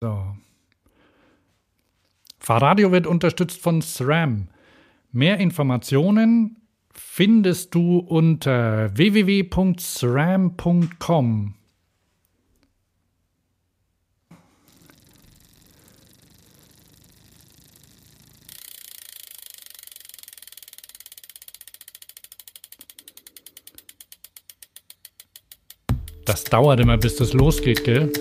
So. Fahrradio wird unterstützt von SRAM. Mehr Informationen findest du unter www.sram.com. Das dauert immer, bis das losgeht, gell?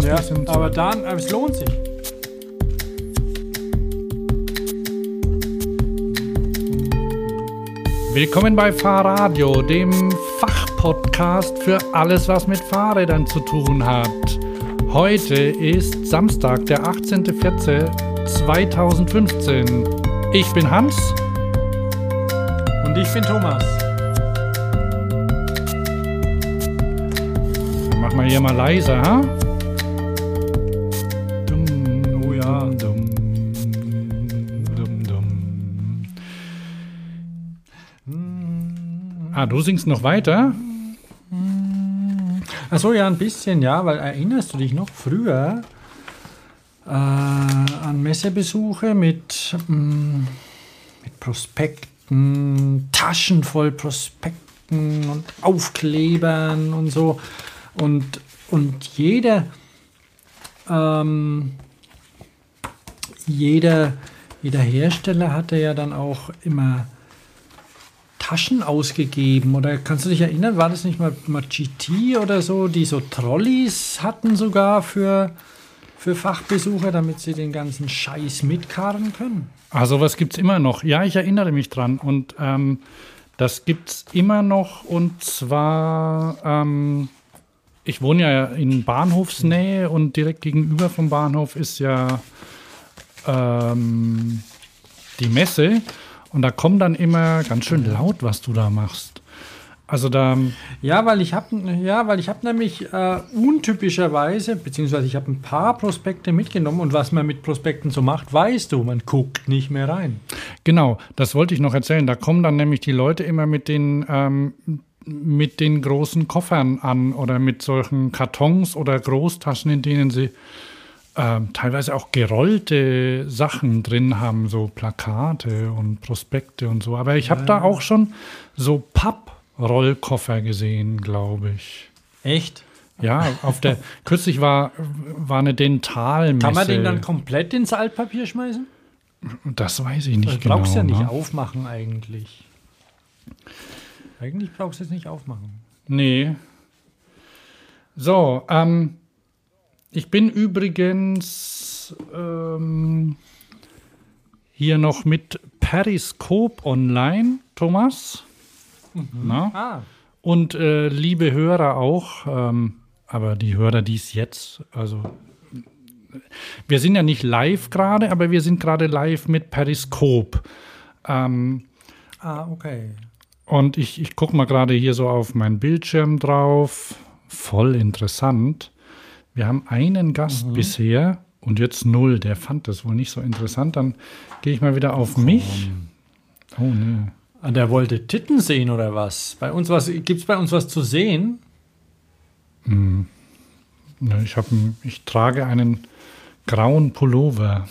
Ja, fast ja, aber dann, aber es lohnt sich. Willkommen bei Fahrradio, dem Fachpodcast für alles, was mit Fahrrädern zu tun hat. Heute ist Samstag, der 18.04.2015. Ich bin Hans. Und ich bin Thomas. Mach mal hier mal leiser, ha? Ah, du singst noch weiter? Achso, ja, ein bisschen, ja, weil erinnerst du dich noch früher äh, an Messebesuche mit, mm, mit Prospekten, Taschen voll Prospekten und Aufklebern und so. Und, und jeder, ähm, jeder, jeder Hersteller hatte ja dann auch immer Taschen ausgegeben. Oder kannst du dich erinnern, war das nicht mal, mal GT oder so, die so Trolleys hatten sogar für, für Fachbesucher, damit sie den ganzen Scheiß mitkarren können? Also was gibt es immer noch? Ja, ich erinnere mich dran. Und ähm, das gibt es immer noch. Und zwar, ähm, ich wohne ja in Bahnhofsnähe und direkt gegenüber vom Bahnhof ist ja ähm, die Messe. Und da kommt dann immer ganz schön laut, was du da machst. Also da. Ja, weil ich habe ja, weil ich habe nämlich äh, untypischerweise, beziehungsweise ich habe ein paar Prospekte mitgenommen und was man mit Prospekten so macht, weißt du, man guckt nicht mehr rein. Genau, das wollte ich noch erzählen. Da kommen dann nämlich die Leute immer mit den ähm, mit den großen Koffern an oder mit solchen Kartons oder Großtaschen, in denen sie ähm, teilweise auch gerollte Sachen drin haben, so Plakate und Prospekte und so. Aber ich habe ja. da auch schon so Papprollkoffer gesehen, glaube ich. Echt? Ja, auf der kürzlich war, war eine Dentalmesse. Kann man den dann komplett ins Altpapier schmeißen? Das weiß ich nicht du genau. Du brauchst ja nicht ne? aufmachen eigentlich. Eigentlich brauchst du es nicht aufmachen. Nee. So, ähm, ich bin übrigens ähm, hier noch mit Periscope online, Thomas. Mhm. Ah. Und äh, liebe Hörer auch, ähm, aber die Hörer dies jetzt, also wir sind ja nicht live gerade, aber wir sind gerade live mit Periscope. Ähm, ah, okay. Und ich, ich gucke mal gerade hier so auf meinen Bildschirm drauf. Voll interessant. Wir haben einen Gast mhm. bisher und jetzt null. Der fand das wohl nicht so interessant. Dann gehe ich mal wieder auf mich. Oh, nee. Ah, der wollte Titten sehen oder was? Bei uns was gibt es bei uns was zu sehen? Hm. Ich, hab, ich trage einen grauen Pullover.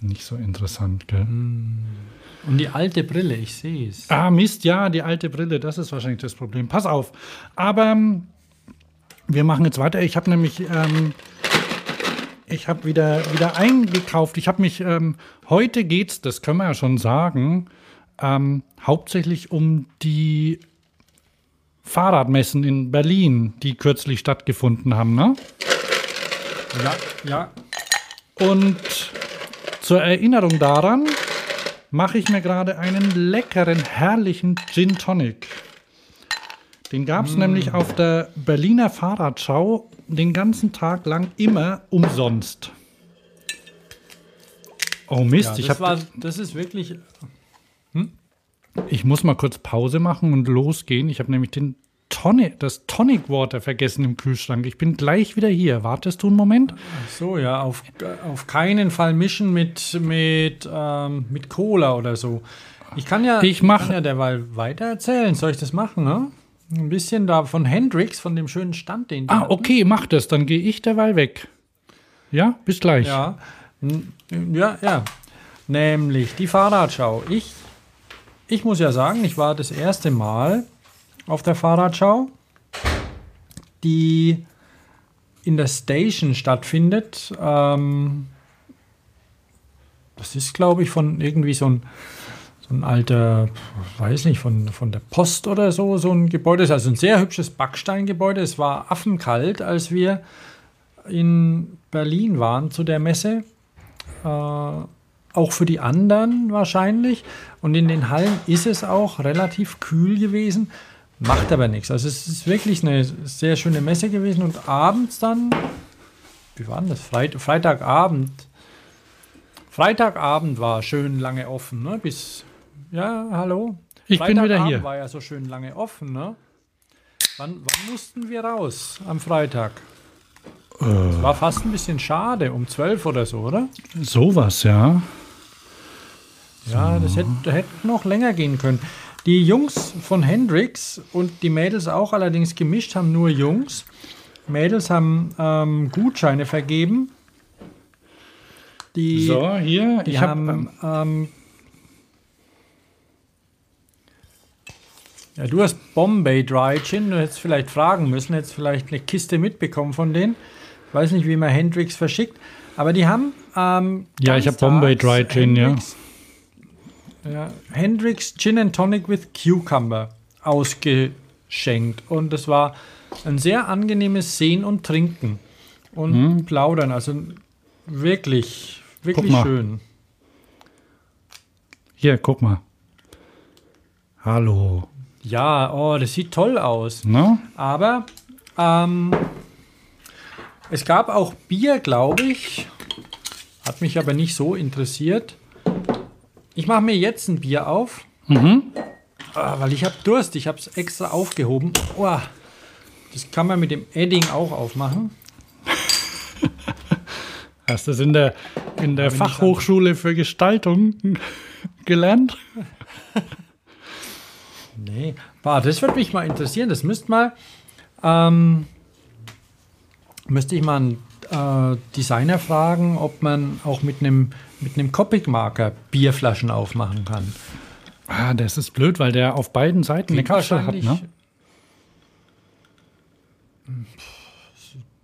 Nicht so interessant, gell? Hm. Und die alte Brille, ich sehe es. Ah, Mist, ja, die alte Brille, das ist wahrscheinlich das Problem. Pass auf. Aber ähm, wir machen jetzt weiter. Ich habe nämlich, ähm, ich habe wieder, wieder eingekauft. Ich habe mich, ähm, heute geht's, das können wir ja schon sagen, ähm, hauptsächlich um die Fahrradmessen in Berlin, die kürzlich stattgefunden haben, ne? Ja, ja. Und zur Erinnerung daran mache ich mir gerade einen leckeren, herrlichen Gin Tonic. Den gab es mm. nämlich auf der Berliner Fahrradschau den ganzen Tag lang immer umsonst. Oh Mist, ja, ich habe. Das ist wirklich. Hm? Ich muss mal kurz Pause machen und losgehen. Ich habe nämlich den Tonic, das Tonic Water vergessen im Kühlschrank. Ich bin gleich wieder hier. Wartest du einen Moment? Ach so, ja, auf, auf keinen Fall mischen mit, mit, ähm, mit Cola oder so. Ich kann ja, ich mach, kann ja derweil weiter erzählen. Soll ich das machen, ne? Ein bisschen da von Hendrix, von dem schönen Stand, den die Ah, hatten. okay, mach das, dann gehe ich derweil weg. Ja, bis gleich. Ja, ja, ja. Nämlich die Fahrradschau. Ich, ich muss ja sagen, ich war das erste Mal auf der Fahrradschau, die in der Station stattfindet. Ähm, das ist, glaube ich, von irgendwie so ein, ein alter, weiß nicht, von, von der Post oder so, so ein Gebäude. Also ein sehr hübsches Backsteingebäude. Es war affenkalt, als wir in Berlin waren zu der Messe. Äh, auch für die anderen wahrscheinlich. Und in den Hallen ist es auch relativ kühl gewesen. Macht aber nichts. Also es ist wirklich eine sehr schöne Messe gewesen. Und abends dann, wie war denn das? Freit Freitagabend. Freitagabend war schön lange offen, ne? Bis, ja, hallo? Ich bin wieder Freitagabend hier. war ja so schön lange offen, ne? Wann, wann mussten wir raus am Freitag? Äh. Es war fast ein bisschen schade, um 12 oder so, oder? Sowas, ja. Ja, das hätte, hätte noch länger gehen können. Die Jungs von Hendrix und die Mädels auch allerdings gemischt, haben nur Jungs. Mädels haben ähm, Gutscheine vergeben. Die, So, hier. die Ich habe. haben. Ähm, ja, du hast Bombay Dry Gin. Du hättest vielleicht fragen müssen, hättest vielleicht eine Kiste mitbekommen von denen. Weiß nicht, wie man Hendrix verschickt. Aber die haben. Ähm, Ja, ich hab Bombay Dry Gin, ja. Hendrix- ja. Hendrix Gin and Tonic with Cucumber ausgeschenkt. Und das war ein sehr angenehmes Sehen und Trinken. Und Plaudern. Also wirklich, wirklich schön. Hier, guck mal. Hallo. Ja, oh, das sieht toll aus. Na? Aber ähm, es gab auch Bier, glaube ich. Hat mich aber nicht so interessiert. Ich mache mir jetzt ein Bier auf, Mhm. ah, weil ich habe Durst. Ich habe es extra aufgehoben. Oh, das kann man mit dem Edding auch aufmachen. Hast du das in der, in der Fachhochschule für Gestaltung gelernt? Nee, Boah, das würde mich mal interessieren. Das müsste mal, ähm, müsste ich mal einen äh, Designer fragen, ob man auch mit einem mit einem Copic-Marker Bierflaschen aufmachen kann. Ah, das ist blöd, weil der auf beiden Seiten eine Kapsel hat, ne?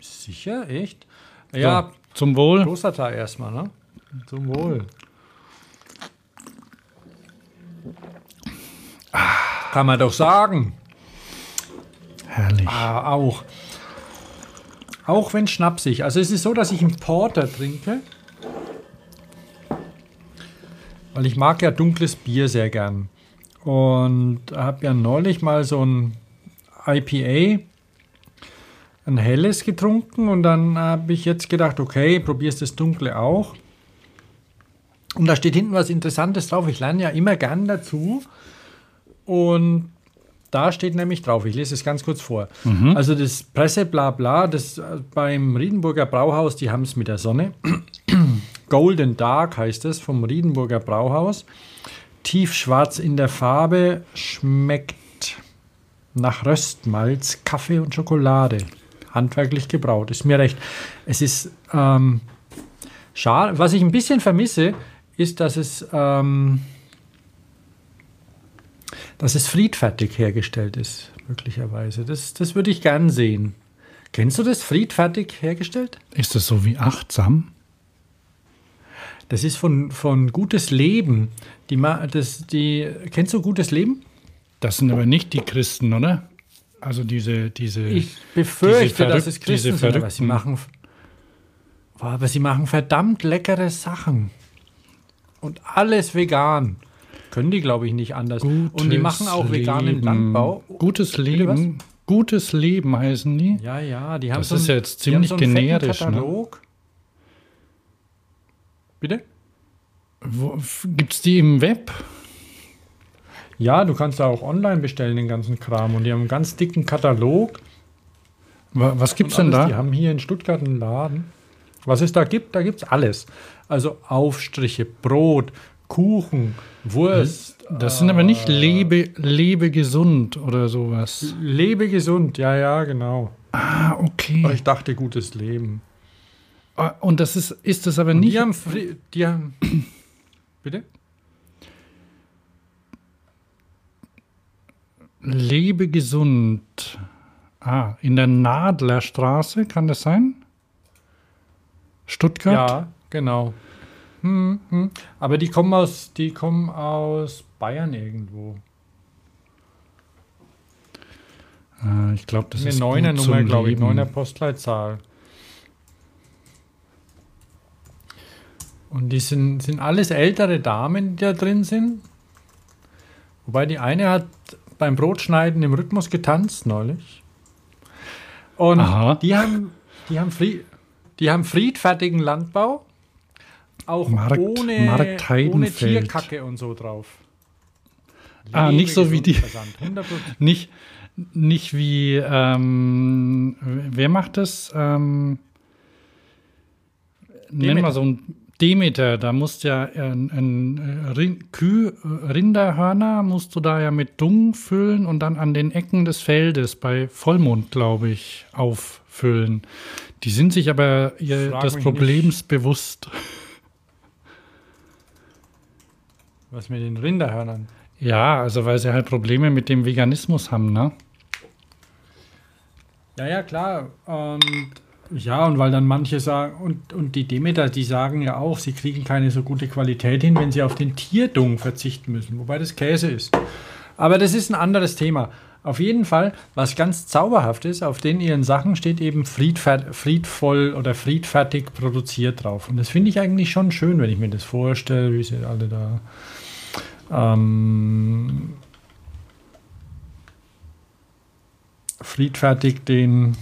Sicher, echt? Ja, So, zum Wohl. Prostata erstmal, ne? Zum Wohl. Kann man doch sagen. Herrlich. Ah, auch. Auch wenn schnapsig. Also es ist so, dass ich einen Porter trinke. Weil ich mag ja dunkles Bier sehr gern. Und habe ja neulich mal so ein IPA, ein helles getrunken. Und dann habe ich jetzt gedacht, okay, probierst das Dunkle auch. Und da steht hinten was Interessantes drauf. Ich lerne ja immer gern dazu. Und da steht nämlich drauf, ich lese es ganz kurz vor. Also das Presseblabla, das äh, beim Riedenburger Brauhaus, die haben es mit der Sonne. Golden Dark heißt es vom Riedenburger Brauhaus. Tiefschwarz in der Farbe, schmeckt nach Röstmalz, Kaffee und Schokolade. Handwerklich gebraut, ist mir recht. Es ist ähm, schade. Was ich ein bisschen vermisse, ist, dass es ähm, dass es friedfertig hergestellt ist, möglicherweise. Das, das würde ich gern sehen. Kennst du das friedfertig hergestellt? Ist das so wie achtsam? Das ist von, von Gutes Leben. Die, das, die, kennst du Gutes Leben? Das sind aber nicht die Christen, oder? Also diese, diese. Ich befürchte, dass es Christen diese sind, aber sie machen, aber sie machen verdammt leckere Sachen. Und alles vegan. Können die, glaube ich, nicht anders. Und die Gutes machen auch veganen Leben. Landbau. Gutes? Leben. Gutes Leben heißen die. Ja, ja, die haben Das so ist einen- ja jetzt ziemlich so generisch, ne? Bitte? Gibt es die im Web? Ja, du kannst da auch online bestellen, den ganzen Kram. Und die haben einen ganz dicken Katalog. Wa- Was gibt es denn alles. Die da? haben hier in Stuttgart einen Laden. Was es da gibt, da gibt es alles. Also Aufstriche, Brot, Kuchen, Wurst. Das sind aber nicht lebe, lebe gesund oder sowas. Lebe gesund, ja, ja, genau. Ah, Aber okay. ich dachte, gutes Leben. Ah, Und das ist, ist das aber nicht. Die haben, die haben bitte? Lebe gesund. Ah, in der Nadlerstraße, kann das sein? Stuttgart? Ja, genau. Hm, hm. Aber die kommen aus, die kommen aus Bayern irgendwo. Ah, ich glaube, das Eine ist neuner gut Nummer, glaube ich, neuner Postleitzahl. Und die sind, sind alles ältere Damen, die da drin sind. Wobei die eine hat beim Brotschneiden im Rhythmus getanzt neulich. Und Aha. die haben, die, haben Fried, die haben friedfertigen Landbau. Auch Markt- ohne, Markt ohne. Tierkacke und so drauf. Ah, nicht so wie die- Versand, 100%. Nicht, nicht wie, ähm, wer macht das? Ähm, nenn Demeter. mal so ein Demeter, da musst ja ein, ein äh, Rin- Küh, äh, Rinderhörner musst du da ja mit Dung füllen und dann an den Ecken des Feldes bei Vollmond, glaube ich, auffüllen. Die sind sich aber mich Problems bewusst. Was mit den Rinderhörnern? Ja, also weil sie halt Probleme mit dem Veganismus haben, ne? Ja, ja, klar. Und ja, und weil dann manche sagen, und, und die Demeter, die sagen ja auch, sie kriegen keine so gute Qualität hin, wenn sie auf den Tierdung verzichten müssen, wobei das Käse ist. Aber das ist ein anderes Thema. Auf jeden Fall, was ganz zauberhaft ist, auf den ihren Sachen steht eben friedvoll oder friedfertig produziert drauf. Und das finde ich eigentlich schon schön, wenn ich mir das vorstelle, wie sie alle da ähm, friedfertig den,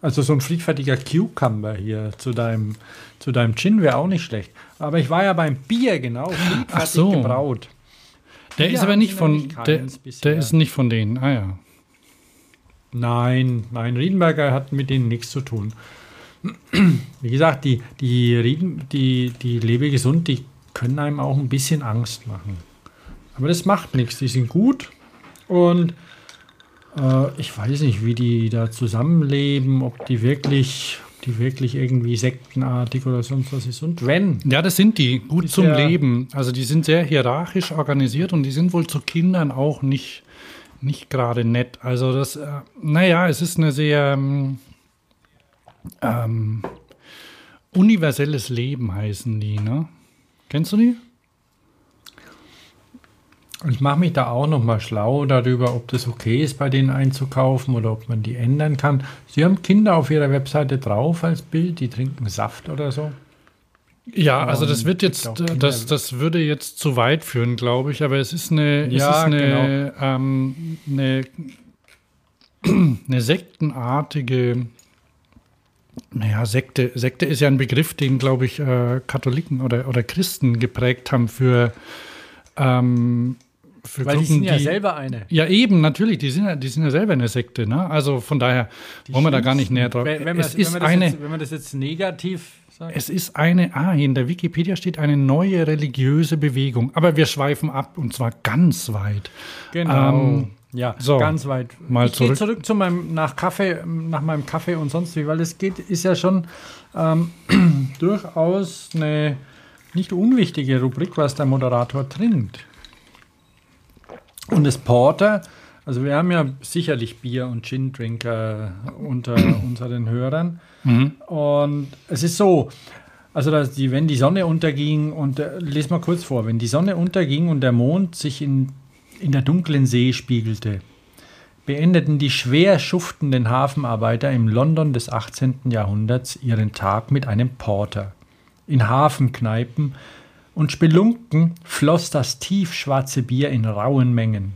also so ein friedfertiger Cucumber hier zu deinem, zu deinem Gin wäre auch nicht schlecht. Aber ich war ja beim Bier genau, friedfertig so. gebraut. Der Hier ist aber nicht von, der, der ist nicht von denen. Ah ja. Nein, nein, Riedenberger hat mit denen nichts zu tun. Wie gesagt, die, die, Rieden, die, die Lebe gesund, die können einem auch ein bisschen Angst machen. Aber das macht nichts, die sind gut und äh, ich weiß nicht, wie die da zusammenleben, ob die wirklich, die wirklich irgendwie sektenartig oder sonst was ist. Und wenn, Ja, das sind die. Gut zum ja- Leben. Also die sind sehr hierarchisch organisiert und die sind wohl zu Kindern auch nicht, nicht gerade nett. Also das, äh, naja, es ist eine sehr ähm, ähm, universelles Leben heißen die, ne? Kennst du die? ich mache mich da auch noch mal schlau darüber, ob das okay ist, bei denen einzukaufen oder ob man die ändern kann. Sie haben Kinder auf ihrer Webseite drauf als Bild, die trinken Saft oder so. Ja, also das wird jetzt, das, das würde jetzt zu weit führen, glaube ich, aber es ist eine, es Ja, ist eine, ähm, eine, eine sektenartige, naja, Sekte, Sekte ist ja ein Begriff, den, glaube ich, äh, Katholiken oder, oder Christen geprägt haben für, ähm, für Weil die Gruppen, sind ja selber eine. ja, eben, natürlich, die sind ja, die sind ja selber eine Sekte, ne? Also von daher wollen wir da gar nicht näher drauf. Wenn, wenn, man, es wenn, ist man das eine, jetzt, wenn man das jetzt negativ sagt. es ist eine, ah, in der Wikipedia steht eine neue religiöse Bewegung. Aber wir schweifen ab und zwar ganz weit. Genau. Ähm, ja, so, ganz weit. mal ich gehe zurück. zurück zu meinem nach Kaffee, nach meinem Kaffee und sonst wie, weil es geht, ist ja schon ähm, durchaus eine nicht unwichtige Rubrik, was der Moderator trinkt. Und das Porter, also wir haben ja sicherlich Bier- und Gin-Drinker unter unseren Hörern. Mhm. Und es ist so, also dass die, wenn die Sonne unterging und äh, les mal kurz vor, wenn die Sonne unterging und der Mond sich in, in der dunklen See spiegelte, beendeten die schwer schuftenden Hafenarbeiter im London des 18. Jahrhunderts ihren Tag mit einem Porter. In Hafenkneipen und Spelunken floss das tiefschwarze Bier in rauen Mengen.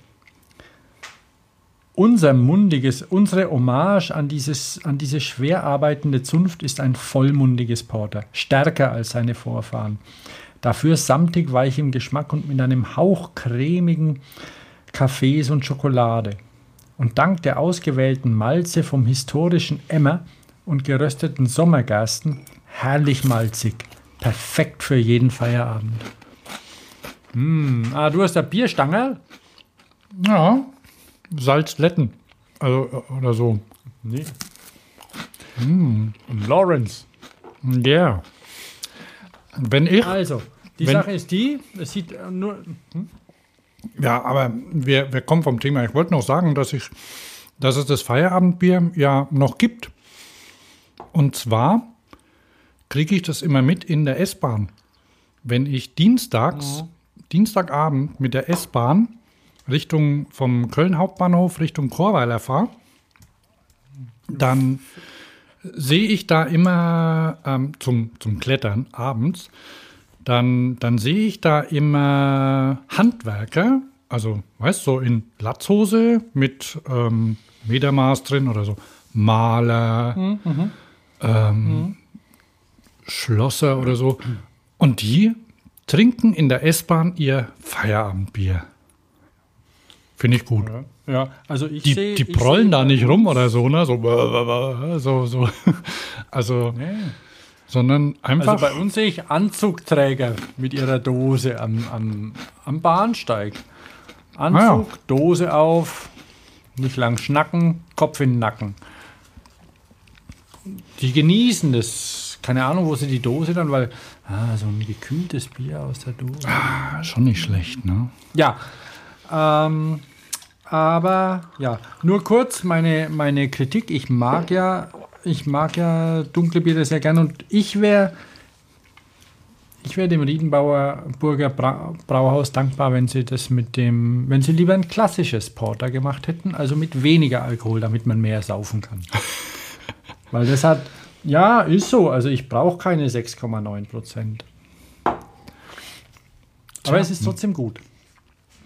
Unser mundiges, unsere Hommage an, dieses, an diese schwer arbeitende Zunft ist ein vollmundiges Porter, stärker als seine Vorfahren. Dafür samtig weich im Geschmack und mit einem Hauch cremigen Kaffees und Schokolade. Und dank der ausgewählten Malze vom historischen Emmer und gerösteten Sommergersten herrlich malzig. Perfekt für jeden Feierabend. Mm, ah, du hast da Bierstange? Ja, Salzletten. Also, oder so. Nee. Und Lawrence. Ja. Wenn ich. Also, die Wenn- Sache ist die, es sieht äh, nur. Ja, aber wir, wir kommen vom Thema. Ich wollte noch sagen, dass ich, dass es das Feierabendbier ja noch gibt. Und zwar kriege ich das immer mit in der S-Bahn. Wenn ich dienstags, Dienstagabend mit der S-Bahn Richtung vom Köln Hauptbahnhof Richtung Chorweiler fahre, dann sehe ich da immer ähm, zum, zum Klettern abends, dann, dann sehe ich da immer Handwerker, also weißt du, so in Latzhose mit ähm, Metermaß drin oder so, Maler, ähm, Schlosser oder so. Und die trinken in der S-Bahn ihr Feierabendbier. Finde ich gut. Ja, also ich Die, sehe. die prollen da nicht rum oder so, ne? So, so, so. Also, Nee. Sondern einfach. Also bei uns sehe ich Anzugträger mit ihrer Dose am, am, am Bahnsteig. Anzug, Ah Dose auf, nicht lang schnacken, Kopf in den Nacken. Die genießen das. Keine Ahnung, wo sie die Dose dann, weil ah, so ein gekühltes Bier aus der Dose. Ah, schon nicht schlecht, ne? Ja, ähm, aber ja, nur kurz meine, meine Kritik. Ich mag ja, ich mag ja dunkle Biere sehr gern und ich wäre ich wäre dem Riedenbauer Burger Bra Brauhaus dankbar, wenn sie das mit dem, wenn sie lieber ein klassisches Porter gemacht hätten, also mit weniger Alkohol, damit man mehr saufen kann. Weil das hat, ja, ist so. Also ich brauche keine 6,9 Prozent. Aber es ist trotzdem gut.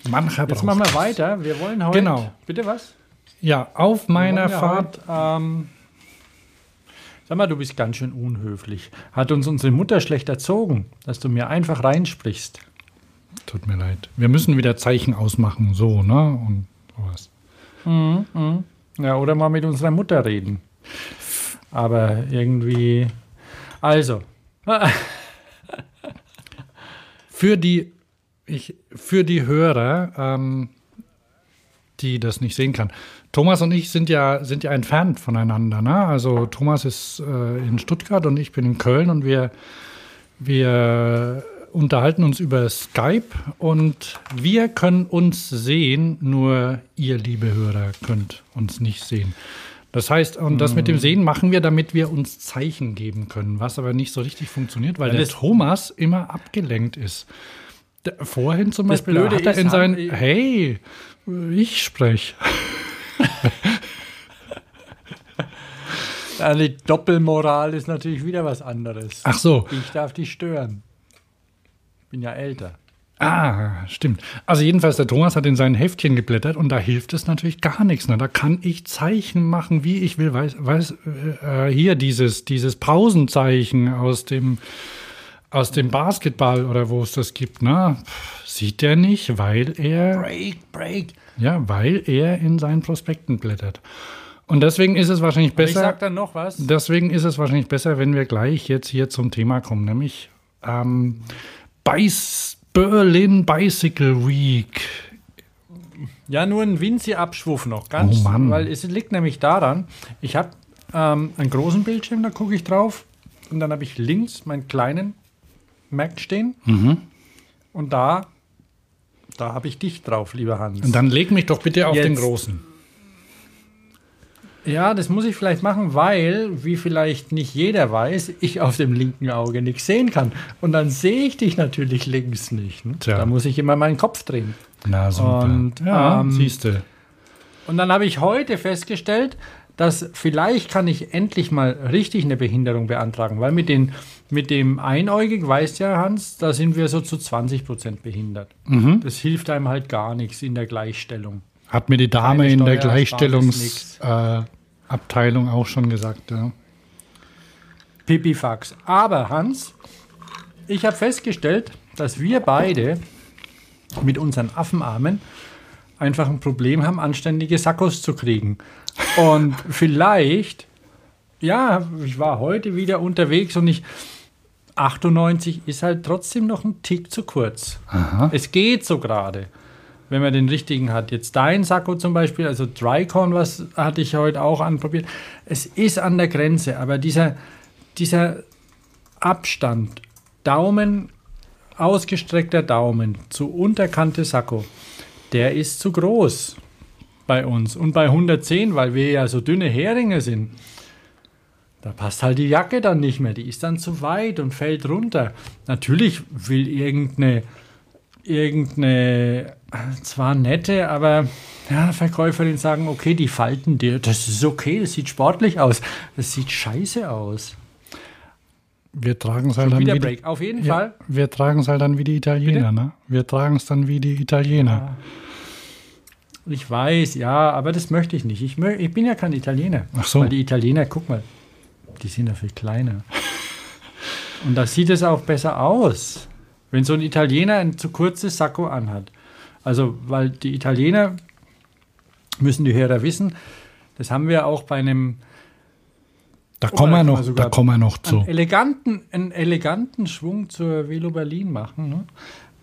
Mancher Jetzt machen wir weiter. Wir wollen heute. Genau. Bitte was? Ja, auf meiner Fahrt. Heute, ähm, sag mal, du bist ganz schön unhöflich. Hat uns unsere Mutter schlecht erzogen, dass du mir einfach reinsprichst? Tut mir leid. Wir müssen wieder Zeichen ausmachen, so, ne? Und sowas. Ja, oder mal mit unserer Mutter reden. Aber irgendwie. Also. Für die, ich, für die Hörer, ähm, die das nicht sehen kann. Thomas und ich sind ja, sind ja entfernt voneinander. Ne? Also Thomas ist äh, in Stuttgart und ich bin in Köln und wir, wir unterhalten uns über Skype und wir können uns sehen, nur ihr, liebe Hörer, könnt uns nicht sehen. Das heißt, und das mit dem Sehen machen wir, damit wir uns Zeichen geben können, was aber nicht so richtig funktioniert, weil Ja, der Thomas immer abgelenkt ist. Vorhin zum Beispiel, hat er in sein, haben- hey, ich spreche. Eine Doppelmoral ist natürlich wieder was anderes. Ach so, Ich darf dich stören. Ich bin ja älter. ah, stimmt. Also jedenfalls, der Thomas hat in sein Heftchen geblättert und da hilft es natürlich gar nichts. Ne? Da kann ich Zeichen machen, wie ich will. Weiß, weiß, äh, hier dieses, dieses Pausenzeichen aus dem, aus dem Basketball oder wo es das gibt. Ne? Sieht er nicht, weil er Break, break. Ja, weil er in seinen Prospekten blättert. Und deswegen ist es wahrscheinlich Ich besser. sag dann noch was. Deswegen ist es wahrscheinlich besser, wenn wir gleich jetzt hier zum Thema kommen, nämlich ähm, Bice Berlin Bicycle Week. Ja, nur ein winziger Abschwuff noch, ganz, Oh Mann. weil es liegt nämlich daran, ich habe ähm, einen großen Bildschirm, da gucke ich drauf und dann habe ich links meinen kleinen Mac stehen Mhm. und da, da habe ich dich drauf, lieber Hans. Und dann leg mich doch bitte auf Jetzt. den großen. ja, das muss ich vielleicht machen, weil, wie vielleicht nicht jeder weiß, ich auf dem linken Auge nichts sehen kann. Und dann sehe ich dich natürlich links nicht. Ne? Da muss ich immer meinen Kopf drehen. Na super. Und, ja, ähm, siehst du. Und dann habe ich heute festgestellt, dass vielleicht kann ich endlich mal richtig eine Behinderung beantragen, weil mit, den, mit dem Einäugig, weißt ja, Hans, da sind wir so zu 20 Prozent behindert. Mhm. Das hilft einem halt gar nichts in der Gleichstellung. Hat mir die Dame Keine in der Gleichstellungsabteilung äh, auch schon gesagt. Ja. Pipifax. Aber Hans, ich habe festgestellt, dass wir beide mit unseren Affenarmen einfach ein Problem haben, anständige Sackos zu kriegen. Und vielleicht, ja, ich war heute wieder unterwegs und ich 98 ist halt trotzdem noch ein Tick zu kurz. Aha. Es geht so gerade, wenn man den richtigen hat. Jetzt dein Sakko zum Beispiel, also Drycon, was hatte ich heute auch anprobiert. Es ist an der Grenze, aber dieser, dieser Abstand, Daumen, ausgestreckter Daumen zu Unterkante Sakko, der ist zu groß bei uns. Und bei 110, weil wir ja so dünne Heringe sind, da passt halt die Jacke dann nicht mehr. Die ist dann zu weit und fällt runter. Natürlich will irgendeine, irgendeine zwar nette, aber ja, Verkäuferin sagen, okay, die Falten, die, das ist okay, das sieht sportlich aus. Das sieht scheiße aus. Wir tragen es halt dann wieder wie Break. Auf jeden die, ja, Fall. wir tragen es halt dann wie die Italiener, ne? Wir tragen es dann wie die Italiener. Ich weiß, ja, aber das möchte ich nicht. Ich, mö ich bin ja kein Italiener. Ach so. Weil die Italiener, guck mal, die sind ja viel kleiner. Und da sieht es auch besser aus, wenn so ein Italiener ein zu kurzes Sakko anhat. Also, weil die Italiener, müssen die Hörer wissen, das haben wir auch bei einem Da kommen wir noch, da kommen wir noch zu. einen eleganten, einen eleganten Schwung zur Velo Berlin machen, ne?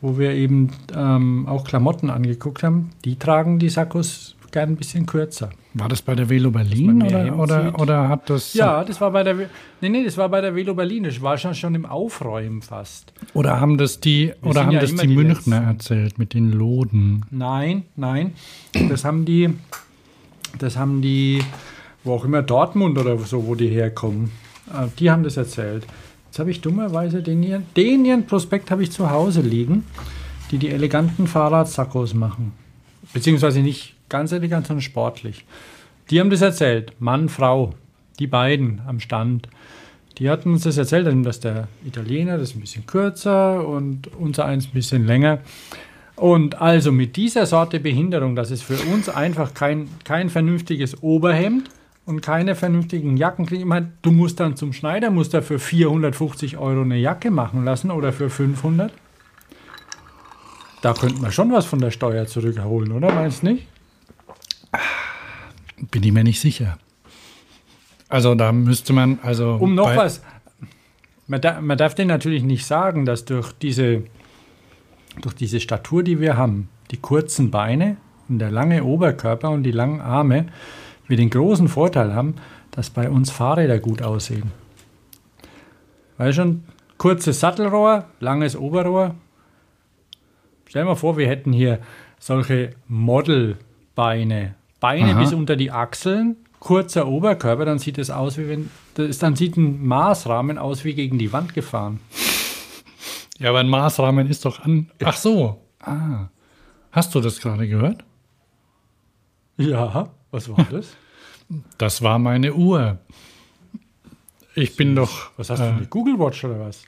wo wir eben ähm, auch Klamotten angeguckt haben. Die tragen die Sakkos gern ein bisschen kürzer. War das bei der Velo Berlin oder, oder, oder hat das Ja, das war bei der, nee, nee, das war bei der Velo Berlin. Das war schon, schon im Aufräumen fast. oder haben das die oder haben ja das die die Münchner erzählt mit den Loden? Nein, nein. Das haben die, das haben die, wo auch immer Dortmund oder so, wo die herkommen. äh, Die haben das erzählt. Jetzt habe ich dummerweise den ihren, den ihren Prospekt habe ich zu Hause liegen, die die eleganten Fahrradsackos machen. Beziehungsweise nicht ganz elegant, sondern sportlich. Die haben das erzählt. Mann, Frau. Die beiden am Stand. Die hatten uns das erzählt, dass der Italiener das ist ein bisschen kürzer und unser eins ein bisschen länger. Und also mit dieser Sorte Behinderung, dass es für uns einfach kein, kein vernünftiges Oberhemd und keine vernünftigen Jacken meine, du musst dann zum Schneider, musst da für 450 Euro eine Jacke machen lassen oder für 500. Da könnte man schon was von der Steuer zurückholen, oder? Meinst du nicht? Bin ich mir nicht sicher. Also da müsste man, also Um noch was. Man, da, man darf denen natürlich nicht sagen, dass durch diese, durch diese Statur, die wir haben, die kurzen Beine und der lange Oberkörper und die langen Arme, wir den großen Vorteil haben, dass bei uns Fahrräder gut aussehen. Weil schon kurzes Sattelrohr, langes Oberrohr. Stell dir mal vor, wir hätten hier solche Modelbeine. Beine Aha. bis unter die Achseln, kurzer Oberkörper, dann sieht es aus, wie wenn. Das, dann sieht ein Maßrahmen aus wie gegen die Wand gefahren. Ja, aber ein Maßrahmen ist doch an. Ach so. Ah. Hast du das gerade gehört? Ja, was war das? Das war meine Uhr. Ich bin doch. Was hast du, äh, Google Watch oder was?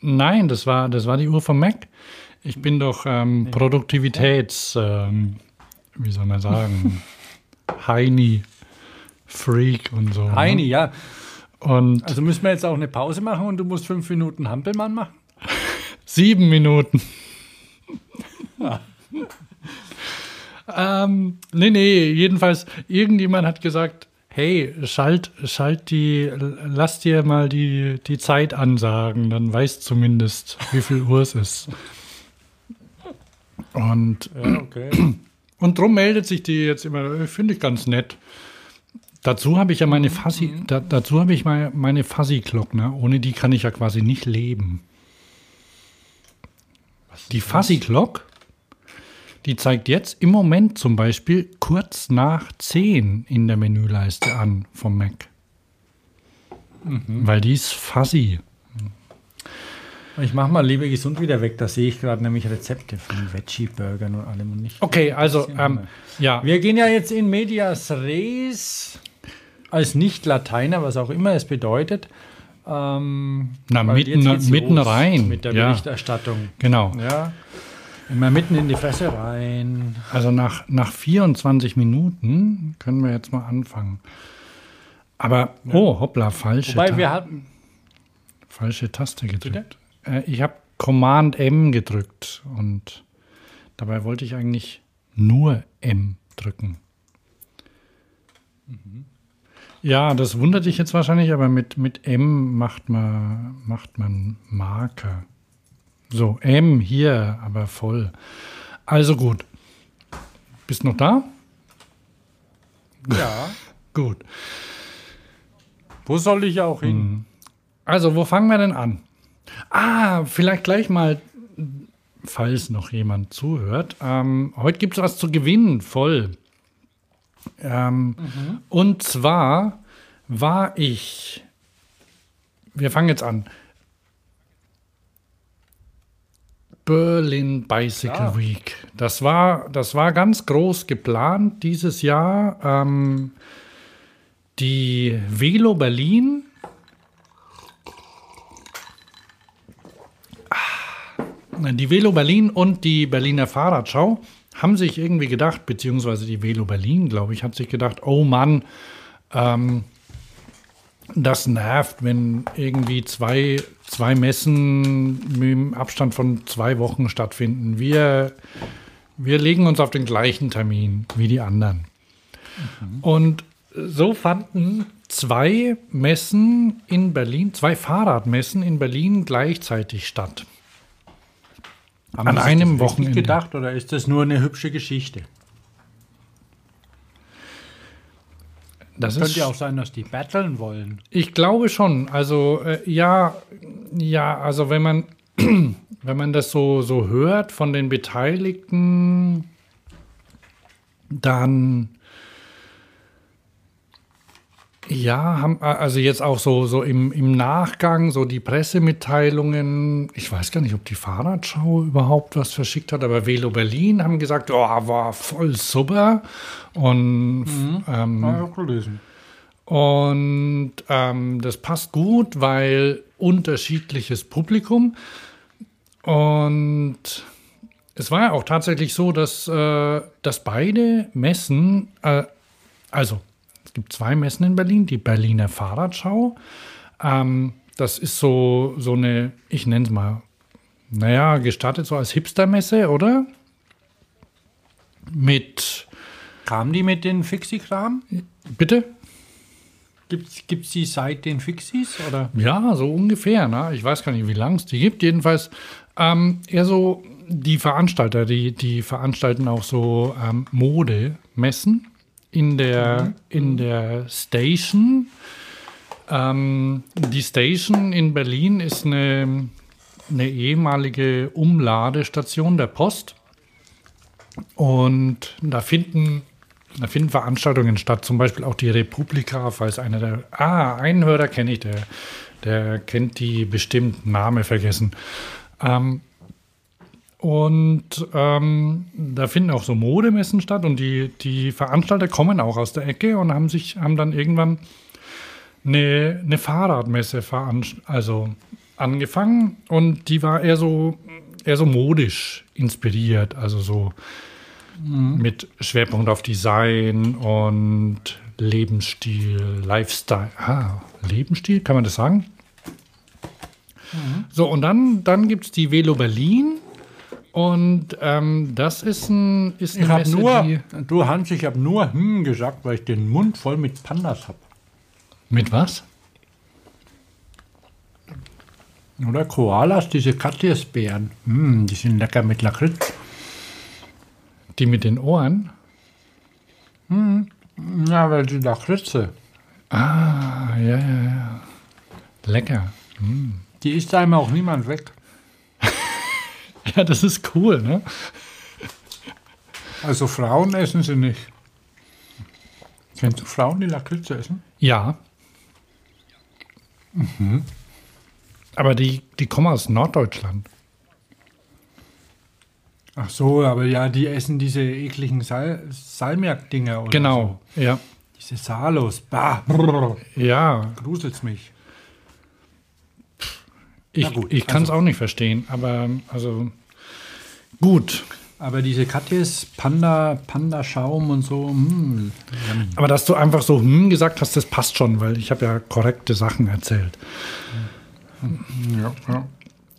Nein, das war, das war die Uhr vom Mac. Ich bin doch ähm, Produktivitäts, ähm, wie soll man sagen, Heini, Freak und so. ne? Heini, ja. Und Also müssen wir jetzt auch eine Pause machen und du musst fünf Minuten Hampelmann machen? sieben Minuten. Ähm, nee, nee, jedenfalls, irgendjemand hat gesagt, hey, schalt, schalt die, lass dir mal die, die Zeit ansagen, dann weißt zumindest, wie viel Uhr es ist. Und Ja, okay. Und drum meldet sich die jetzt immer, finde ich ganz nett. Dazu habe ich ja meine Fuzzy, da, dazu habe ich meine, meine Fuzzy Clock, ne? Ohne die kann ich ja quasi nicht leben. Die Fuzzy Clock, die zeigt jetzt im Moment zum Beispiel kurz nach 10 in der Menüleiste an vom Mac. Weil die ist fuzzy. Ich mache mal Liebe gesund wieder weg. Da sehe ich gerade nämlich Rezepte von Veggie-Burgern und allem und nicht. Okay, also, ähm, ja, Wir gehen ja jetzt in Medias Res als Nicht-Lateiner, was auch immer es bedeutet. Ähm, Na, mitten- mitten rein, Mit der ja. Berichterstattung. genau. Ja. Immer mitten in die Fresse rein. Also nach, nach 24 Minuten können wir jetzt mal anfangen. Aber, oh, hoppla, falsche, Wobei wir hatten. falsche Taste gedrückt. Äh, ich habe Command M gedrückt und dabei wollte ich eigentlich nur M drücken. Ja, das wundert dich jetzt wahrscheinlich, aber mit, mit M macht man, macht man Marker. So, M hier, aber voll. Also gut. Bist noch da? Ja. Gut. Wo soll ich auch hin? Also, wo fangen wir denn an? Ah, vielleicht gleich mal, falls noch jemand zuhört. Ähm, heute gibt es was zu gewinnen, voll. Ähm, Und zwar war ich, wir fangen jetzt an. Berlin Bicycle Ja. Week. Das war, das war ganz groß geplant dieses Jahr. Ähm, die Velo Berlin. Ah, Die Velo Berlin und die Berliner Fahrradschau haben sich irgendwie gedacht, beziehungsweise die Velo Berlin, glaube ich, hat sich gedacht, oh Mann, ähm, das nervt, wenn irgendwie zwei, zwei Messen mit dem Abstand von zwei Wochen stattfinden. Wir, wir legen uns auf den gleichen Termin wie die anderen. Und so fanden zwei Messen in Berlin, zwei Fahrradmessen in Berlin gleichzeitig statt. Haben An einem Wochenende. gedacht oder ist das nur eine hübsche Geschichte? Das Könnte ja auch sein, dass die battlen wollen. Ich glaube schon. Also äh, ja, ja, also wenn man wenn man das so so hört von den Beteiligten, dann ja, haben, also jetzt auch so, so im, im Nachgang, so die Pressemitteilungen, ich weiß gar nicht, ob die Fahrradschau überhaupt was verschickt hat, aber Velo Berlin haben gesagt, oh, war voll super. Und ähm, Ja, auch gelesen. und ähm, das passt gut, weil unterschiedliches Publikum. Und es war ja auch tatsächlich so, dass, äh, dass beide Messen, äh, also es gibt zwei Messen in Berlin, die Berliner Fahrradschau. Ähm, das ist so, so eine, ich nenne es mal, naja, gestartet so als Hipstermesse, oder? Mit, Kam die mit den Fixie-Kram? bitte? Gibt es die seit den Fixies? Oder? Ja, so ungefähr. Ne? Ich weiß gar nicht, wie lang es die gibt. Jedenfalls ähm, eher so die Veranstalter, die, die veranstalten auch so ähm, Modemessen in der, in der Station. Ähm, die Station in Berlin ist eine, eine ehemalige Umladestation der Post. Und da finden, da finden Veranstaltungen statt, zum Beispiel auch die Republika, falls einer der. Ah, einen Hörer kenne ich, der, der kennt die bestimmt, Name vergessen. Ähm, und ähm, da finden auch so Modemessen statt und die, die Veranstalter kommen auch aus der Ecke und haben sich, haben dann irgendwann eine, eine Fahrradmesse also angefangen und die war eher so, eher so modisch inspiriert, also so mit Schwerpunkt auf Design und Lebensstil, Lifestyle. Ah, Lebensstil, kann man das sagen? So, und dann, dann gibt es die Velo Berlin. Und ähm, das ist, ein, ist Ich habe nur, du Hans, ich habe nur hm gesagt, weil ich den Mund voll mit Pandas habe. Mit was? Oder Koalas, diese Katjesbeeren. Hm, die sind lecker mit Lakritz. Die mit den Ohren? Ja, weil die Lakritze. Ah, ja, ja, ja. Lecker. Die isst einem auch niemand weg. Ja, das ist cool, ne? Also Frauen essen sie nicht. Kennst du Frauen, die Lakritze essen? Ja. Aber die, die kommen aus Norddeutschland. Ach so, aber ja, die essen diese ekligen Sal Salmiak-Dinger. Genau, ja. So. Diese Salos. Bah, brrr, Ja, gruselt's mich. Ich, gut, ich kann es also- auch nicht verstehen, aber also gut. Aber diese Katjes, Panda, Panda-Schaum und so, hm, yummy. Aber dass du einfach so hm gesagt hast, das passt schon, weil ich habe ja korrekte Sachen erzählt. ja, ja.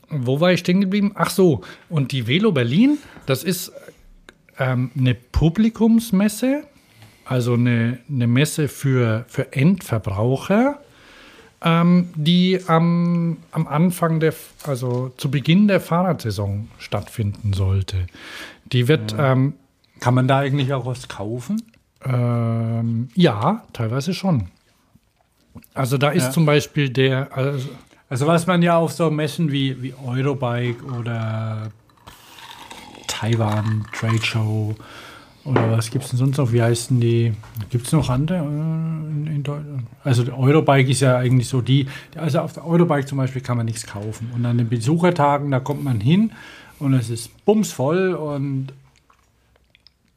Wo war ich stehen geblieben? Ach so, und die Velo Berlin, das ist ähm, eine Publikumsmesse, also eine, eine Messe für, für Endverbraucher, ähm, die am, am Anfang der, also zu Beginn der Fahrradsaison stattfinden sollte. Die wird, ähm, Kann man da eigentlich auch was kaufen? ähm, ja, teilweise schon. Also da ist Ja. zum Beispiel der, also, Also was man ja auf so Messen wie, wie Eurobike oder Taiwan Trade Show oder was gibt es denn sonst noch? Wie heißen die? Gibt es noch andere äh, in, Deutschland? Also der Eurobike ist ja eigentlich so die, also auf der Eurobike zum Beispiel kann man nichts kaufen. Und an den Besuchertagen, da kommt man hin und es ist bumsvoll und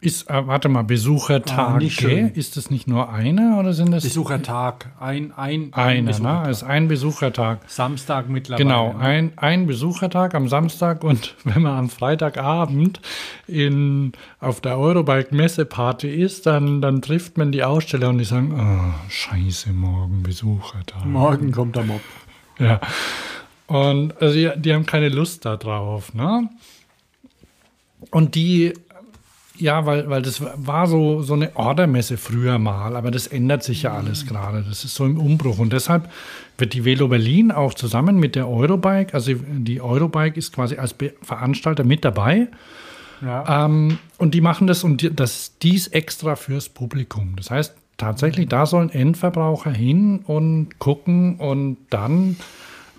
ist, äh, warte mal, Besuchertage, Ah, ist das nicht nur einer oder sind das Besuchertag, ein, ein, ein einer? Ne? Besuchertag. Es ist ein Besuchertag. Samstag mittlerweile. Genau, ne? ein, ein Besuchertag am Samstag und wenn man am Freitagabend in, auf der Eurobike Messeparty ist, dann, dann trifft man die Aussteller und die sagen, oh, scheiße, morgen Besuchertag. Morgen kommt der Mob. Ja. Und also die, die haben keine Lust darauf, ne? Und die, ja, weil, weil das war so, so eine Ordermesse früher mal, aber das ändert sich ja alles gerade. Das ist so im Umbruch. Und deshalb wird die Velo Berlin auch zusammen mit der Eurobike, also die Eurobike ist quasi als Be Veranstalter mit dabei. Ja. Ähm, und die machen das und das dies extra fürs Publikum. Das heißt, tatsächlich, da sollen Endverbraucher hin und gucken und dann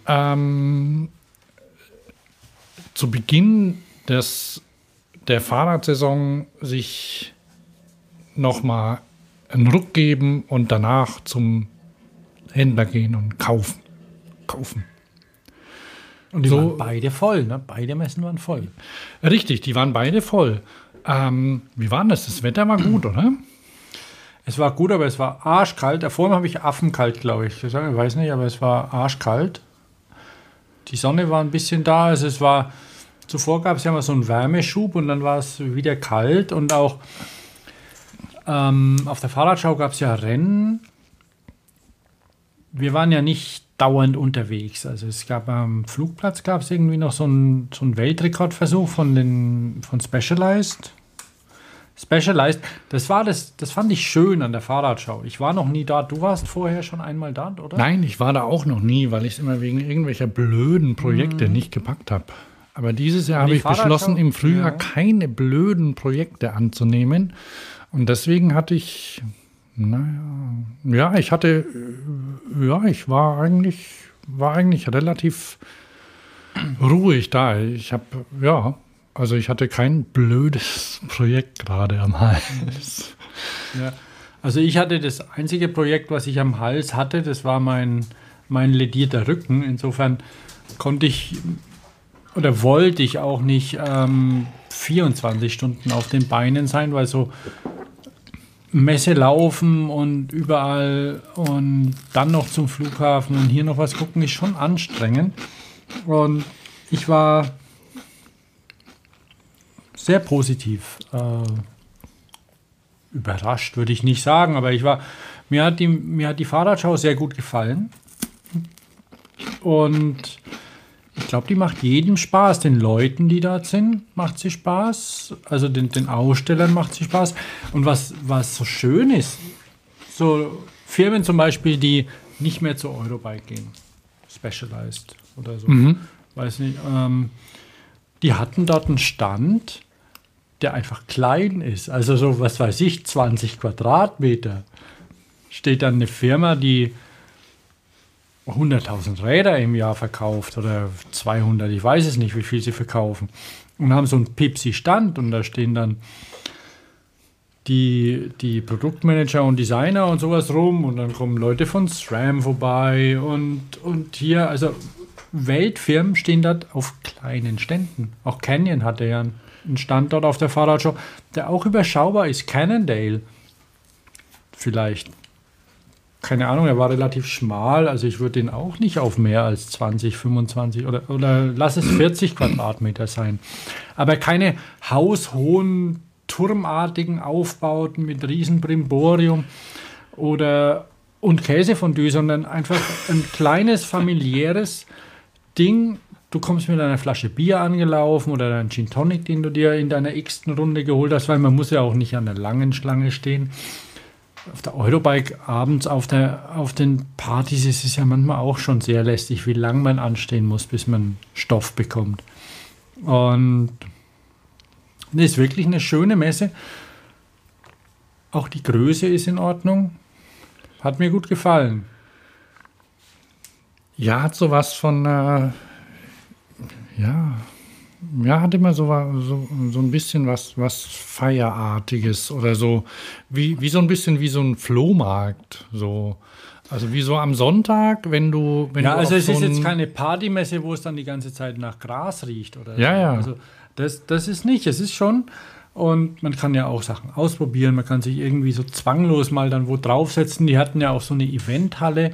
ähm, zu Beginn des, der Fahrradsaison sich nochmal einen Ruck geben und danach zum Händler gehen und kaufen. Kaufen. Und die so- waren beide voll, ne? Beide Messen waren voll. Richtig, die waren beide voll. Ähm, wie war das? Das Wetter war gut, oder? Es war gut, aber es war arschkalt. Davor habe ich affenkalt, glaube ich. Ich weiß nicht, aber es war arschkalt. Die Sonne war ein bisschen da. Also es war, zuvor gab es ja mal so einen Wärmeschub und dann war es wieder kalt und auch ähm, auf der Fahrradschau gab es ja Rennen. Wir waren ja nicht dauernd unterwegs. Also es gab am Flugplatz gab es irgendwie noch so einen, so einen Weltrekordversuch von den von Specialized. Specialized, das war das, das fand ich schön an der Fahrradschau. Ich war noch nie da. Du warst vorher schon einmal da, oder? Nein, ich war da auch noch nie, weil ich es immer wegen irgendwelcher blöden Projekte nicht gepackt habe. Aber dieses Jahr habe ich beschlossen, im Frühjahr Ja. keine blöden Projekte anzunehmen. Und deswegen hatte ich, naja, ja, ich hatte, äh, ja, ich war eigentlich, war eigentlich relativ ruhig da. Ich habe, ja, also ich hatte kein blödes Projekt gerade am Hals. Ja. Also ich hatte das einzige Projekt, was ich am Hals hatte, das war mein, mein ledierter Rücken. Insofern konnte ich oder wollte ich auch nicht ähm, 24 Stunden auf den Beinen sein, weil so Messe laufen und überall und dann noch zum Flughafen und hier noch was gucken, ist schon anstrengend. Und ich war sehr positiv äh, überrascht, würde ich nicht sagen, aber ich war, mir hat die, mir hat die Fahrradschau sehr gut gefallen. Und ich glaube, die macht jedem Spaß. Den Leuten, die da sind, macht sie Spaß. Also den, den Ausstellern macht sie Spaß. Und was, was so schön ist, so Firmen zum Beispiel, die nicht mehr zur Eurobike gehen, Specialized oder so, weiß nicht, ähm, die hatten dort einen Stand, der einfach klein ist. Also so, was weiß ich, 20 Quadratmeter. Steht dann eine Firma, die 100.000 Räder im Jahr verkauft oder 200, ich weiß es nicht, wie viel sie verkaufen. Und haben so einen Pipsi-Stand und da stehen dann die, die Produktmanager und Designer und sowas rum und dann kommen Leute von SRAM vorbei und, und hier, also Weltfirmen stehen dort auf kleinen Ständen. Auch Canyon hatte ja einen Stand dort auf der Fahrradshow, der auch überschaubar ist. Cannondale vielleicht. Keine Ahnung, er war relativ schmal, also ich würde den auch nicht auf mehr als 20, 25 oder, oder lass es 40 Quadratmeter sein. Aber keine haushohen, turmartigen Aufbauten mit riesen Brimborium oder und Käsefondue, sondern einfach ein kleines familiäres Ding. Du kommst mit einer Flasche Bier angelaufen oder dein Gin Tonic, den du dir in deiner x-ten Runde geholt hast, weil man muss ja auch nicht an der langen Schlange stehen. Auf der Eurobike abends auf, der, auf den Partys ist es ja manchmal auch schon sehr lästig, wie lange man anstehen muss, bis man Stoff bekommt. Und das ist wirklich eine schöne Messe. Auch die Größe ist in Ordnung. Hat mir gut gefallen. Ja, hat sowas von, äh, ja, ja, hat immer so, so, so ein bisschen was, was Feierartiges oder so, wie, wie so ein bisschen wie so ein Flohmarkt, so. Also wie so am Sonntag, wenn du. Wenn ja, du also es so ist jetzt ein- keine Partymesse, wo es dann die ganze Zeit nach Gras riecht oder Ja, so. ja. Also das, das ist nicht, es ist schon. Und man kann ja auch Sachen ausprobieren, man kann sich irgendwie so zwanglos mal dann wo draufsetzen. Die hatten ja auch so eine Eventhalle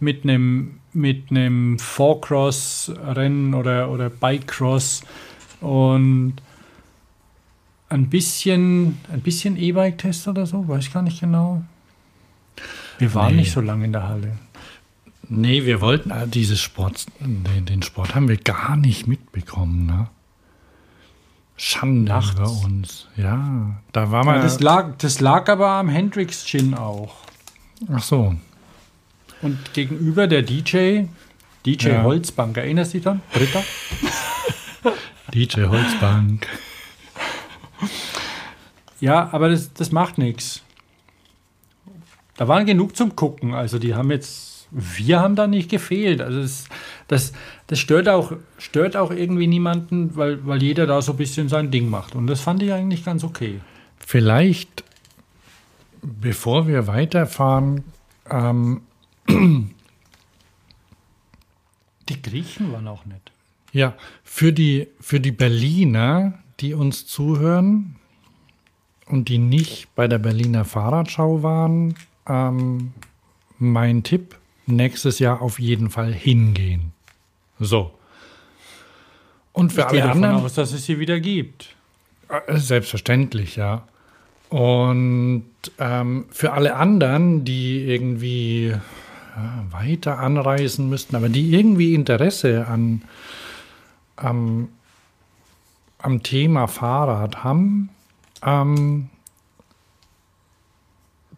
mit einem mit einem Four-Cross-Rennen oder, oder Bike-Cross und ein bisschen, ein bisschen E-Bike-Test oder so, weiß ich gar nicht genau. Wir waren Nee. nicht so lange in der Halle. Nee, wir wollten äh, dieses Sport, den, den Sport haben wir gar nicht mitbekommen, ne? Schande Nachts. über uns. Ja, da war man. Ja, das, lag, das lag aber am Hendrix Gin auch. ach so. Und gegenüber der DJ, DJ Ja. Holzbank, erinnerst du dich dann? Britta? DJ Holzbank. Ja, aber das, das macht nichts. Da waren genug zum Gucken. Also die haben jetzt, wir haben da nicht gefehlt. Also das, das, das stört, auch, stört auch irgendwie niemanden, weil, weil jeder da so ein bisschen sein Ding macht. Und das fand ich eigentlich ganz okay. Vielleicht, bevor wir weiterfahren, ähm, Die Griechen waren auch nett. Ja, für die, für die Berliner, die uns zuhören und die nicht bei der Berliner Fahrradschau waren, ähm, mein Tipp, nächstes Jahr auf jeden Fall hingehen. So. Und für Ich gehe alle davon anderen. aus, dass es sie wieder gibt. Äh, Selbstverständlich, ja. Und ähm, für alle anderen, die irgendwie ja, weiter anreisen müssten, aber die irgendwie Interesse an, am, am Thema Fahrrad haben, ähm,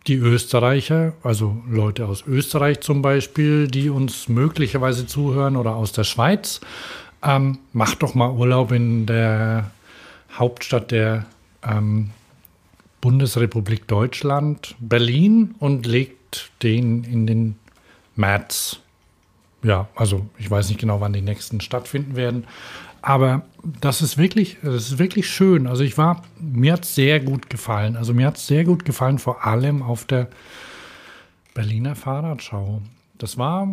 die Österreicher, also Leute aus Österreich zum Beispiel, die uns möglicherweise zuhören oder aus der Schweiz, ähm, macht doch mal Urlaub in der Hauptstadt der ähm, Bundesrepublik Deutschland, Berlin, und legt den in den März. Ja, also ich weiß nicht genau, wann die nächsten stattfinden werden. Aber das ist wirklich, das ist wirklich schön. Also ich war, mir hat es sehr gut gefallen. Also mir hat es sehr gut gefallen, vor allem auf der Berliner Fahrradschau. Das war,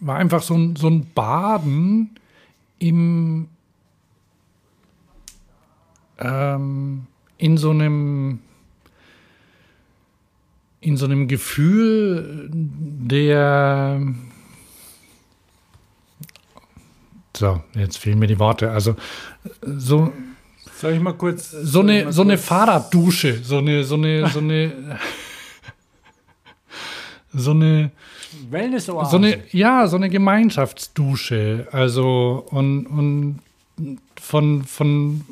war einfach so ein, so ein Baden im ähm, in so einem in so einem Gefühl der so jetzt fehlen mir die Worte also so Soll ich mal kurz. so eine so eine Fahrraddusche so eine so eine so eine so eine Wellness-Oase. so eine, ja, so eine Gemeinschaftsdusche. Also und, und von, von,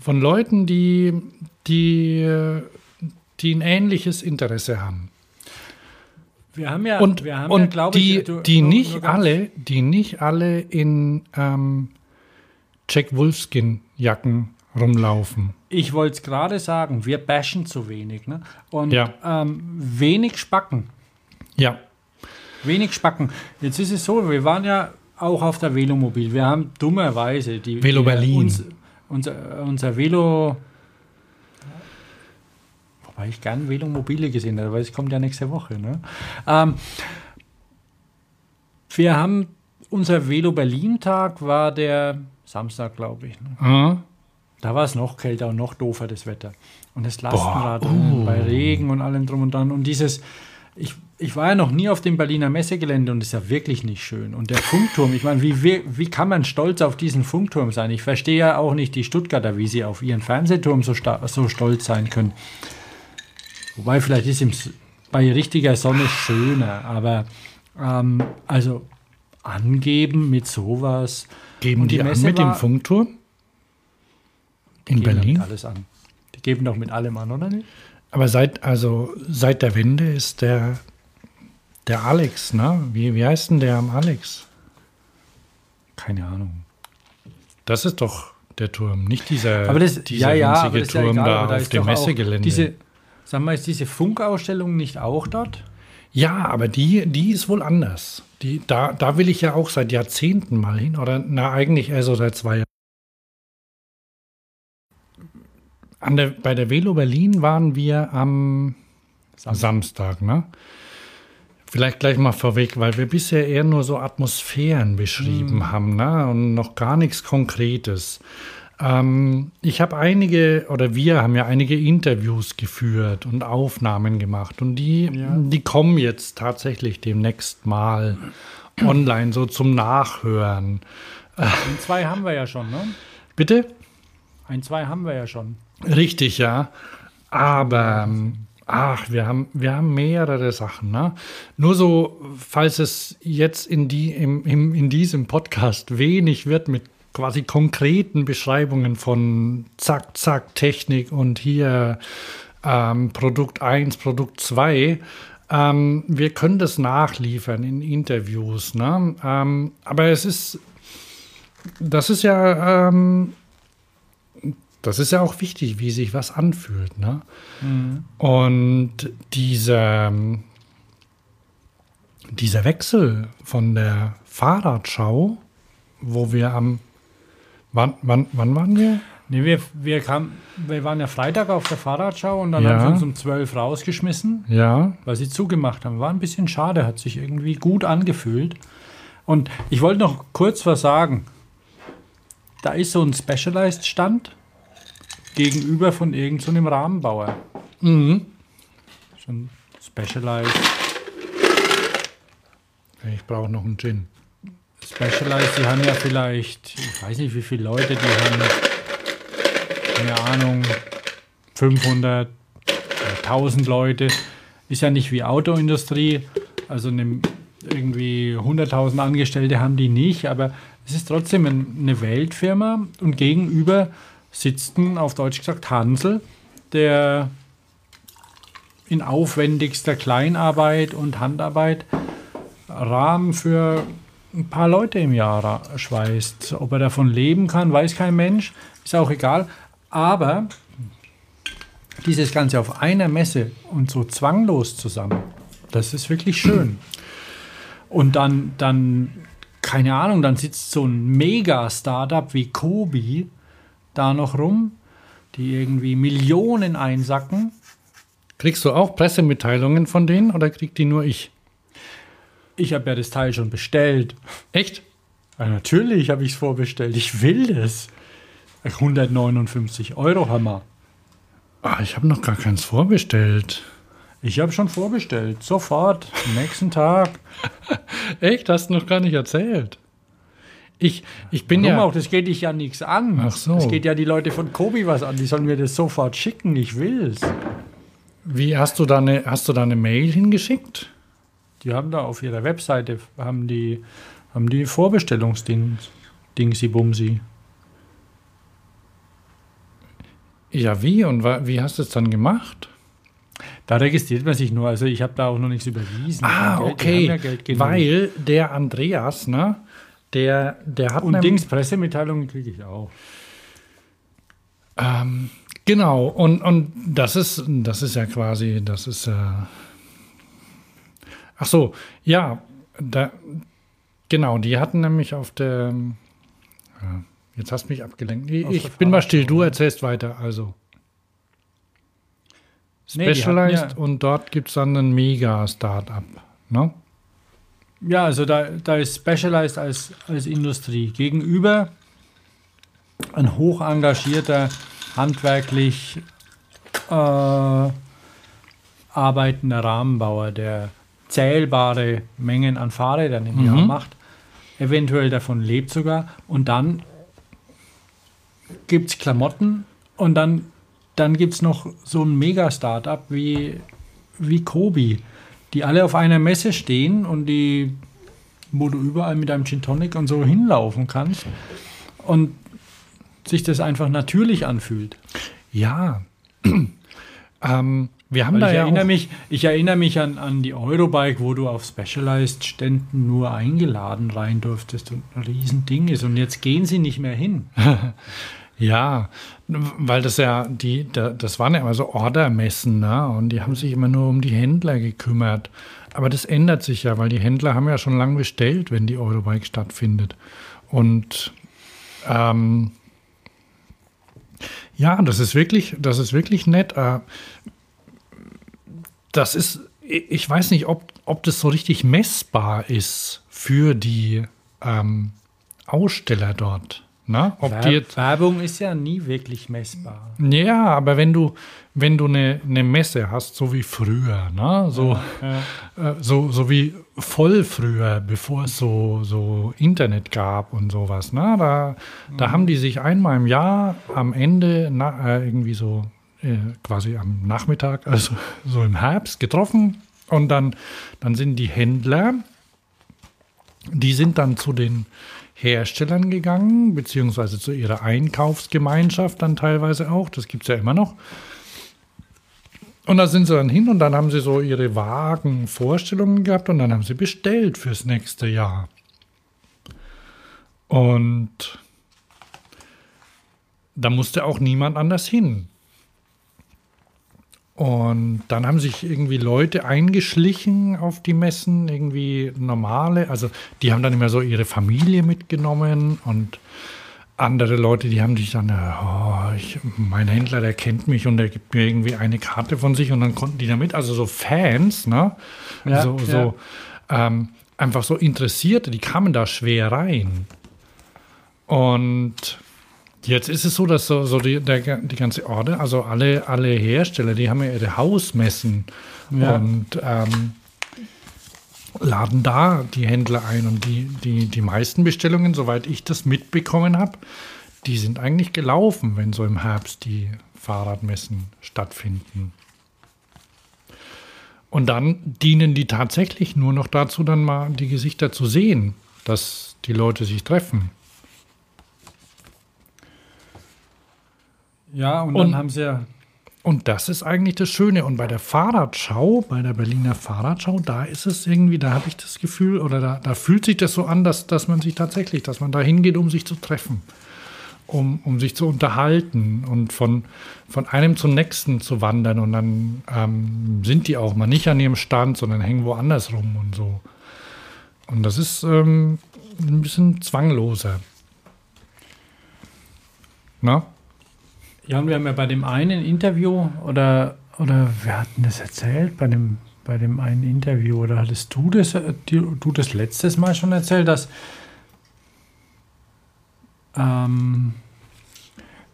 von Leuten, die, die, äh, die ein ähnliches Interesse haben. Wir haben ja, Und, wir haben und ja, glaube die, ich, du- die, nur- nicht nur alle, die nicht alle in ähm, Jack Wolfskin Jacken rumlaufen. Ich wollte es gerade sagen, wir bashen zu wenig. Ne? Und Ja. ähm, wenig Spacken. Ja, Wenig Spacken. Jetzt ist es so, wir waren ja auch auf der Velomobil. Wir haben dummerweise die Velo die, Berlin. Uns, unser, unser Velo. Wobei ich gern Velomobile gesehen habe, weil es kommt ja nächste Woche. Ne? Ähm, wir haben unser Velo Berlin-Tag war der Samstag, glaube ich. Ne? Ah, Da war es noch kälter und noch doofer, das Wetter. Und das Lastenrad Boah, uh. bei Regen und allem drum und dran. Und dieses, ich, ich war ja noch nie auf dem Berliner Messegelände und es ist ja wirklich nicht schön. Und der Funkturm, ich meine, wie, wie, wie kann man stolz auf diesen Funkturm sein? Ich verstehe ja auch nicht die Stuttgarter, wie sie auf ihren Fernsehturm so, so stolz sein können. Wobei, vielleicht ist ihm bei richtiger Sonne schöner, aber ähm, also angeben mit sowas. geben Und die, die an mit dem Funkturm? In Berlin? alles an. Die geben doch mit allem an, oder nicht? Aber seit, also seit der Wende ist der, der Alex, ne? Wie, wie heißt denn der am Alex? Keine Ahnung. Das ist doch der Turm, nicht dieser, Aber das, dieser ja, ja, aber das ist ja Turm egal, da aber auf dem Messegelände. Diese, sag mal, ist diese Funkausstellung nicht auch dort? Ja, aber die, die ist wohl anders. Die, da, da will ich ja auch seit Jahrzehnten mal hin. Oder na, eigentlich eher so seit zwei Jahren. An der, bei der Velo Berlin waren wir am Samstag, Samstag ne? Vielleicht gleich mal vorweg, weil wir bisher eher nur so Atmosphären beschrieben Mhm. haben ne? und noch gar nichts Konkretes. Ähm, ich habe einige, oder wir haben ja einige Interviews geführt und Aufnahmen gemacht und die, Ja. die kommen jetzt tatsächlich demnächst mal online, so zum Nachhören. Ein, zwei haben wir ja schon, ne? Bitte? Ein, zwei haben wir ja schon. Richtig, ja. Aber ähm, ach, wir haben, wir haben mehrere Sachen. Ne? Nur so, falls es jetzt in, die, im, im, in diesem Podcast wenig wird mit quasi konkreten Beschreibungen von Zack, Zack, Technik und hier ähm, Produkt 1, Produkt 2. Ähm, wir können das nachliefern in Interviews. Ne? Ähm, aber es ist, das ist ja ähm, das ist ja auch wichtig, wie sich was anfühlt. Ne? Und dieser, dieser Wechsel von der Fahrradschau, wo wir am. Wann, wann, wann waren wir? Nee, wir, wir, kam, wir waren ja Freitag auf der Fahrradschau und dann Ja. haben sie uns um 12 rausgeschmissen, Ja. weil sie zugemacht haben. War ein bisschen schade, hat sich irgendwie gut angefühlt. Und ich wollte noch kurz was sagen. Da ist so ein Specialized-Stand gegenüber von irgendeinem so Rahmenbauer. Mhm. Schon Specialized. Ich brauche noch einen Gin. Specialized, die haben ja vielleicht, ich weiß nicht wie viele Leute, die haben, keine Ahnung, 500, oder 1000 Leute. Ist ja nicht wie Autoindustrie, also eine, irgendwie 100.000 Angestellte haben die nicht, aber es ist trotzdem ein- eine Weltfirma und gegenüber sitzt ein, auf Deutsch gesagt, Hansel, der in aufwendigster Kleinarbeit und Handarbeit Rahmen für ein paar Leute im Jahr schweißt. Ob er davon leben kann, weiß kein Mensch, ist auch egal. Aber dieses Ganze auf einer Messe und so zwanglos zusammen, das ist wirklich schön. Und dann, dann keine Ahnung, dann sitzt so ein Mega-Startup wie Kobi da noch rum, die irgendwie Millionen einsacken. Kriegst du auch Pressemitteilungen von denen oder kriegt die nur ich? Ich habe ja das Teil schon bestellt. Echt? Ja, natürlich habe ich es vorbestellt. Ich will das. 159 Euro Hammer. Ah, ich habe noch gar keins vorbestellt. Ich habe schon vorbestellt. Sofort. Am nächsten Tag. Echt? Hast du noch gar nicht erzählt. Ich, ich bin Warum ja. auch? Das geht dich ja nichts an. Ach so. Das geht ja die Leute von Kobi was an. Die sollen mir das sofort schicken. Ich will's. Wie hast du da eine, hast du da eine Mail hingeschickt? Die haben da auf ihrer Webseite haben die, haben die Vorbestellungsdings. Dingsi Bumsi. Ja, wie und wie hast du es dann gemacht? Da registriert man sich nur. Also ich habe da auch noch nichts überwiesen. Ah, Geld, okay. ja. Weil der Andreas, ne, der, der hat Und Dings, Pressemitteilungen kriege ich auch. Ähm, genau, und, und das ist, das ist ja quasi, das ist äh Ach so, ja, da, genau, die hatten nämlich auf der. Ja, jetzt hast du mich abgelenkt. Ich, ich bin mal still, du erzählst weiter. Also. Nee, Specialized ja- und dort gibt es dann ein Mega-Startup. Ne? Ja, also da, da ist Specialized als, als Industrie. Gegenüber ein hoch engagierter, handwerklich äh, arbeitender Rahmenbauer, der zählbare Mengen an Fahrrädern im Jahr Mhm. macht, eventuell davon lebt sogar. Und dann gibt es Klamotten und dann, dann gibt es noch so ein Mega-Startup wie, wie Kobi, die alle auf einer Messe stehen und die, wo du überall mit einem Gin Tonic und so hinlaufen kannst und sich das einfach natürlich anfühlt. Ja. ähm, wir haben Weil da ich, ja erinnere mich, ich erinnere mich an, an die Eurobike, wo du auf Specialized-Ständen nur eingeladen rein durftest und ein Riesending ist. Und jetzt gehen sie nicht mehr hin. Ja, weil das ja, die, da, das waren ja immer so Ordermessen, ne? Und die haben sich immer nur um die Händler gekümmert. Aber das ändert sich ja, weil die Händler haben ja schon lange bestellt, wenn die Eurobike stattfindet. Und ähm, ja, das ist wirklich, das ist wirklich nett. Das ist, ich weiß nicht, ob, ob das so richtig messbar ist für die ähm, Aussteller dort. Na, ob Werb jetzt, Werbung ist ja nie wirklich messbar. Ja, aber wenn du, wenn du eine, eine Messe hast, so wie früher, ne? so, ja, ja. Äh, so, so wie voll früher, bevor es so, so Internet gab und sowas, ne? da, mhm. da haben die sich einmal im Jahr am Ende na, äh, irgendwie so quasi am Nachmittag, also so im Herbst getroffen und dann, dann sind die Händler, die sind dann zu den Herstellern gegangen, beziehungsweise zu ihrer Einkaufsgemeinschaft dann teilweise auch. Das gibt es ja immer noch. Und da sind sie dann hin und dann haben sie so ihre vagen Vorstellungen gehabt und dann haben sie bestellt fürs nächste Jahr. Und da musste auch niemand anders hin. Und dann haben sich irgendwie Leute eingeschlichen auf die Messen, irgendwie normale. Also die haben dann immer so ihre Familie mitgenommen und andere Leute, die haben sich dann, oh, ich, mein Händler, der kennt mich und der gibt mir irgendwie eine Karte von sich und dann konnten die damit, also so Fans, ne? Ja, so, ja. so ähm, einfach so Interessierte, die kamen da schwer rein. Und Jetzt ist es so, dass so, so die, der, die ganze Orte, also alle, alle Hersteller, die haben ja ihre Hausmessen ja. und ähm, laden da die Händler ein. Und die, die, die meisten Bestellungen, soweit ich das mitbekommen habe, die sind eigentlich gelaufen, wenn so im Herbst die Fahrradmessen stattfinden. Und dann dienen die tatsächlich nur noch dazu, dann mal die Gesichter zu sehen, dass die Leute sich treffen. Ja, und, und dann haben sie ja. Und das ist eigentlich das Schöne. Und bei der Fahrradschau, bei der Berliner Fahrradschau, da ist es irgendwie, da habe ich das Gefühl, oder da, da fühlt sich das so an, dass, dass man sich tatsächlich, dass man da hingeht, um sich zu treffen, um, um sich zu unterhalten und von, von einem zum nächsten zu wandern. Und dann ähm, sind die auch mal nicht an ihrem Stand, sondern hängen woanders rum und so. Und das ist ähm, ein bisschen zwangloser. Na? Ja, und wir haben ja bei dem einen Interview oder, oder wir hatten das erzählt, bei dem, bei dem einen Interview, oder hattest du das, du das letztes Mal schon erzählt, dass, ähm,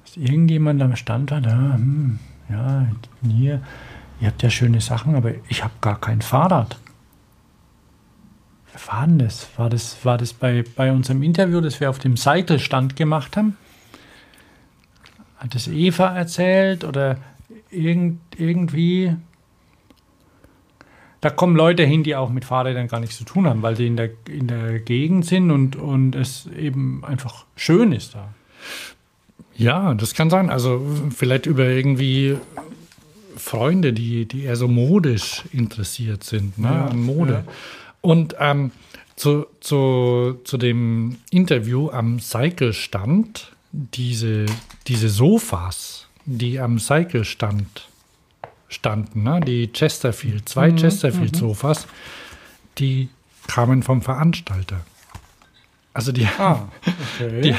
dass irgendjemand am Stand war, ja, hm, ja, hier, ihr habt ja schöne Sachen, aber ich habe gar kein Fahrrad. Wer war denn das? War das, war das bei, bei unserem Interview, das wir auf dem Cycle-Stand gemacht haben? Hat es Eva erzählt oder irgend, irgendwie. Da kommen Leute hin, die auch mit Fahrrädern gar nichts zu tun haben, weil sie in der, in der Gegend sind und, und es eben einfach schön ist da. Ja, das kann sein. Also vielleicht über irgendwie Freunde, die, die eher so modisch interessiert sind, ne? Ja, an Mode. Ja. Und ähm, zu, zu, zu dem Interview am Cycle-Stand diese, diese Sofas, die am Cycle-Stand standen, ne? die Chesterfield, zwei mhm. Chesterfield-Sofas, die kamen vom Veranstalter. Also die, ah, okay. die,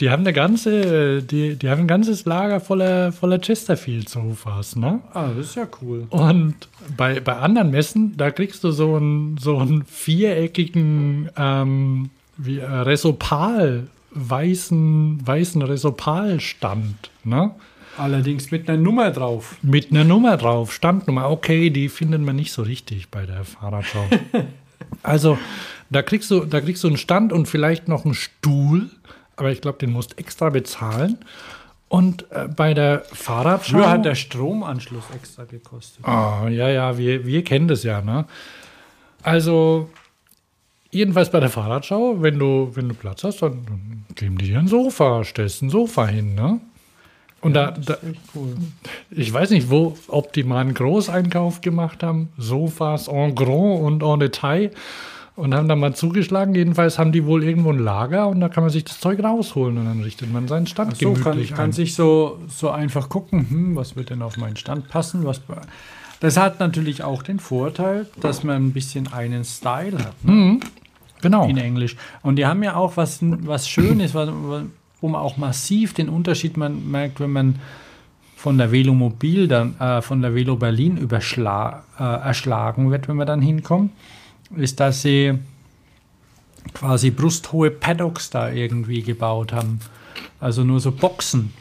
die, haben eine ganze, die, die haben ein ganzes Lager voller, voller Chesterfield-Sofas, ne? Ah, das ist ja cool. Und bei, bei anderen Messen, da kriegst du so einen, so einen viereckigen ähm, wie, äh, Resopal weißen, weißen Resopal-Stand. Ne? Allerdings mit einer Nummer drauf. Mit einer Nummer drauf, Standnummer. Okay, die findet man nicht so richtig bei der Fahrradschau. also, da kriegst, du, da kriegst du einen Stand und vielleicht noch einen Stuhl, aber ich glaube, den musst du extra bezahlen. Und äh, bei der Fahrradschau. Früher hat der Stromanschluss extra gekostet. Ah, ja, ja, wir, wir kennen das ja, ne? Also, Jedenfalls bei der Fahrradschau, wenn du, wenn du Platz hast, dann, dann geben die dir ein Sofa, stellst ein Sofa hin, ne? Und ja, da, da cool. ich weiß nicht, wo, ob die mal einen Großeinkauf gemacht haben, Sofas en grand und en Detail und haben da mal zugeschlagen. Jedenfalls haben die wohl irgendwo ein Lager und da kann man sich das Zeug rausholen und dann richtet man seinen Stand so, gemütlich kann, kann sich so, so einfach gucken, hm, was wird denn auf meinen Stand passen, was Das hat natürlich auch den Vorteil, dass man ein bisschen einen Style hat. Ne? Mhm. Genau. in Englisch. Und die haben ja auch was, was Schönes, was, wo man auch massiv den Unterschied man merkt, wenn man von der Velomobil dann, äh, von der Velo Berlin überschla äh, erschlagen wird, wenn man dann hinkommt, ist, dass sie quasi brusthohe Paddocks da irgendwie gebaut haben. Also nur so Boxen.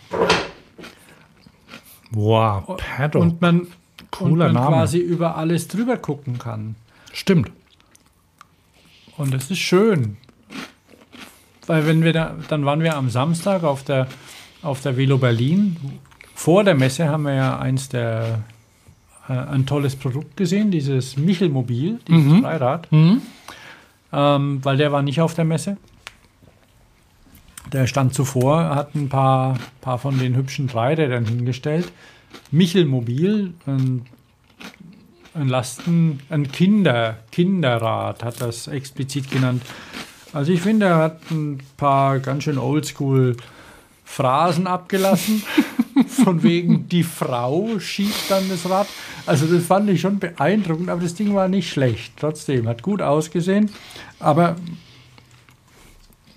Wow, Paddock. Und man, Cooler und man Name. quasi über alles drüber gucken kann. Stimmt. Und das ist schön. Weil wenn wir da, dann waren wir am Samstag auf der, auf der Velo Berlin. Vor der Messe haben wir ja eins der, äh, ein tolles Produkt gesehen, dieses Michelmobil, dieses Mhm. Dreirad. Mhm. Ähm, weil der war nicht auf der Messe. Der stand zuvor, hat ein paar, paar von den hübschen Dreirädern hingestellt. Michelmobil, ein, ein Lasten, ein Kinder, Kinderrad hat das explizit genannt. Also ich finde, er hat ein paar ganz schön oldschool Phrasen abgelassen. Von wegen, die Frau schiebt dann das Rad. Also das fand ich schon beeindruckend, aber das Ding war nicht schlecht. Trotzdem, hat gut ausgesehen. Aber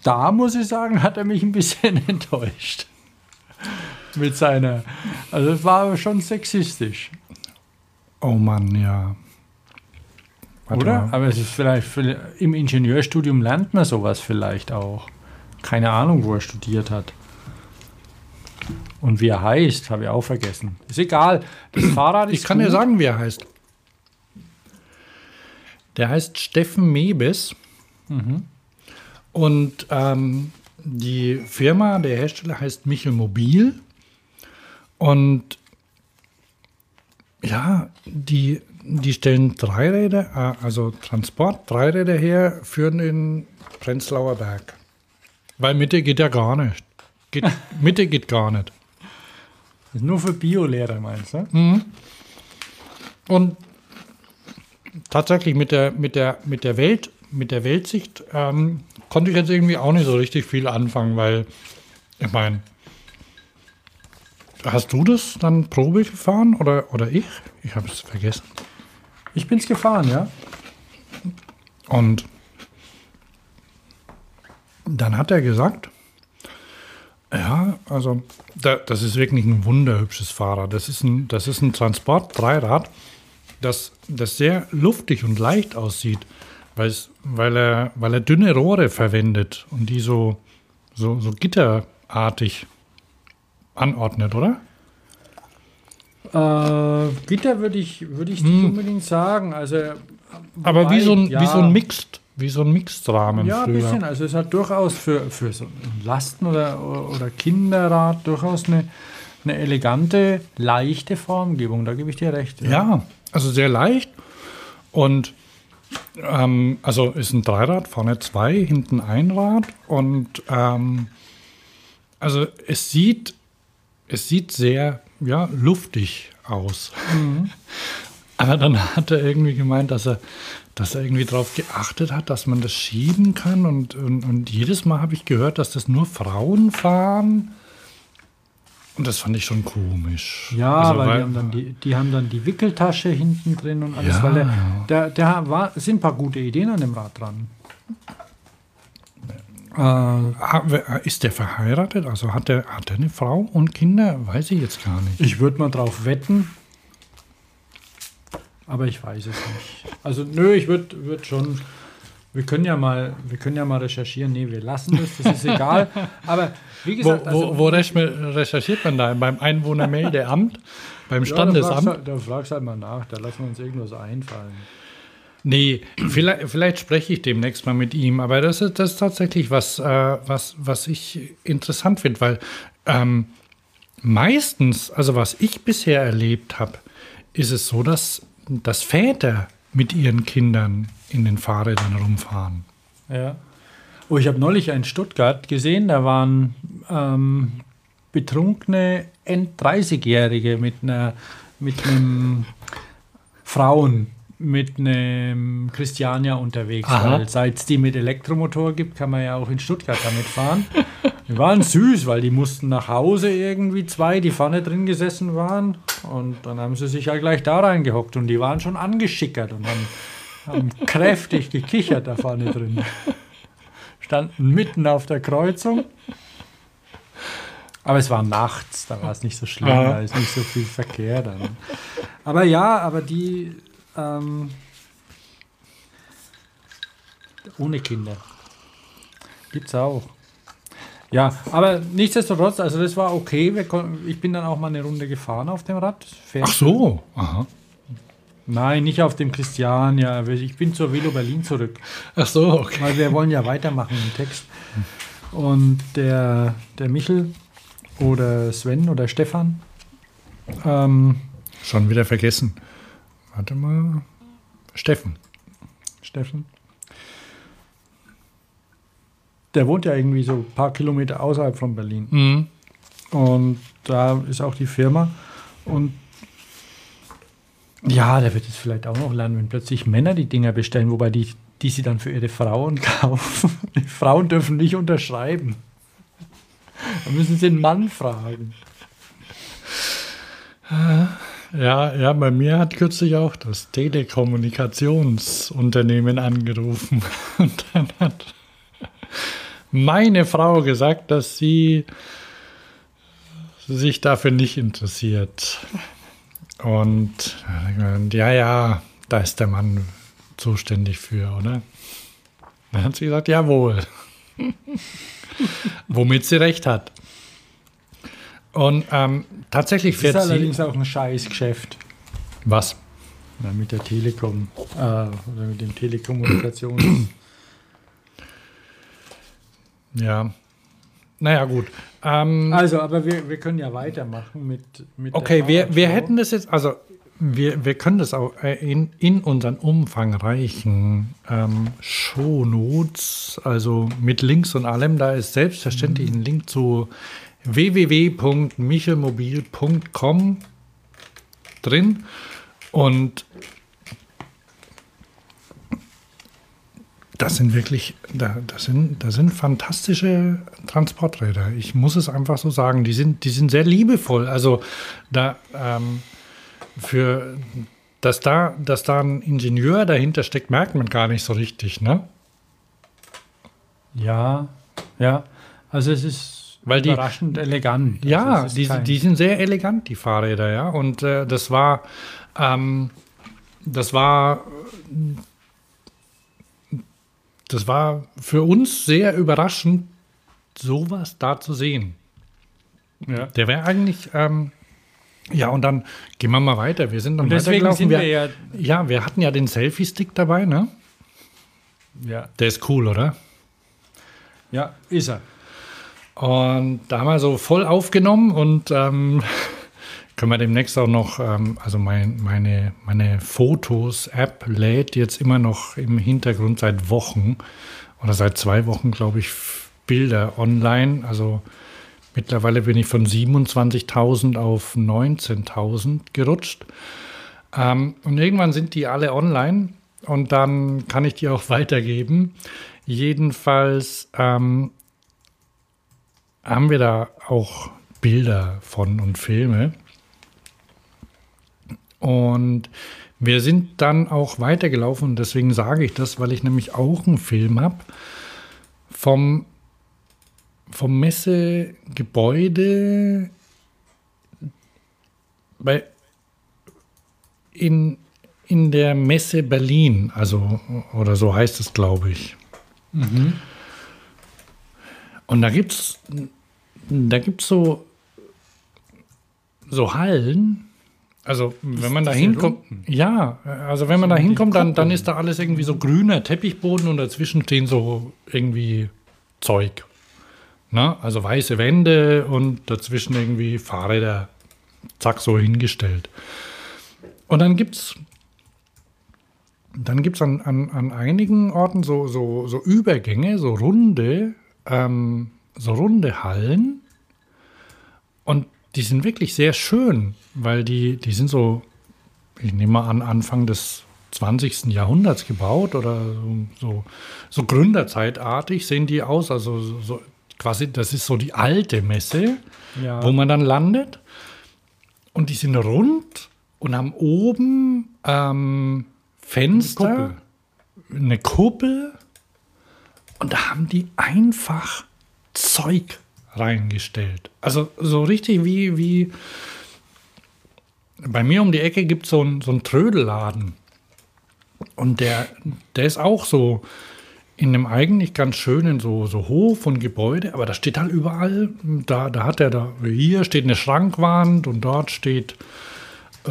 da muss ich sagen, hat er mich ein bisschen enttäuscht. Mit seiner. Also es war schon sexistisch, Oh Mann, ja. Warte oder? mal. Aber es ist vielleicht, vielleicht im Ingenieurstudium lernt man sowas vielleicht auch. Keine Ahnung, wo er studiert hat. Und wie er heißt, habe ich auch vergessen. Ist egal. Das Fahrrad ist Ich kann gut. dir sagen, wie er heißt. Der heißt Steffen Mebes. Mhm. Und ähm, die Firma, der Hersteller heißt Michel Mobil. Und ja, die, die stellen Dreiräder, äh, also Transport-Dreiräder her für den Prenzlauer Berg. Weil Mitte geht ja gar nicht. Geht, Mitte geht gar nicht. Das ist nur für Biolehrer, meinst du? Und tatsächlich mit der, mit der, mit der Welt, mit der Weltsicht ähm, konnte ich jetzt irgendwie auch nicht so richtig viel anfangen, weil ich meine, hast du das dann Probe gefahren oder, oder ich? Ich habe es vergessen. Ich bin's gefahren, ja. Und dann hat er gesagt, ja, also da, das ist wirklich ein wunderhübsches Fahrrad. Das ist ein, das ist ein Transport-Dreirad, das, das sehr luftig und leicht aussieht, weil, es, weil, er, weil er dünne Rohre verwendet und die so, so, so gitterartig anordnet, oder? Äh, Gitter würde ich, würde ich nicht unbedingt sagen. Also, Aber wie so ein, ja, wie so ein Mixed, wie so ein Mixed-Rahmen Ja, ein bisschen. Also es hat durchaus für, für so ein Lasten- oder, oder Kinderrad durchaus eine, eine elegante, leichte Formgebung. Da gebe ich dir recht. Ja, also sehr leicht. Und ähm, also ist ein Dreirad, vorne zwei, hinten ein Rad. Und ähm, also es sieht, es sieht sehr ja, luftig aus. Aber dann hat er irgendwie gemeint, dass er, dass er irgendwie darauf geachtet hat, dass man das schieben kann. Und, und, und jedes Mal habe ich gehört, dass das nur Frauen fahren. Und das fand ich schon komisch. Ja, Also, weil, die, haben dann die, die haben dann die Wickeltasche hinten drin und alles, Ja. weil der, der, der war, sind ein paar gute Ideen an dem Rad dran. Äh, Ist der verheiratet? Also hat er hat eine Frau und Kinder? Weiß ich jetzt gar nicht. ich würde mal drauf wetten, aber ich weiß es nicht. Also nö, ich würde würd schon. Wir können ja mal, wir können ja mal recherchieren. Nee, wir lassen das, das ist egal. Aber wie Wo, gesagt, wo, also, wo recherch- recherchiert man da? Beim Einwohnermeldeamt? Beim ja, da, fragst, Standesamt? halt- da fragst halt mal nach, da lassen wir uns irgendwas einfallen. Nee, vielleicht, vielleicht spreche ich demnächst mal mit ihm, aber das ist, das ist tatsächlich was, äh, was, was ich interessant finde, weil ähm, meistens, also was ich bisher erlebt habe, ist es so, dass, dass Väter mit ihren Kindern in den Fahrrädern rumfahren. Ja. Oh, ich habe neulich in Stuttgart gesehen, da waren ähm, betrunkene End-30-Jährige mit mit einem Frauen mit einem Christiania unterwegs. Aha. Weil seit es die mit Elektromotor gibt, kann man ja auch in Stuttgart damit fahren. Die waren süß, weil die mussten nach Hause irgendwie zwei, die vorne drin gesessen waren. Und dann haben sie sich ja gleich da reingehockt und die waren schon angeschickert und haben, haben kräftig gekichert da vorne drin. Standen mitten auf der Kreuzung. Aber es war nachts, da war es nicht so schlimm, Ja. da ist nicht so viel Verkehr dann. Aber ja, aber die ähm, ohne Kinder. Gibt's auch. Ja, aber nichtsdestotrotz, also das war okay. Wir kon- ich bin dann auch mal eine Runde gefahren auf dem Rad. Ach so. Aha. Nein, nicht auf dem Christiania. Ich bin zur Velo Berlin zurück, Ach so, okay. weil wir wollen ja weitermachen im Text. Und der, der Michel oder Sven oder Stefan, ähm, Schon wieder vergessen. Warte mal. Steffen. Steffen, der wohnt ja irgendwie so ein paar Kilometer außerhalb von Berlin. Mhm. Und da ist auch die Firma. Und ja, der wird es vielleicht auch noch lernen, wenn plötzlich Männer die Dinger bestellen, wobei die, die sie dann für ihre Frauen kaufen. Die Frauen dürfen nicht unterschreiben. Da müssen sie den Mann fragen. Ja, ja, bei mir hat kürzlich auch das Telekommunikationsunternehmen angerufen. Und dann hat meine Frau gesagt, dass sie sich dafür nicht interessiert. Und ja, ja, da ist der Mann zuständig für, oder? Dann hat sie gesagt, jawohl. Womit sie recht hat. Und ähm, tatsächlich Das fährt ist allerdings auch ein Scheißgeschäft. Was? Ja, mit der Telekom. Äh, oder mit dem Telekommunikations. Ja. Naja, gut. Ähm, also, aber wir, wir können ja weitermachen mit. mit okay, wir, wir hätten das jetzt, also wir, wir können das auch äh, in, in unseren umfangreichen ähm, Shownotes, also mit Links und allem, da ist selbstverständlich ein Link zu www.michelmobil.com drin und das sind wirklich, da, das, sind, das sind fantastische Transporträder. Ich muss es einfach so sagen. Die sind, die sind sehr liebevoll. Also da ähm, für dass da, dass da ein Ingenieur dahinter steckt, merkt man gar nicht so richtig, ne? Ja, ja. Also, es ist Weil die- überraschend elegant. Ja, also es ist die, die sind sehr elegant, die Fahrräder, ja. Und äh, das war, ähm, das war, das war für uns sehr überraschend, sowas da zu sehen. ja. Der wäre eigentlich, ähm, ja, und dann gehen wir mal weiter. Wir sind dann Und deswegen sind wir ja. ja, wir hatten ja den Selfie-Stick dabei, ne? Ja, Der ist cool, oder? ja ist er. Und da haben wir so voll aufgenommen und ähm, können wir demnächst auch noch, ähm, also mein, meine, meine Fotos-App lädt jetzt immer noch im Hintergrund seit Wochen oder seit zwei Wochen, glaube ich, Bilder online. Also mittlerweile bin ich von 27.000 auf 19.000 gerutscht. Ähm, und irgendwann sind die alle online und dann kann ich die auch weitergeben. Jedenfalls ähm, haben wir da auch Bilder von und Filme. Und wir sind dann auch weitergelaufen deswegen sage ich das, weil ich nämlich auch einen Film habe vom, vom Messegebäude bei, in, in der Messe Berlin, also oder so heißt es, glaube ich. Und da gibt es da gibt's so, so Hallen. Also, wenn man da hinkommt, ja, also wenn man da hinkommt, dann, dann ist da alles irgendwie so grüner Teppichboden und dazwischen stehen so irgendwie Zeug. Na, also weiße Wände und dazwischen irgendwie Fahrräder, zack, so hingestellt. Und dann gibt es dann gibt's an, an, an einigen Orten so, so, so Übergänge, so runde, ähm, so runde Hallen. Und die sind wirklich sehr schön, weil die, die sind so, ich nehme mal an, Anfang des 20. Jahrhunderts gebaut oder so, so, Gründerzeitartig sehen die aus, also so, quasi, das ist so die alte Messe, Ja. wo man dann landet. Und die sind rund und haben oben ähm, Fenster, Kuppel. eine Kuppel. Und da haben die einfach Zeug reingestellt. Also so richtig wie, wie bei mir um die Ecke gibt so es ein, so einen Trödelladen. Und der, der ist auch so in einem eigentlich ganz schönen so, so Hof und Gebäude, aber da steht halt überall, da, da hat er da, hier steht eine Schrankwand und dort steht äh,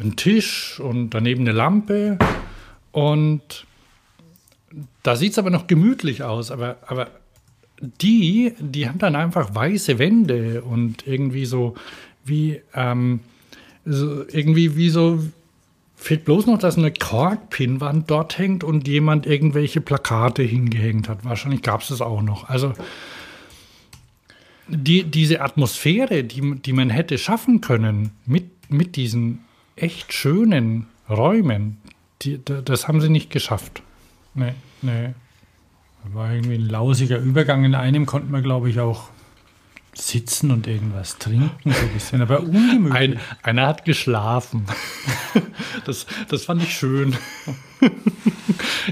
ein Tisch und daneben eine Lampe und da sieht es aber noch gemütlich aus, aber, aber die, die haben dann einfach weiße Wände und irgendwie so wie, ähm, so irgendwie wie so, fehlt bloß noch, dass eine Korkpinwand dort hängt und jemand irgendwelche Plakate hingehängt hat. Wahrscheinlich gab es das auch noch. Also die, diese Atmosphäre, die, die man hätte schaffen können mit, mit diesen echt schönen Räumen, die, da- das haben sie nicht geschafft. Nee, nee. Da war irgendwie ein lausiger Übergang. In einem konnten wir, glaube ich, auch sitzen und irgendwas trinken, so ein bisschen, aber ungemütlich. Ein, einer hat geschlafen. Das, das fand ich schön.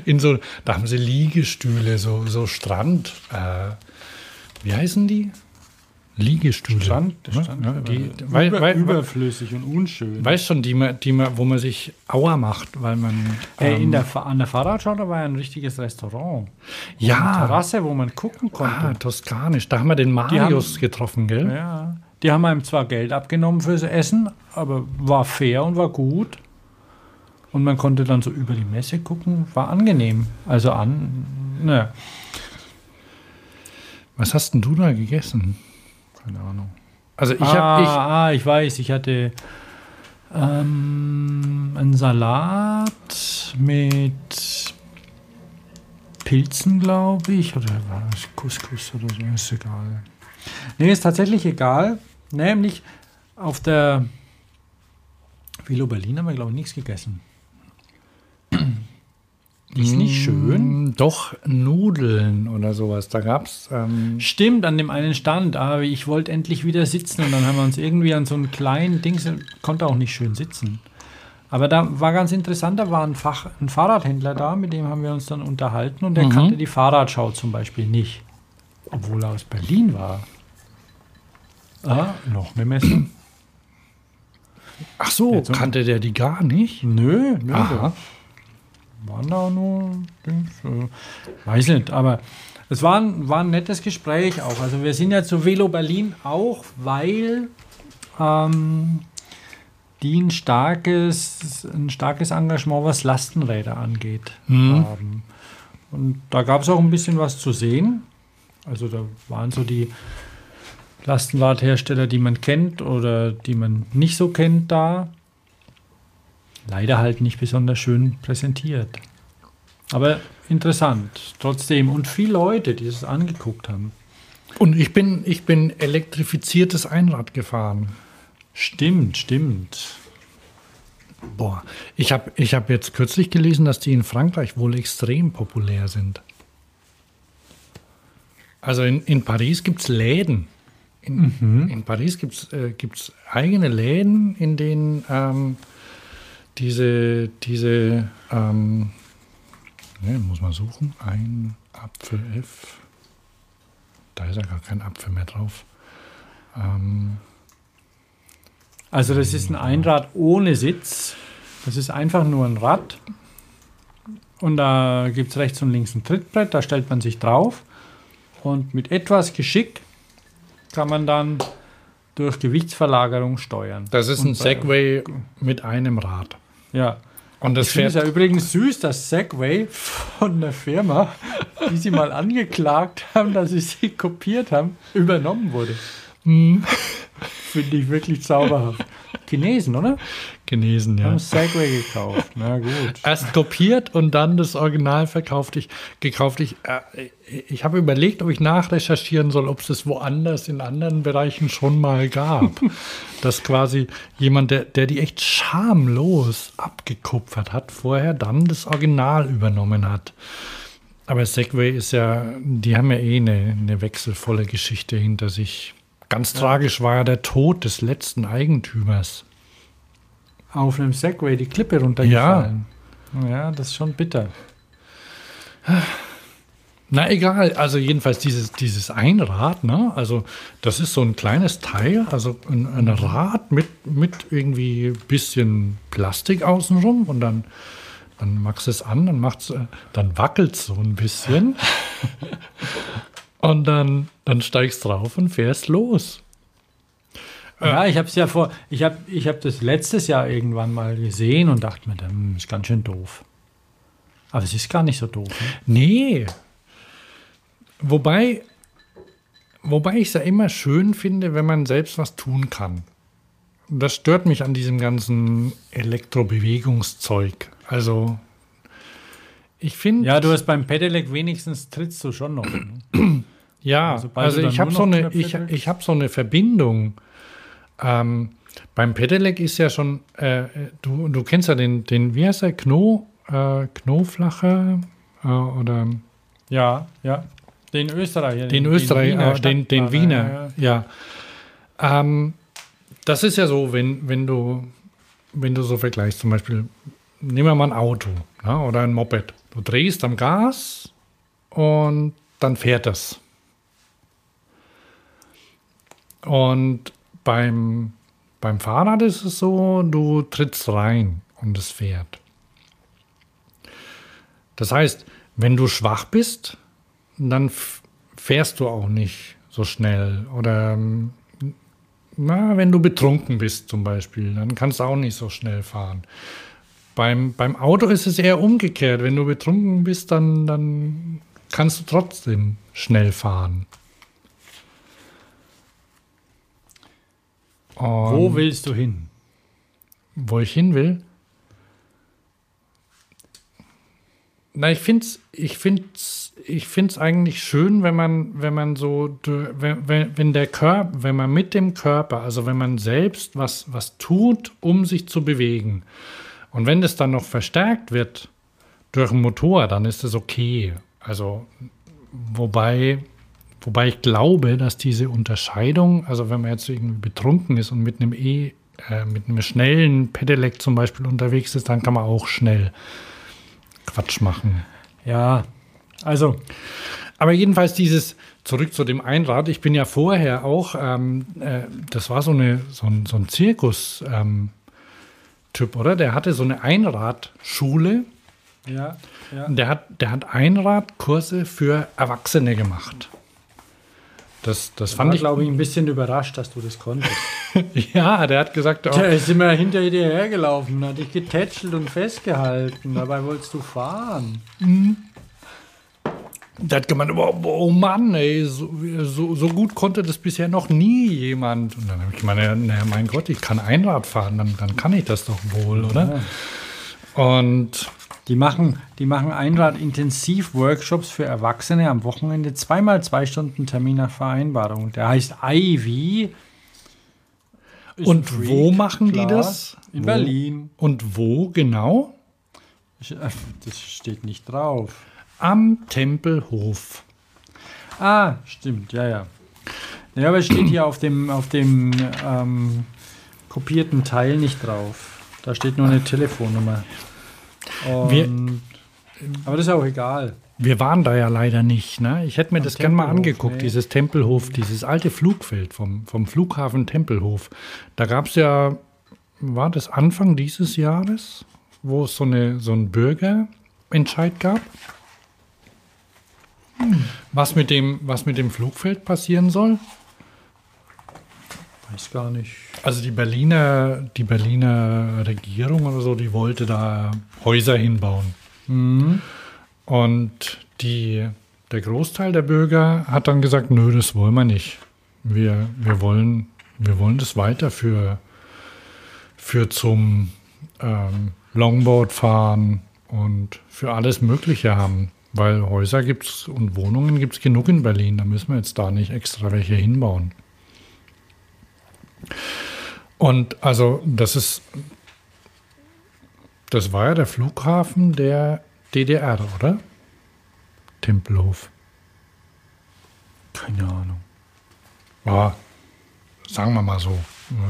In so, da haben sie Liegestühle, so, so Strand. Äh, wie heißen die? Liegestühle. Strand, der Ne? Strand Ja, die, über, weil, weil, überflüssig und unschön. weißt schon, die, die wo man sich Auer macht, weil man. Äh, in ähm, der, Fa- an der Fahrradschau, da war ja ein richtiges Restaurant. Eine ja, Terrasse, wo man gucken ah, konnte. toskanisch. Da haben wir den Marius getroffen, gell? Ja, die haben einem zwar Geld abgenommen fürs Essen, aber war fair und war gut. Und man konnte dann so über die Messe gucken, war angenehm. Also an, ne, Was hast denn du da gegessen? Keine Ahnung. Also ich ah, habe. Ich, ah, ich weiß, ich hatte ähm, einen Salat mit Pilzen, glaube ich. Oder war das Couscous oder so? Ist egal. Nee, ist tatsächlich egal. Nämlich auf der Vilo Berlin haben wir, glaube ich, nichts gegessen. Ist nicht schön. Mm, Doch, Nudeln oder sowas. Da gab es. Ähm, Stimmt, an dem einen Stand, aber ich wollte endlich wieder sitzen und dann haben wir uns irgendwie an so einen kleinen Ding, konnte auch nicht schön sitzen. Aber da war ganz interessant, da war ein, Fach, ein Fahrradhändler da, mit dem haben wir uns dann unterhalten und der Mhm. kannte die Fahrradschau zum Beispiel nicht. Obwohl er aus Berlin war. Ah, noch eine Messe? ach so, kannte der die gar nicht? Nö, nö. Aha. Waren da nur Dings, äh, Weiß nicht, aber es war ein, war ein nettes Gespräch auch. Also wir sind ja zu Velo Berlin auch, weil ähm, die ein starkes, ein starkes Engagement, was Lastenräder angeht, Mhm. haben. Und da gab es auch ein bisschen was zu sehen. Also da waren so die Lastenradhersteller, die man kennt oder die man nicht so kennt, da. Leider halt nicht besonders schön präsentiert. Aber interessant, trotzdem. Und viele Leute, die es angeguckt haben. Und ich bin, ich bin elektrifiziertes Einrad gefahren. Stimmt, stimmt. Boah, ich habe ich hab jetzt kürzlich gelesen, dass die in Frankreich wohl extrem populär sind. Also in, in Paris gibt es Läden. In, in Paris gibt es äh, gibt's eigene Läden, in denen ähm, diese, diese ähm, ne, muss man suchen, ein Apfel F. Da ist ja gar kein Apfel mehr drauf. Ähm, Also das ist ein Einrad ohne Sitz. Das ist einfach nur ein Rad. Und da gibt es rechts und links ein Trittbrett, da stellt man sich drauf. Und mit etwas Geschick kann man dann durch Gewichtsverlagerung steuern. das ist ein bei- Segway mit einem Rad. Ja. Und das fährt ja übrigens süß, dass Segway von der Firma, die sie mal angeklagt haben, dass sie sie kopiert haben, übernommen wurde. Hm. Finde ich wirklich zauberhaft. Chinesen, oder? genesen, ja. Haben Segway gekauft. Na gut. Erst kopiert und dann das Original verkauft ich, gekauft. Ich, äh, ich habe überlegt, ob ich nachrecherchieren soll, ob es das woanders in anderen Bereichen schon mal gab. Dass quasi jemand, der, der die echt schamlos abgekupfert hat, vorher dann das Original übernommen hat. aber Segway ist ja, die haben ja eh eine, eine wechselvolle Geschichte hinter sich. Ganz tragisch war ja der Tod des letzten Eigentümers. Auf einem Segway die Klippe runtergefallen. Ja. ja, das ist schon bitter. Na egal, also jedenfalls dieses, dieses Einrad, ne? Also das ist so ein kleines Teil, also ein, ein Rad mit, mit irgendwie bisschen Plastik außenrum und dann, dann machst du es an, dann macht's, äh, dann wackelt so ein bisschen. und dann, dann steigst drauf und fährst los. Ja, ich habe es ja vor, ich habe ich hab das letztes Jahr irgendwann mal gesehen und dachte mir, das ist ganz schön doof. Aber es ist gar nicht so doof. Ne? Nee, Wobei, wobei ich es ja immer schön finde, wenn man selbst was tun kann. Das stört mich an diesem ganzen Elektrobewegungszeug. Also, ich finde. Ja, du hast beim Pedelec wenigstens trittst du schon noch. Ne? ja, also, also ich habe so, eine, ich, ich hab so eine Verbindung. Ähm, beim Pedelec ist ja schon, äh, du, du kennst ja den, den wie heißt der, Kno, äh, Knoflacher äh, oder. Ja, ja. Den Österreicher. Den, den Österreicher, den, den, den Wiener, ja. ja. Ähm, das ist ja so, wenn, wenn du, wenn du so vergleichst, zum Beispiel, nehmen wir mal ein Auto ja, oder ein Moped. Du drehst am Gas und dann fährt das. Und beim, beim Fahrrad ist es so, du trittst rein und es fährt. Das heißt, wenn du schwach bist, dann fährst du auch nicht so schnell. Oder na, wenn du betrunken bist zum Beispiel, dann kannst du auch nicht so schnell fahren. Beim, beim Auto ist es eher umgekehrt. Wenn du betrunken bist, dann, dann kannst du trotzdem schnell fahren. Und Wo willst du hin? Wo ich hin will? Na, ich finde es ich find's, ich find's eigentlich schön, wenn man, wenn man so, wenn, wenn der Körper, wenn man mit dem Körper, also wenn man selbst was, was tut, um sich zu bewegen. Und wenn das dann noch verstärkt wird durch ein Motor, dann ist das okay. Also, wobei, wobei ich glaube, dass diese Unterscheidung, also wenn man jetzt irgendwie betrunken ist und mit einem E, äh, mit einem schnellen Pedelec zum Beispiel unterwegs ist, dann kann man auch schnell Quatsch machen. Ja, also. Aber jedenfalls dieses, zurück zu dem Einrad, ich bin ja vorher auch, ähm, äh, das war so, eine, so ein, so ein Zirkus. Ähm, Typ, oder? Der hatte so eine Einradschule. Ja, ja. Der hat, der hat Einradkurse für Erwachsene gemacht. Das, das fand war, ich. glaube ich, ein bisschen überrascht, dass du das konntest. ja, der hat gesagt, oh, der ist immer hinter dir hergelaufen, hat dich getätschelt und festgehalten. Dabei wolltest du fahren. Mhm. Der hat gemeint, oh, oh Mann, ey, so, so, so, gut konnte das bisher noch nie jemand. Und dann habe ich gemeint, na, mein Gott, ich kann Einrad fahren, dann, dann kann ich das doch wohl, oder? Ja. Und die machen, die machen Einrad-Intensiv-Workshops für Erwachsene am Wochenende, zweimal zwei Stunden Termin nach Vereinbarung. Der heißt Ivy. Und Freak, wo machen klar, die das? In wo? Berlin. Und wo genau? Äh, das steht nicht drauf. Am Tempelhof. Ah, stimmt, ja, ja. Ja, aber es steht hier auf dem, auf dem ähm, kopierten Teil nicht drauf. Da steht nur eine Telefonnummer. Wir, aber das ist auch egal. Wir waren da ja leider nicht. Ne? Ich hätte mir Am das gerne mal angeguckt, nee. dieses Tempelhof, dieses alte Flugfeld vom, vom Flughafen Tempelhof. Da gab es ja, war das Anfang dieses Jahres, wo es so, eine, so einen Bürgerentscheid gab? Hm. Was, mit dem, was mit dem Flugfeld passieren soll? Weiß gar nicht. Also die Berliner, die Berliner Regierung oder so, die wollte da Häuser hinbauen. Mhm. Und die, der Großteil der Bürger hat dann gesagt, nö, das wollen wir nicht. Wir, wir, wollen, wir wollen das weiter für, für zum ähm, Longboard fahren und für alles Mögliche haben. Weil Häuser gibt es und Wohnungen gibt es genug in Berlin. Da müssen wir jetzt da nicht extra welche hinbauen. Und also das ist, das war ja der Flughafen der DDR, oder? Tempelhof? Keine Ahnung. Ja, sagen wir mal so.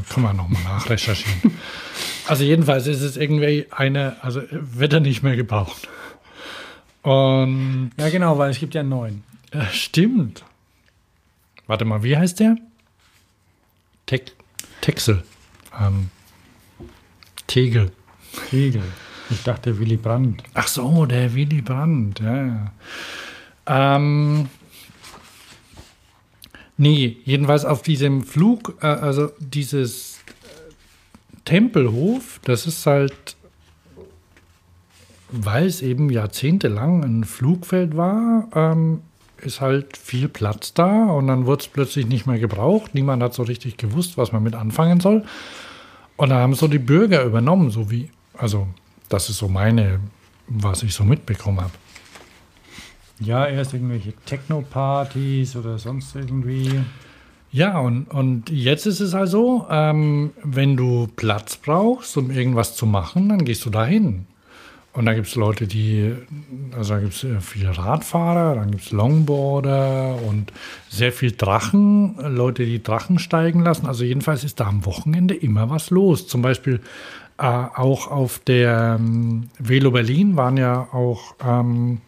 Können wir nochmal nachrecherchieren. also jedenfalls ist es irgendwie eine, also wird er nicht mehr gebraucht. Und Ja, genau, weil es gibt ja einen neuen. äh, stimmt. Warte mal, wie heißt der? Te Texel. Ähm, Tegel. Kegel. Ich dachte Willy Brandt. Ach so, der Willy Brandt, ja. ja. Ähm, nee, jedenfalls auf diesem Flug, äh, also dieses äh, Tempelhof, das ist halt, weil es eben jahrzehntelang ein Flugfeld war, ähm, ist halt viel Platz da und dann wurde es plötzlich nicht mehr gebraucht. Niemand hat so richtig gewusst, was man mit anfangen soll. Und da haben so die Bürger übernommen, so wie, also das ist so meine, was ich so mitbekommen habe. Ja, erst irgendwelche Techno-Partys oder sonst irgendwie. Ja, und, und jetzt ist es also, ähm, wenn du Platz brauchst, um irgendwas zu machen, dann gehst du dahin. Und da gibt es Leute, die, also da gibt es viele Radfahrer, dann gibt es Longboarder und sehr viel Drachen, Leute, die Drachen steigen lassen. Also jedenfalls ist da am Wochenende immer was los. Zum Beispiel äh, auch auf der ähm, Velo Berlin waren ja auch, ähm,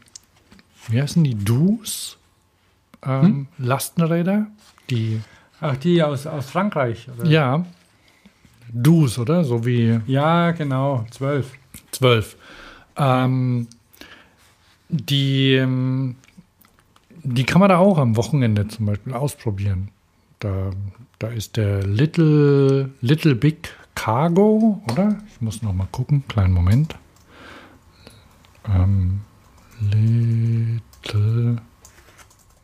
wie heißen die, Dus? Ähm, Lastenräder, die Ach, die aus, aus Frankreich. Oder? ja. Dus, oder? So wie Ja, genau, zwölf. zwölf. Ähm, die, ähm, die kann man da auch am Wochenende zum Beispiel ausprobieren. Da, da ist der Little, Little Big Cargo, oder? Ich muss noch mal gucken. Kleinen Moment. Ähm, Little.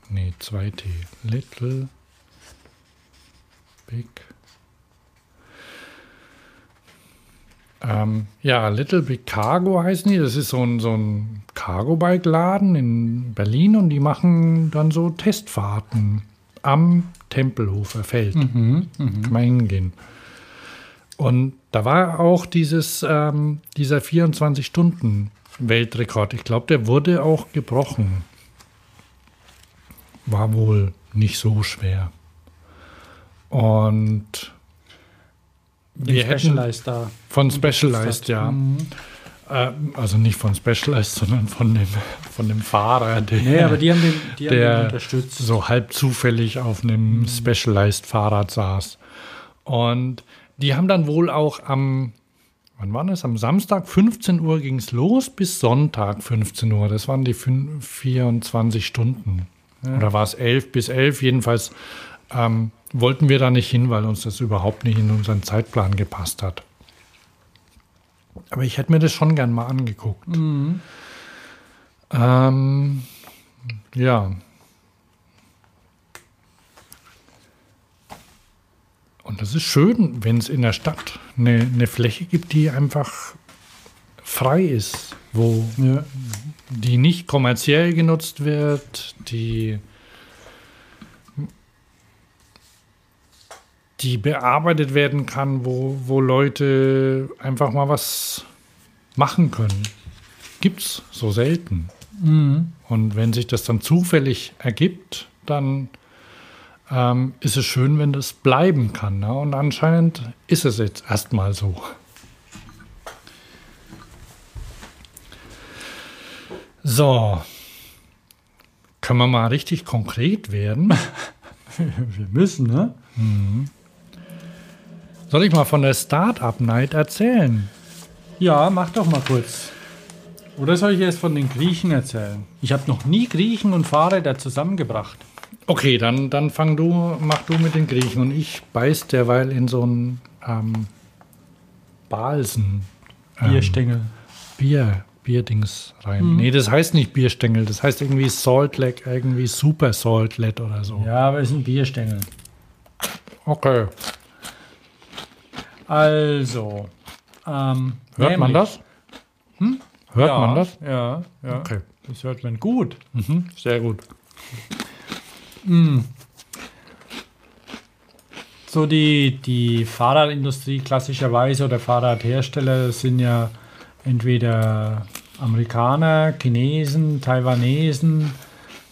Nee, 2T. Little Big. Ähm, ja, Little Big Cargo heißen die. Das ist so ein, so ein Cargo-Bike-Laden in Berlin und die machen dann so Testfahrten am Tempelhofer Feld. Mhm, Kann man hingehen. Und da war auch dieses, ähm, dieser 24-Stunden-Weltrekord. Ich glaube, der wurde auch gebrochen. War wohl nicht so schwer. Und wir hätten Specialized da. von Specialized, ja. Mhm. Äh, also nicht von Specialized, sondern von dem, von dem Fahrer, der, Nee, aber die haben den, die haben den der unterstützt. so halb zufällig auf einem Specialized Fahrrad saß. Und die haben dann wohl auch am, wann war das? Am Samstag 15 Uhr ging es los bis Sonntag 15 Uhr. Das waren die fün- 24 Stunden. Oder war es 11 bis 11? Jedenfalls ähm, wollten wir da nicht hin, weil uns das überhaupt nicht in unseren Zeitplan gepasst hat. Aber ich hätte mir das schon gern mal angeguckt. Ähm, ja. Und das ist schön, wenn es in der Stadt eine, eine Fläche gibt, die einfach frei ist, wo Ja. die nicht kommerziell genutzt wird, die, die bearbeitet werden kann, wo, wo Leute einfach mal was machen können. Gibt's so selten. Mhm. Und wenn sich das dann zufällig ergibt, dann ähm, ist es schön, wenn das bleiben kann. Ne? Und anscheinend ist es jetzt erstmal so. So, können wir mal richtig konkret werden? Wir müssen, ne? Soll ich mal von der Startup Night erzählen? Ja, mach doch mal kurz. Oder soll ich erst von den Griechen erzählen? Ich habe noch nie Griechen und Fahrräder zusammengebracht. Okay, dann, dann fang du, mach du mit den Griechen und ich beiß derweil in so einen ähm, Balsen. ähm, Bierstängel. Bier, Bierdings rein. Nee, das heißt nicht Bierstängel, das heißt irgendwie Salt Lake, irgendwie Super Salt Lake oder so. Ja, aber es sind Bierstängel. Okay. Also. Ähm, Hört man nämlich- das? Hört ja, man das? Ja, ja. Okay. Das hört man gut. Mhm, sehr gut. So die, die Fahrradindustrie klassischerweise oder Fahrradhersteller sind ja entweder Amerikaner, Chinesen, Taiwanesen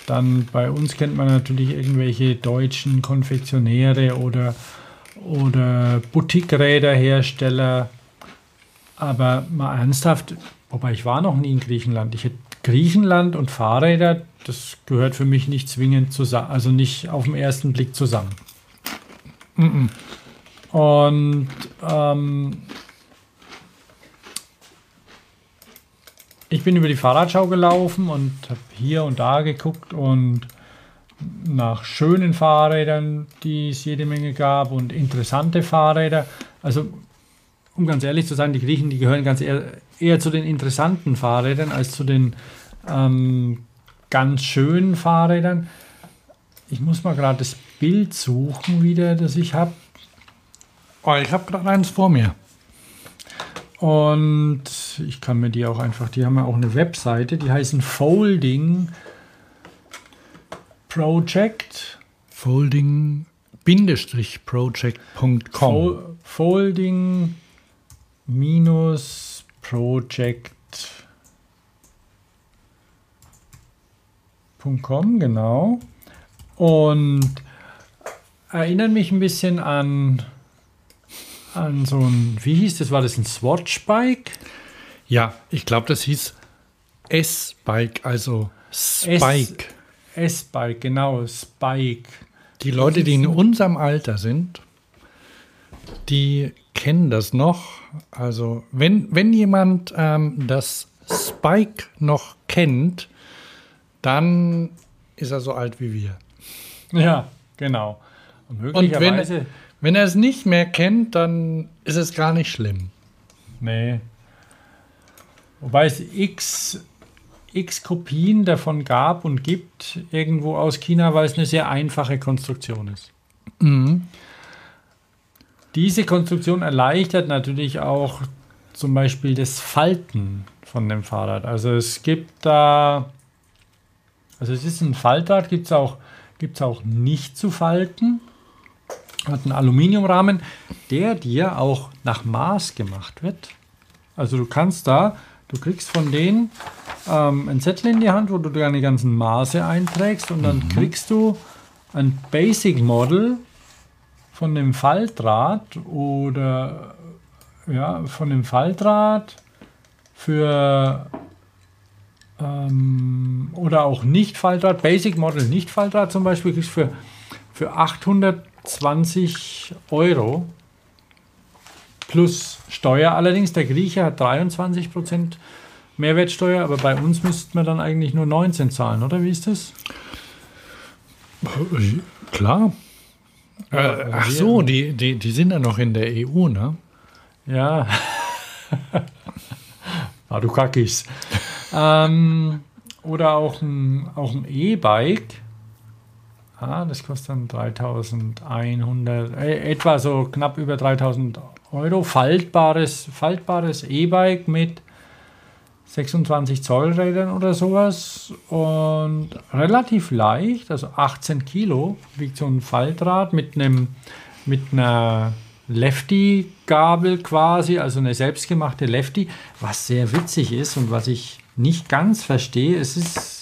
dann bei uns kennt man natürlich irgendwelche deutschen Konfektionäre oder, oder Boutique-Räderhersteller. Aber mal ernsthaft, wobei ich war noch nie in Griechenland. Ich hätte Griechenland und Fahrräder, das gehört für mich nicht zwingend zusammen, also nicht auf den ersten Blick zusammen. Mm -mm. Und ähm, ich bin über die Fahrradschau gelaufen und habe hier und da geguckt und nach schönen Fahrrädern, die es jede Menge gab und interessante Fahrräder. Also, um ganz ehrlich zu sein, die Griechen, die gehören ganz eher, eher zu den interessanten Fahrrädern als zu den ähm, ganz schönen Fahrrädern. Ich muss mal gerade das Bild suchen wieder, das ich habe. Oh, ich habe gerade eins vor mir. Und ich kann mir die auch einfach, die haben ja auch eine Webseite, die heißen Folding Project. Folding-project.com. Folding minus Project.com, genau. Und erinnern mich ein bisschen an an so ein, wie hieß das, war das ein Swatch-Bike? Ja, ich glaube, das hieß S-Bike, also Spike. S-Bike, genau, Spike. Die Leute, die in unserem Alter sind, die kennen das noch. Also, wenn, wenn jemand ähm, das Spike noch kennt, dann ist er so alt wie wir. Ja, genau. Und, möglicherweise. Und wenn, wenn er es nicht mehr kennt, dann ist es gar nicht schlimm. Nee. Wobei es x, x Kopien davon gab und gibt, irgendwo aus China, weil es eine sehr einfache Konstruktion ist. Mhm. Diese Konstruktion erleichtert natürlich auch zum Beispiel das Falten von dem Fahrrad. Also es gibt da, also es ist ein Faltrad, gibt es auch, gibt's auch nicht zu falten hat einen Aluminiumrahmen, der dir auch nach Maß gemacht wird. Also du kannst da, du kriegst von denen ähm, ein Zettel in die Hand, wo du deine ganzen Maße einträgst und dann mhm. kriegst du ein Basic Model von dem Faltrad oder ja, von dem Faltrad für ähm, oder auch nicht Faltrad, Basic Model nicht Faltrad zum Beispiel kriegst du für, für 800 20 Euro plus Steuer. Allerdings, der Grieche hat 23 Prozent Mehrwertsteuer, aber bei uns müssten wir dann eigentlich nur 19 zahlen, oder wie ist das? Klar. Äh, ach so, die, die, die sind ja noch in der EU, ne? Ja. ah, du Kackis. ähm, oder auch ein, auch ein E-Bike Ah, das kostet dann 3100, äh, etwa so knapp über 3000 Euro. Faltbares, faltbares E-Bike mit 26 Zoll Rädern oder sowas und relativ leicht, also 18 Kilo wiegt so ein Faltrad mit einem mit einer Lefty-Gabel quasi, also eine selbstgemachte Lefty, was sehr witzig ist und was ich nicht ganz verstehe. Es ist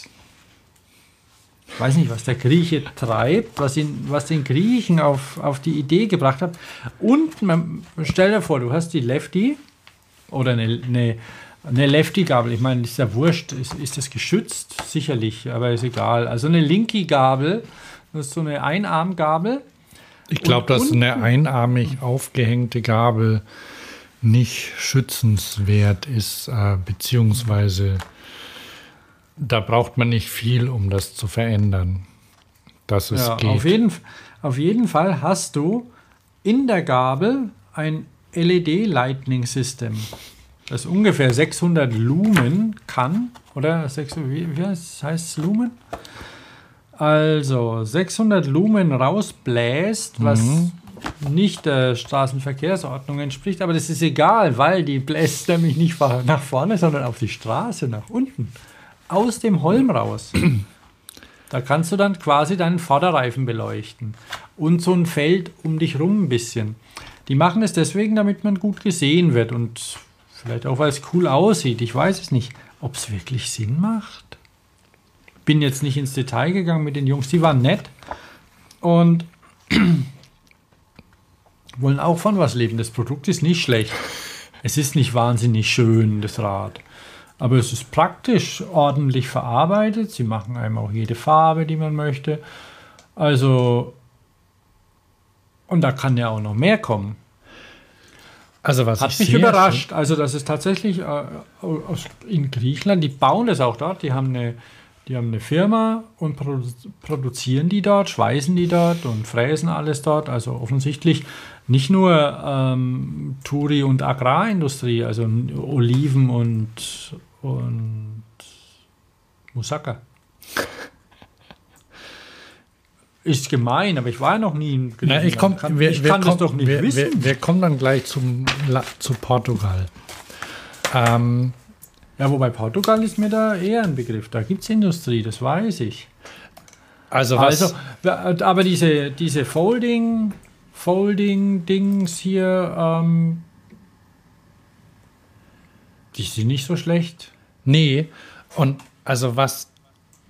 weiß nicht, was der Grieche treibt, was, ihn, was den Griechen auf, auf die Idee gebracht hat. Und man, stell dir vor, du hast die Lefty oder eine, eine, eine Lefty-Gabel. Ich meine, ist ja wurscht, ist, ist das geschützt? Sicherlich, aber ist egal. Also eine Linky-Gabel, das ist so eine Einarmgabel. Ich glaube, dass eine einarmig aufgehängte Gabel nicht schützenswert ist, äh, beziehungsweise da braucht man nicht viel, um das zu verändern, dass es ja, geht. Auf jeden, auf jeden Fall hast du in der Gabel ein LED Lightning System, das ungefähr 600 Lumen kann, oder 600, wie, wie heißt es Lumen? Also 600 Lumen rausbläst, was mhm. nicht der Straßenverkehrsordnung entspricht, aber das ist egal, weil die bläst nämlich nicht nach vorne, sondern auf die Straße nach unten aus dem Holm raus. Da kannst du dann quasi deinen Vorderreifen beleuchten und so ein Feld um dich rum ein bisschen. Die machen es deswegen, damit man gut gesehen wird und vielleicht auch, weil es cool aussieht. Ich weiß es nicht, ob es wirklich Sinn macht. bin jetzt nicht ins Detail gegangen mit den Jungs, die waren nett und wollen auch von was leben. Das Produkt ist nicht schlecht. Es ist nicht wahnsinnig schön, das Rad. Aber es ist praktisch, ordentlich verarbeitet. Sie machen einem auch jede Farbe, die man möchte. Also, und da kann ja auch noch mehr kommen. Also was Hat ich mich überrascht. Also das ist tatsächlich äh, aus, in Griechenland, die bauen das auch dort. Die haben eine, die haben eine Firma und produ produzieren die dort, schweißen die dort und fräsen alles dort. Also offensichtlich nicht nur ähm, Turi- und Agrarindustrie, also Oliven und, und Moussaka. Ist gemein, aber ich war noch nie in Na, ich komm, kann, wir, ich wir kann kommen, das doch nicht wir, wissen. Wir, wir kommen dann gleich zum, zu Portugal. Ähm, Ja, wobei Portugal ist mir da eher ein Begriff. Da gibt es Industrie, das weiß ich. also was, Also, aber diese, diese Folding, Folding-Dings hier, ähm, die sind nicht so schlecht. nee, und also was,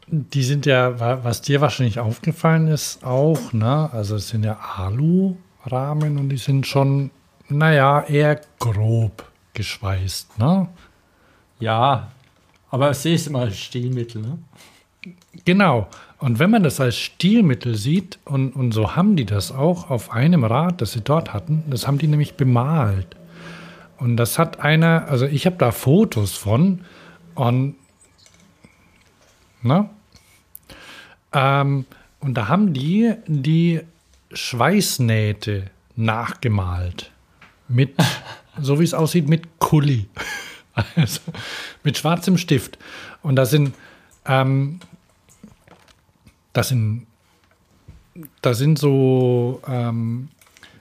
die sind ja, wa- was dir wahrscheinlich aufgefallen ist, auch, ne? Also es sind ja Alu-Rahmen und die sind schon, naja, eher grob geschweißt, ne? Ja, aber es ist immer Stilmittel, ne? Genau. Und wenn man das als Stilmittel sieht, und, und so haben die das auch auf einem Rad, das sie dort hatten, das haben die nämlich bemalt. Und das hat einer, also ich habe da Fotos von, und, ne? Ähm, und da haben die die Schweißnähte nachgemalt. Mit, so wie es aussieht, mit Kuli. Also mit schwarzem Stift. Und da sind, ähm, das sind, da sind so, ähm,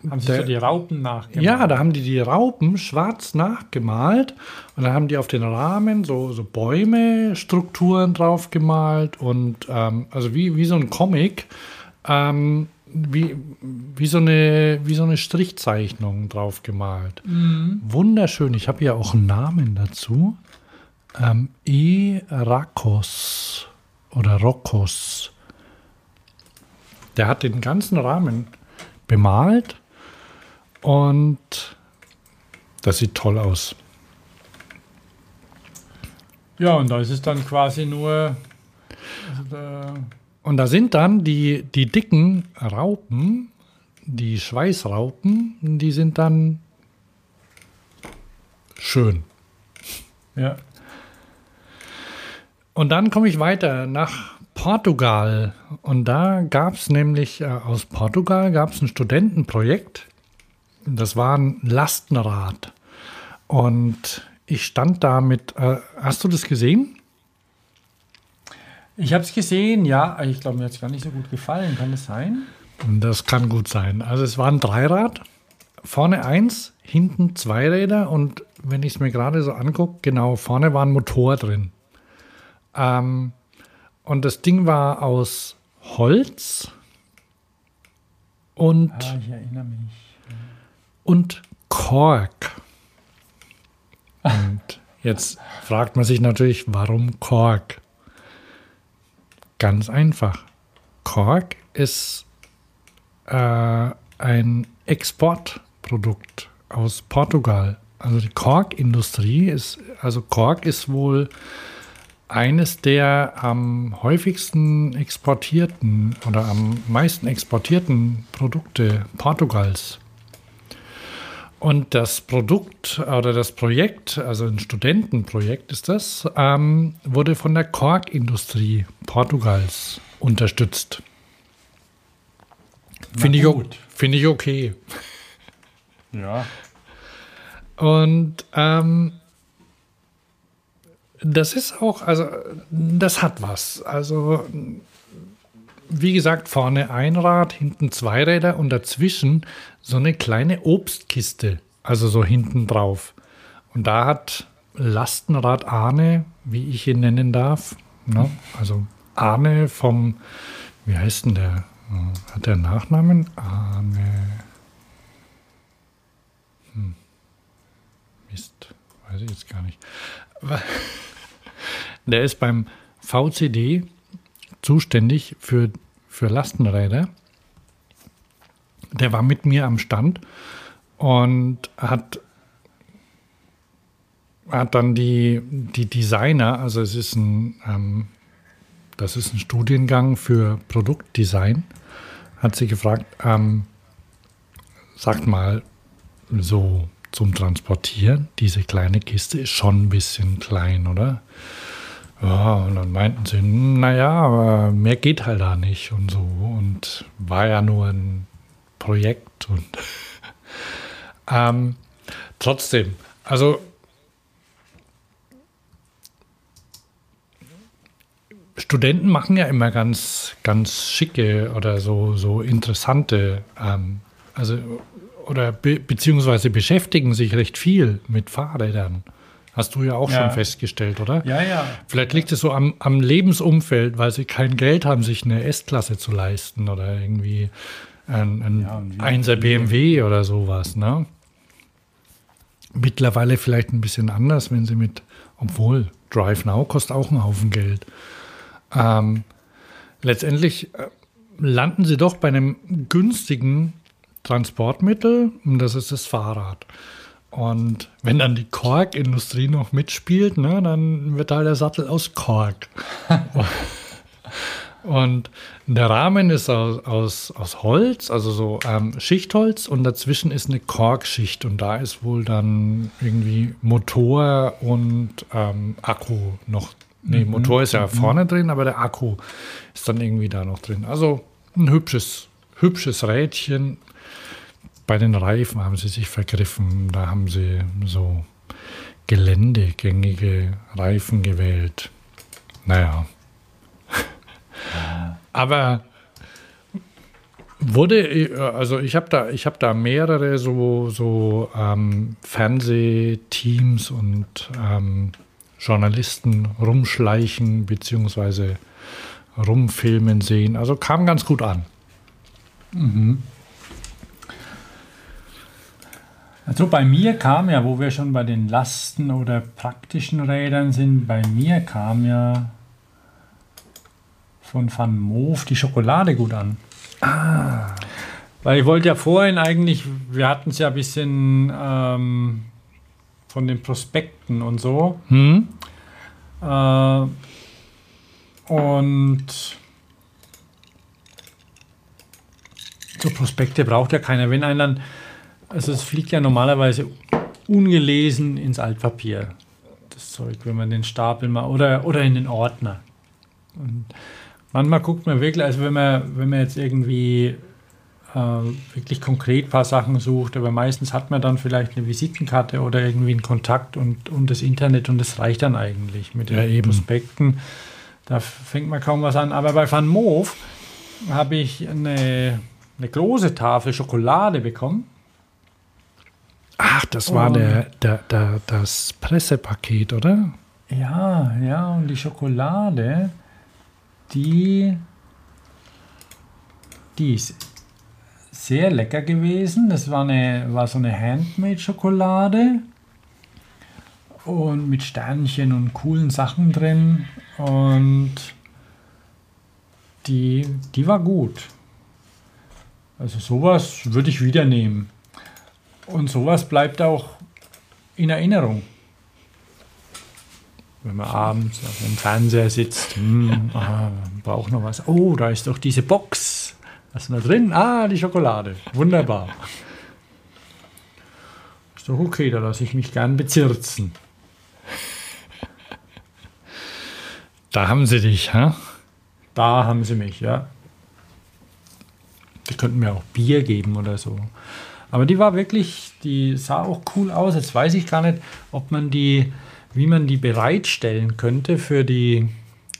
Haben sie Der- so die Raupen nachgemacht? ja, da haben die die Raupen schwarz nachgemalt und dann haben die auf den Rahmen so, so Bäume-Strukturen drauf gemalt und ähm, also wie, wie so ein Comic, ähm, wie, wie, so eine, wie so eine Strichzeichnung drauf gemalt. Wunderschön. Ich habe hier auch einen Namen dazu. Ähm, E. Rakos oder Rokos. Der hat den ganzen Rahmen bemalt und das sieht toll aus. Ja, und da ist es dann quasi nur. Also da, Und da sind dann die, die dicken Raupen, die Schweißraupen, die sind dann schön. ja. Und dann komme ich weiter nach Portugal. Und da gab es nämlich äh, aus Portugal gab es ein Studentenprojekt. Das war ein Lastenrad. Und ich stand da mit, äh, hast du das gesehen? Ich habe es gesehen, ja. Ich glaube, mir hat es gar nicht so gut gefallen. Kann das sein? Das kann gut sein. Also es war ein Dreirad, vorne eins, hinten zwei Räder und wenn ich es mir gerade so angucke, genau, vorne war ein Motor drin. Ähm, und das Ding war aus Holz und, Ah, ich erinnere mich. und Kork. Und jetzt fragt man sich natürlich, warum Kork? Ganz einfach. Kork ist äh, ein Exportprodukt aus Portugal. Also die Korkindustrie ist, also Kork ist wohl eines der am häufigsten exportierten oder am meisten exportierten Produkte Portugals. Und das Produkt oder das Projekt, also ein Studentenprojekt ist das, ähm, wurde von der Korkindustrie Portugals unterstützt. Finde ich, finde ich okay. Ja. Und ähm, das ist auch, also das hat was. Also wie gesagt, vorne ein Rad, hinten zwei Räder und dazwischen so eine kleine Obstkiste, also so hinten drauf. Und da hat Lastenrad Arne, wie ich ihn nennen darf, ne? also Arne vom, wie heißt denn der? Hat der einen Nachnamen? Arne. Hm. Mist, weiß ich jetzt gar nicht. Der ist beim VCD zuständig für, für Lastenräder. Der war mit mir am Stand und hat, hat dann die, die Designer, also es ist ein, ähm, das ist ein Studiengang für Produktdesign, hat sie gefragt, ähm, sagt mal, so zum Transportieren, diese kleine Kiste ist schon ein bisschen klein, oder? Ja, und dann meinten sie, naja, aber mehr geht halt da nicht und so. Und war ja nur ein Projekt und ähm, trotzdem, also Studenten machen ja immer ganz, ganz schicke oder so, so interessante, ähm, also oder be beziehungsweise beschäftigen sich recht viel mit Fahrrädern. Hast du ja auch ja. schon festgestellt, oder? Ja, ja. Vielleicht liegt es so am, am Lebensumfeld, weil sie kein Geld haben, sich eine S-Klasse zu leisten oder irgendwie ein, ein ja, 1er BMW oder sowas. Ne? Mittlerweile vielleicht ein bisschen anders, wenn sie mit, obwohl Drive Now kostet auch einen Haufen Geld. Ähm, letztendlich äh, landen sie doch bei einem günstigen Transportmittel und das ist das Fahrrad. Und wenn dann die Korkindustrie noch mitspielt, ne, dann wird halt der Sattel aus Kork. und der Rahmen ist aus, aus, aus Holz, also so ähm, Schichtholz und dazwischen ist eine Korkschicht und da ist wohl dann irgendwie Motor und ähm, Akku noch. Nee, mhm. Motor ist ja mhm. vorne drin, aber der Akku ist dann irgendwie da noch drin. Also ein hübsches, hübsches Rädchen, bei den Reifen haben sie sich vergriffen. Da haben sie so geländegängige Reifen gewählt. Naja. Aber wurde, also ich habe da, ich da mehrere so, so ähm, Fernsehteams und ähm, Journalisten rumschleichen bzw. rumfilmen sehen. Also kam ganz gut an. Mhm. Also bei mir kam ja, wo wir schon bei den Lasten oder praktischen Rädern sind, bei mir kam ja von Van Moof die Schokolade gut an. Ah. Weil ich wollte ja vorhin eigentlich, wir hatten es ja ein bisschen ähm, von den Prospekten und so. Hm. Äh, und so Prospekte braucht ja keiner. Wenn einer dann also es fliegt ja normalerweise ungelesen ins Altpapier, das Zeug, wenn man den Stapel mal oder, oder in den Ordner. Und manchmal guckt man wirklich, also wenn man, wenn man jetzt irgendwie äh, wirklich konkret ein paar Sachen sucht, aber meistens hat man dann vielleicht eine Visitenkarte oder irgendwie einen Kontakt und, und das Internet und das reicht dann eigentlich mit den ja, Prospekten. Da fängt man kaum was an. Aber bei Van Moof habe ich eine, eine große Tafel Schokolade bekommen Ach, das war der, der, der, das Pressepaket, oder? Ja, ja, und die Schokolade, die, die ist sehr lecker gewesen. Das war, eine, war so eine Handmade-Schokolade und mit Sternchen und coolen Sachen drin. Und die, die war gut. Also sowas würde ich wieder nehmen. Und sowas bleibt auch in Erinnerung. Wenn man abends auf dem Fernseher sitzt, hm, ah, braucht noch was. Oh, da ist doch diese Box. Was ist da drin? Ah, die Schokolade. Wunderbar. Ist doch okay, da lasse ich mich gern bezirzen. Da haben sie dich, hä? Da haben sie mich, ja. Die könnten mir auch Bier geben oder so. Aber die war wirklich, die sah auch cool aus. Jetzt weiß ich gar nicht, ob man die, wie man die bereitstellen könnte für die,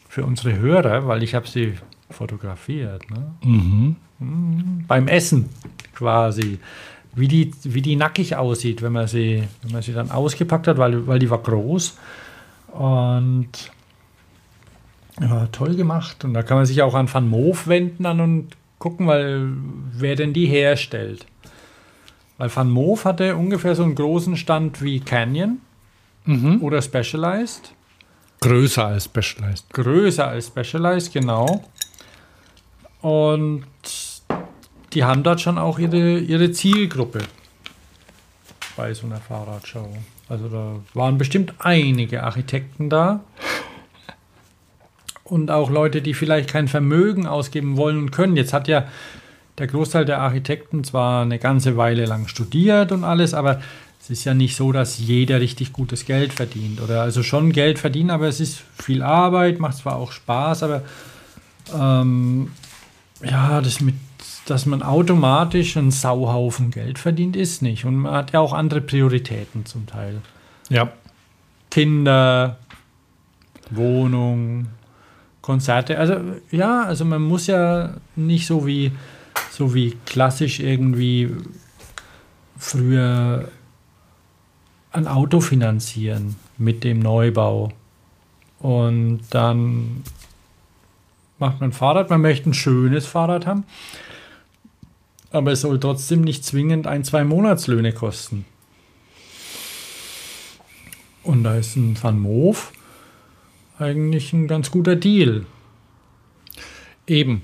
für unsere Hörer, weil ich habe sie fotografiert. Ne? Mhm. Mhm. Beim Essen quasi. Wie die, wie die nackig aussieht, wenn man sie, wenn man sie dann ausgepackt hat, weil, weil die war groß. Und ja, toll gemacht. Und da kann man sich auch an Van Moof wenden dann und gucken, weil wer denn die herstellt. Weil Van Moof hatte ungefähr so einen großen Stand wie Canyon mhm. oder Specialized. Größer als Specialized. Größer als Specialized, genau. Und die haben dort schon auch ihre, ihre Zielgruppe bei so einer Fahrradshow. Also da waren bestimmt einige Architekten da. Und auch Leute, die vielleicht kein Vermögen ausgeben wollen und können. Jetzt hat ja der Großteil der Architekten zwar eine ganze Weile lang studiert und alles, aber es ist ja nicht so, dass jeder richtig gutes Geld verdient. Oder also schon Geld verdienen, aber es ist viel Arbeit, macht zwar auch Spaß, aber ähm, ja, das mit, dass man automatisch einen Sauhaufen Geld verdient, ist nicht. Und man hat ja auch andere Prioritäten zum Teil. Ja. Kinder, Wohnung, Konzerte. Also ja, also man muss ja nicht so wie so wie klassisch irgendwie früher ein Auto finanzieren mit dem Neubau. Und dann macht man ein Fahrrad, man möchte ein schönes Fahrrad haben, aber es soll trotzdem nicht zwingend ein, zwei Monatslöhne kosten. Und da ist ein Van Moof eigentlich ein ganz guter Deal. Eben.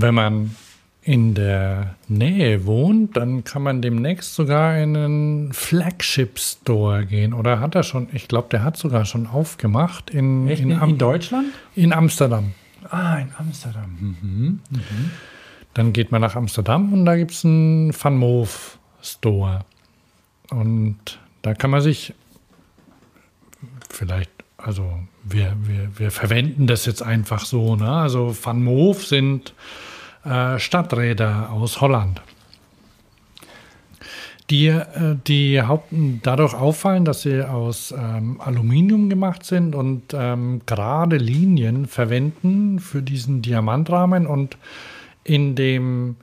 Wenn man in der Nähe wohnt, dann kann man demnächst sogar in einen Flagship Store gehen. Oder hat er schon? Ich glaube, der hat sogar schon aufgemacht in, in, in, in Deutschland? In Amsterdam. Ah, in Amsterdam. Mhm. Mhm. Dann geht man nach Amsterdam und da gibt es einen Van Moof Store. Und da kann man sich vielleicht, also wir, wir, wir verwenden das jetzt einfach so. Ne? Also Van Moof sind Stadträder aus Holland. Die, äh, die Haupt dadurch auffallen, dass sie aus ähm, Aluminium gemacht sind und ähm, gerade Linien verwenden für diesen Diamantrahmen und in dem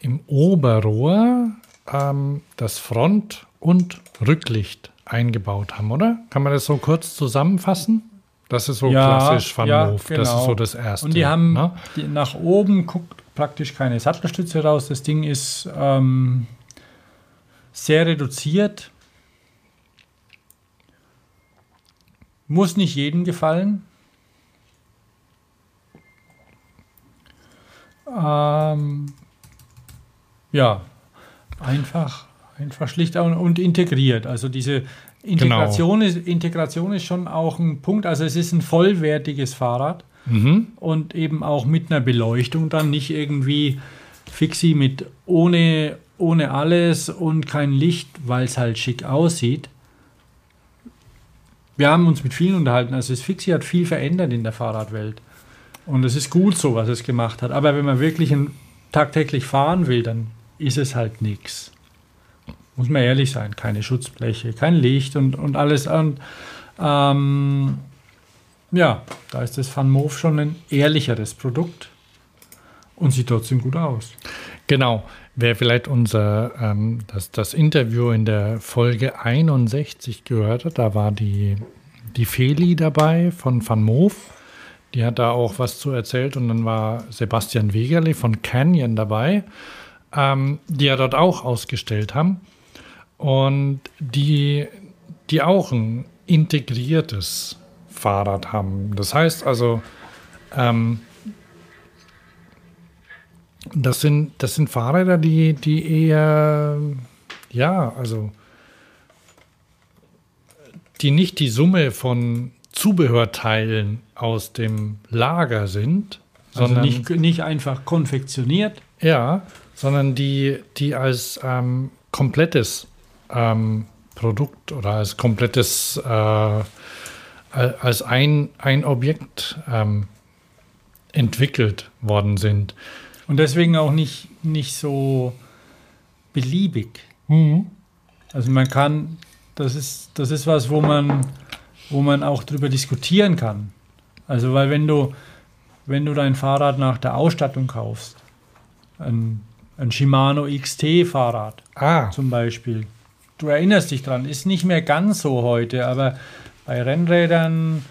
im Oberrohr ähm, das Front- und Rücklicht eingebaut haben, oder? Kann man das so kurz zusammenfassen? Das ist so ja, klassisch Van ja, Moof. Genau. Das ist genau. so das Erste. Und die haben ne? die nach oben guckt praktisch keine Sattelstütze raus. Das Ding ist ähm, sehr reduziert. Muss nicht jedem gefallen. Ähm, ja, einfach, einfach schlicht und integriert. Also diese Integration, genau. ist, Integration ist schon auch ein Punkt. Also es ist ein vollwertiges Fahrrad mhm. und eben auch mit einer Beleuchtung dann nicht irgendwie fixi mit ohne, ohne alles und kein Licht, weil es halt schick aussieht. Wir haben uns mit vielen unterhalten. Also das Fixi hat viel verändert in der Fahrradwelt. Und es ist gut so, was es gemacht hat. Aber wenn man wirklich tagtäglich fahren will, dann ist es halt nichts muss man ehrlich sein, keine Schutzbleche, kein Licht und, und alles. Und ähm, ja, da ist das Van Moof schon ein ehrlicheres Produkt und sieht trotzdem gut aus. Genau. Wer vielleicht unser ähm, das, das Interview in der Folge 61 gehört hat, da war die, die Feli dabei von Van Moof. Die hat da auch was zu erzählt und dann war Sebastian Wegerle von Canyon dabei, ähm, die ja dort auch ausgestellt haben und die, die auch ein integriertes Fahrrad haben. Das heißt also, ähm, das sind, das sind Fahrräder, die, die eher, ja, also, die nicht die Summe von Zubehörteilen aus dem Lager sind, also sondern nicht, nicht einfach konfektioniert. Ja, sondern die, die als ähm, komplettes ähm, Produkt oder als komplettes, äh, als ein, ein Objekt ähm, entwickelt worden sind. Und deswegen auch nicht, nicht so beliebig. Mhm. Also man kann, das ist, das ist was, wo man, wo man auch drüber diskutieren kann. Also weil wenn du, wenn du dein Fahrrad nach der Ausstattung kaufst, ein, ein Shimano XT-Fahrrad ah. zum Beispiel, du erinnerst dich dran, ist nicht mehr ganz so heute, aber bei Rennrädern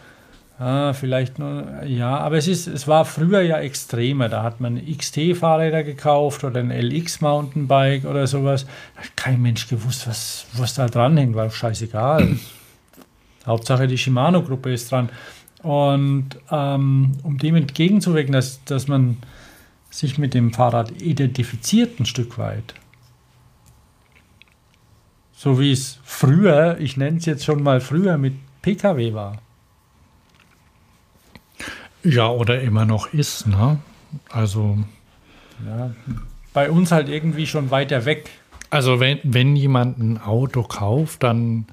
ah, vielleicht nur, ja, aber es ist, es war früher ja extremer. Da hat man XT-Fahrräder gekauft oder ein LX-Mountainbike oder sowas. Da hat kein Mensch gewusst, was, was da dran hängt, war scheißegal. Hauptsache die Shimano-Gruppe ist dran. Und ähm, um dem entgegenzuwirken, dass, dass man sich mit dem Fahrrad identifiziert ein Stück weit. So wie es früher, ich nenne es jetzt schon mal früher, mit Pkw war. Ja, oder immer noch ist, ne? Also. Ja, bei uns halt irgendwie schon weiter weg. Also wenn, wenn jemand ein Auto kauft, dann.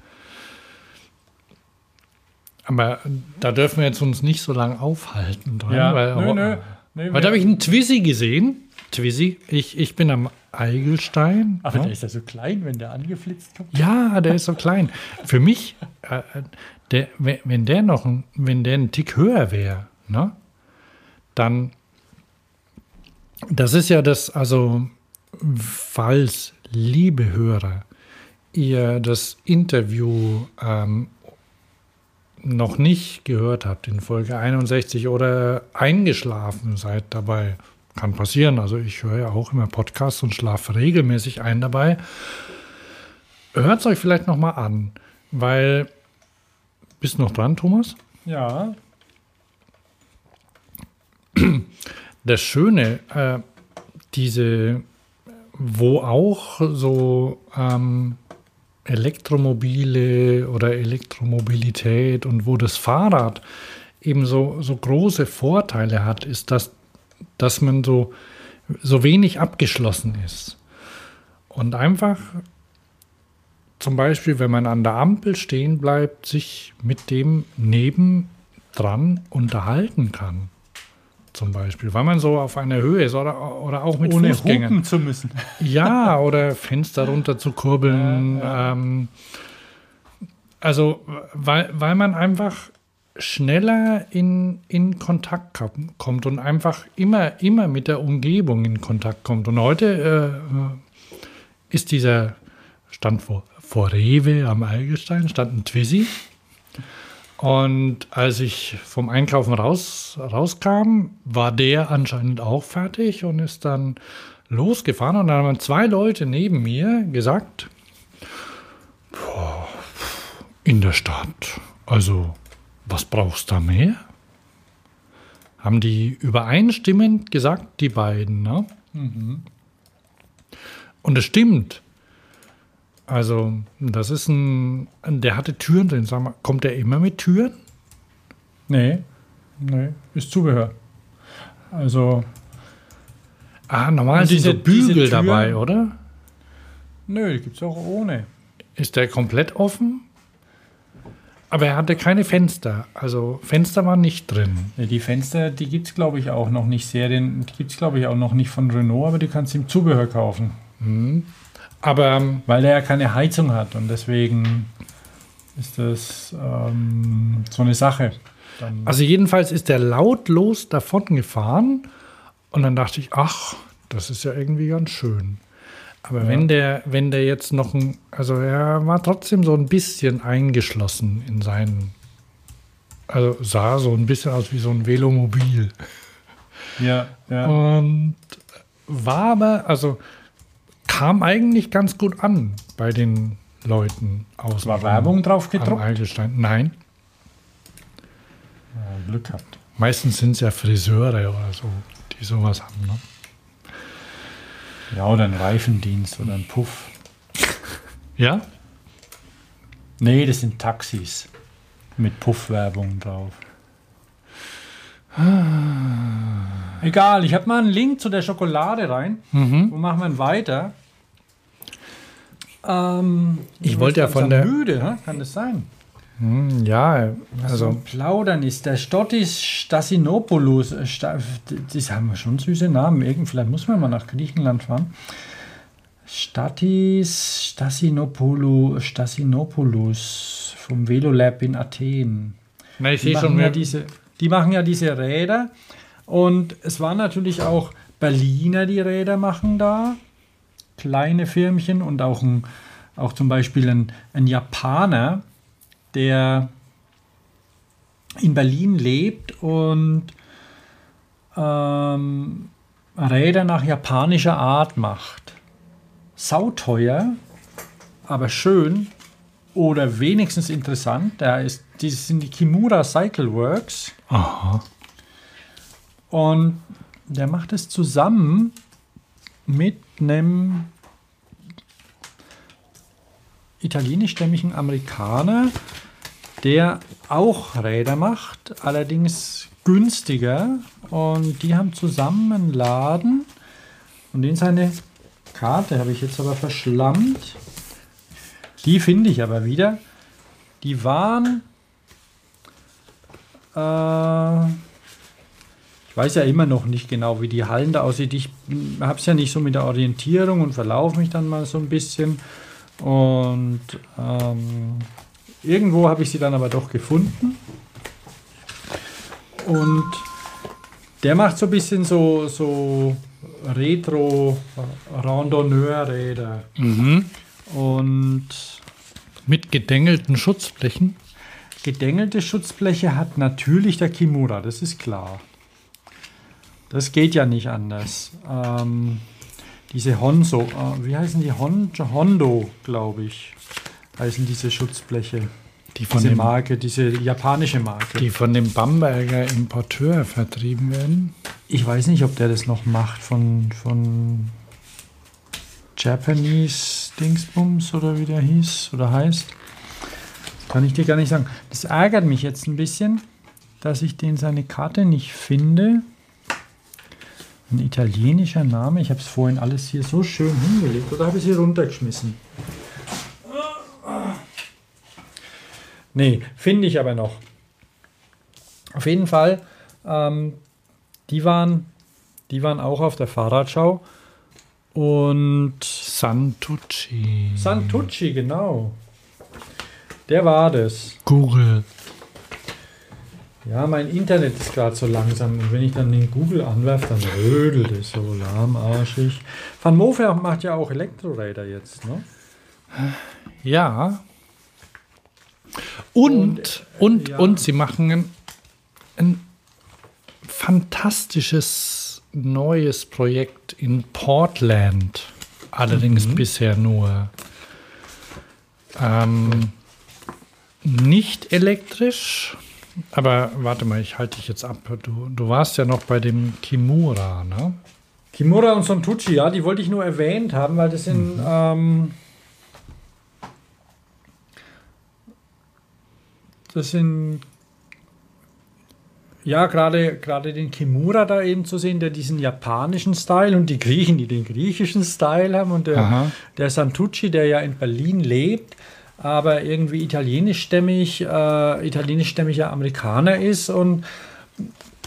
Aber da dürfen wir jetzt uns nicht so lange aufhalten. Dran, Ja, weil, nö, nö. nö Weil da habe ich einen Twizy gesehen. Twizy, ich, ich bin am Eigelstein. Aber ne? der ist ja so klein, wenn der angeflitzt kommt. Ja, der ist so klein. Für mich, äh, der, wenn wenn der noch ein, wenn der einen Tick höher wäre, ne, dann, das ist ja das, also, falls, liebe Hörer, ihr das Interview ähm, noch nicht gehört habt in Folge 61 oder eingeschlafen seid dabei, kann passieren. Also ich höre ja auch immer Podcasts und schlafe regelmäßig ein dabei. Hört es euch vielleicht noch mal an, weil bist du noch dran, Thomas? Ja. Das Schöne, äh, diese, wo auch so ähm, Elektromobile oder Elektromobilität und wo das Fahrrad eben so, so große Vorteile hat, ist, dass, dass man so, so wenig abgeschlossen ist. Und einfach zum Beispiel, wenn man an der Ampel stehen bleibt, sich mit dem nebendran unterhalten kann. Zum Beispiel, weil man so auf einer Höhe ist oder, oder auch mit Ohne Fußgängern. hupen zu müssen. Ja, oder Fenster runter zu kurbeln. Ähm, also, weil, weil man einfach schneller in, in Kontakt kommt und einfach immer, immer mit der Umgebung in Kontakt kommt. Und heute äh, ist dieser stand vor, vor Rewe am Eigelstein, stand ein Twizy. Und als ich vom Einkaufen raus, rauskam, war der anscheinend auch fertig und ist dann losgefahren. Und dann haben zwei Leute neben mir gesagt, "Boah, in der Stadt, also was brauchst du da mehr? Haben die übereinstimmend gesagt, die beiden. Ne? Und es stimmt. Also, das ist ein, der hatte Türen drin. Sag mal, kommt der immer mit Türen? Nee. Nee. Ist Zubehör. Also, Ah, normal sind diese- so Bügel diese dabei, oder? nö, die gibt es auch ohne. Ist der komplett offen? Aber er hatte keine Fenster. Also Fenster waren nicht drin. Ja, die Fenster, die gibt es, glaube ich, auch noch nicht. Serien, die gibt es, glaube ich, auch noch nicht von Renault, aber die kannst du im Zubehör kaufen. Aber ähm, Weil der ja keine Heizung hat und deswegen ist das ähm, so eine Sache. Dann, also jedenfalls ist er lautlos davon gefahren und dann dachte ich, ach, das ist ja irgendwie ganz schön. Aber Ja. wenn der, wenn der jetzt noch ein, also er war trotzdem so ein bisschen eingeschlossen in seinen, also sah so ein bisschen aus wie so ein Velomobil. ja, ja. Und war aber, also kam eigentlich ganz gut an bei den Leuten aus. War Werbung drauf gedruckt? Nein, Ja, Glück gehabt. meistens sind es ja Friseure oder so, die sowas haben. Ne? Ja, oder ein Reifendienst oder ein Puff. Ja? Nee, das sind Taxis mit Puffwerbung drauf. Egal, ich habe mal einen Link zu der Schokolade rein. Mhm. Wo machen wir denn weiter? Ähm, Ich wollte ja von der- müde, hä? kann das sein? Hm, ja, Also also plaudern ist der Stottis Stasinopoulos. äh, Das haben wir schon süße Namen. Irgend, vielleicht muss man mal nach Griechenland fahren. Statis Stasinopoulos, Stasinopoulos vom Velolab in Athen. na, ich Die sehe machen, schon ja mehr. diese, die machen ja diese Räder. Und es waren natürlich auch Berliner, die Räder machen da. Kleine Firmchen und auch, ein, auch zum Beispiel ein, ein Japaner, der in Berlin lebt und ähm, Räder nach japanischer Art macht. Sauteuer, aber schön oder wenigstens interessant. Da ist, die sind die Kimura Cycle Works. Aha. Und der macht es zusammen mit einem italienischstämmigen Amerikaner, der auch Räder macht, allerdings günstiger. Und die haben zusammen einen Laden. Und in seine Karte habe ich jetzt aber verschlammt. Die finde ich aber wieder. Die waren. Äh, ich weiß ja immer noch nicht genau, wie die Hallen da aussieht. Ich habe es ja nicht so mit der Orientierung und verlaufe mich dann mal so ein bisschen. Und ähm, irgendwo habe ich sie dann aber doch gefunden. Und der macht so ein bisschen so, so Retro-Randonneur-Räder. Mhm. Und Mit gedengelten Schutzflächen. Gedengelte Schutzbleche hat natürlich der Kimura, das ist klar. Das geht ja nicht anders. Ähm, diese Honso, äh, wie heißen die? Hon Hondo, glaube ich, heißen diese Schutzbleche. Die von, Diese dem, Marke, diese japanische Marke. die von dem Bamberger Importeur vertrieben werden. Ich weiß nicht, ob der das noch macht von, von Japanese Dingsbums oder wie der hieß oder heißt. Das kann ich dir gar nicht sagen. Das ärgert mich jetzt ein bisschen, dass ich den seine Karte nicht finde. Ein italienischer Name. Ich habe es vorhin alles hier so schön hingelegt oder habe ich es hier runtergeschmissen? Nee, finde ich aber noch. Auf jeden Fall, ähm, die, waren, die waren auch auf der Fahrradschau. Und Santucci. Santucci, genau. Der war das. Google. Ja, mein Internet ist gerade so langsam. Und wenn ich dann den Google anwerfe, dann rödelt es so lahmarschig. Van Moof macht ja auch Elektroräder jetzt, ne? Ja. Und, und, ja. und sie machen ein, ein fantastisches neues Projekt in Portland. Allerdings bisher nur ähm, nicht elektrisch. Aber warte mal, ich halte dich jetzt ab. Du, du warst ja noch bei dem Kimura, ne? Kimura und Santucci, ja, die wollte ich nur erwähnt haben, weil das sind. Ähm, das sind. Ja, gerade gerade den Kimura da eben zu sehen, der diesen japanischen Style und die Griechen, die den griechischen Style haben und der, Aha. der Santucci, der ja in Berlin lebt, aber irgendwie italienischstämmig, äh, italienischstämmiger Amerikaner ist und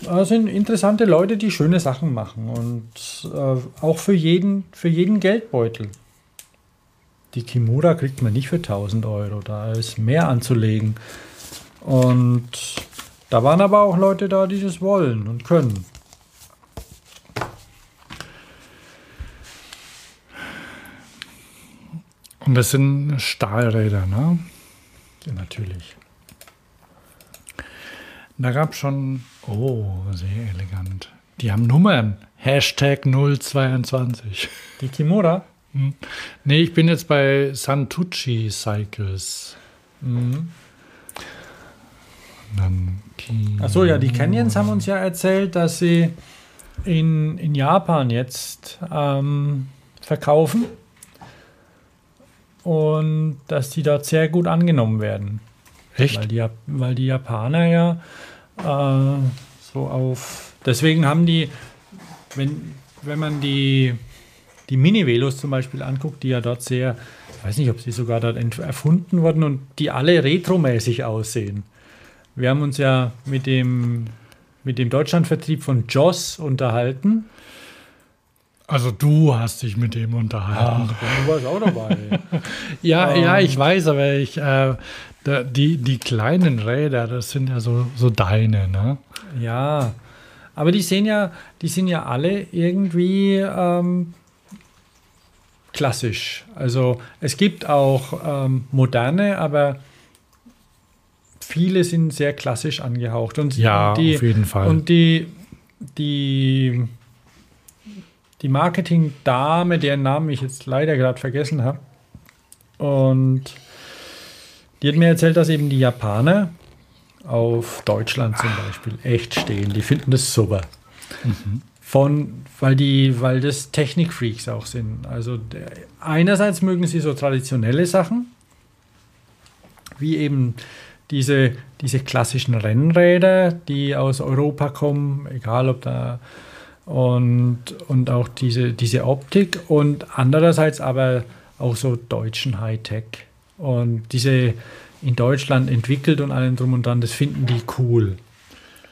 das sind interessante Leute, die schöne Sachen machen und äh, auch für jeden, für jeden Geldbeutel. Die Kimura kriegt man nicht für 1000 Euro, da ist mehr anzulegen. Und da waren aber auch Leute da, die das wollen und können. Und das sind Stahlräder, ne? Ja, natürlich. Da gab es schon, oh, sehr elegant. Die haben Nummern. Hashtag 022. Die Kimura? Hm. Nee, ich bin jetzt bei Santucci Cycles. Mhm. Achso, ja, die Canyons haben uns ja erzählt, dass sie in, in Japan jetzt ähm, verkaufen und dass die dort sehr gut angenommen werden. Echt? Weil die, weil die Japaner ja äh, so auf. Deswegen haben die, wenn, wenn man die, die Mini-Velos zum Beispiel anguckt, die ja dort sehr, ich weiß nicht, ob sie sogar dort erfunden wurden und die alle retromäßig aussehen. Wir haben uns ja mit dem, mit dem Deutschlandvertrieb von Joss unterhalten. Also du hast dich mit dem unterhalten. du warst auch dabei. Ja, Ähm. ja, ich weiß, aber ich, äh, da, die, die kleinen Räder, das sind ja so, so deine, ne? Ja, aber die sehen ja, die sind ja alle irgendwie ähm, klassisch. Also es gibt auch ähm, moderne, aber viele sind sehr klassisch angehaucht. Und Ja, die, auf jeden Fall. Und die, die, die Marketing-Dame, deren Namen ich jetzt leider gerade vergessen habe, und Die hat mir erzählt, dass eben die Japaner auf Deutschland zum Beispiel echt stehen. Die finden das super. Von, weil, die, weil das Technikfreaks auch sind. Also der, einerseits mögen sie so traditionelle Sachen, wie eben diese, diese klassischen Rennräder, die aus Europa kommen, egal ob da und, und auch diese, diese Optik und andererseits aber auch so deutschen Hightech und diese in Deutschland entwickelt und allem drum und dran, das finden die cool.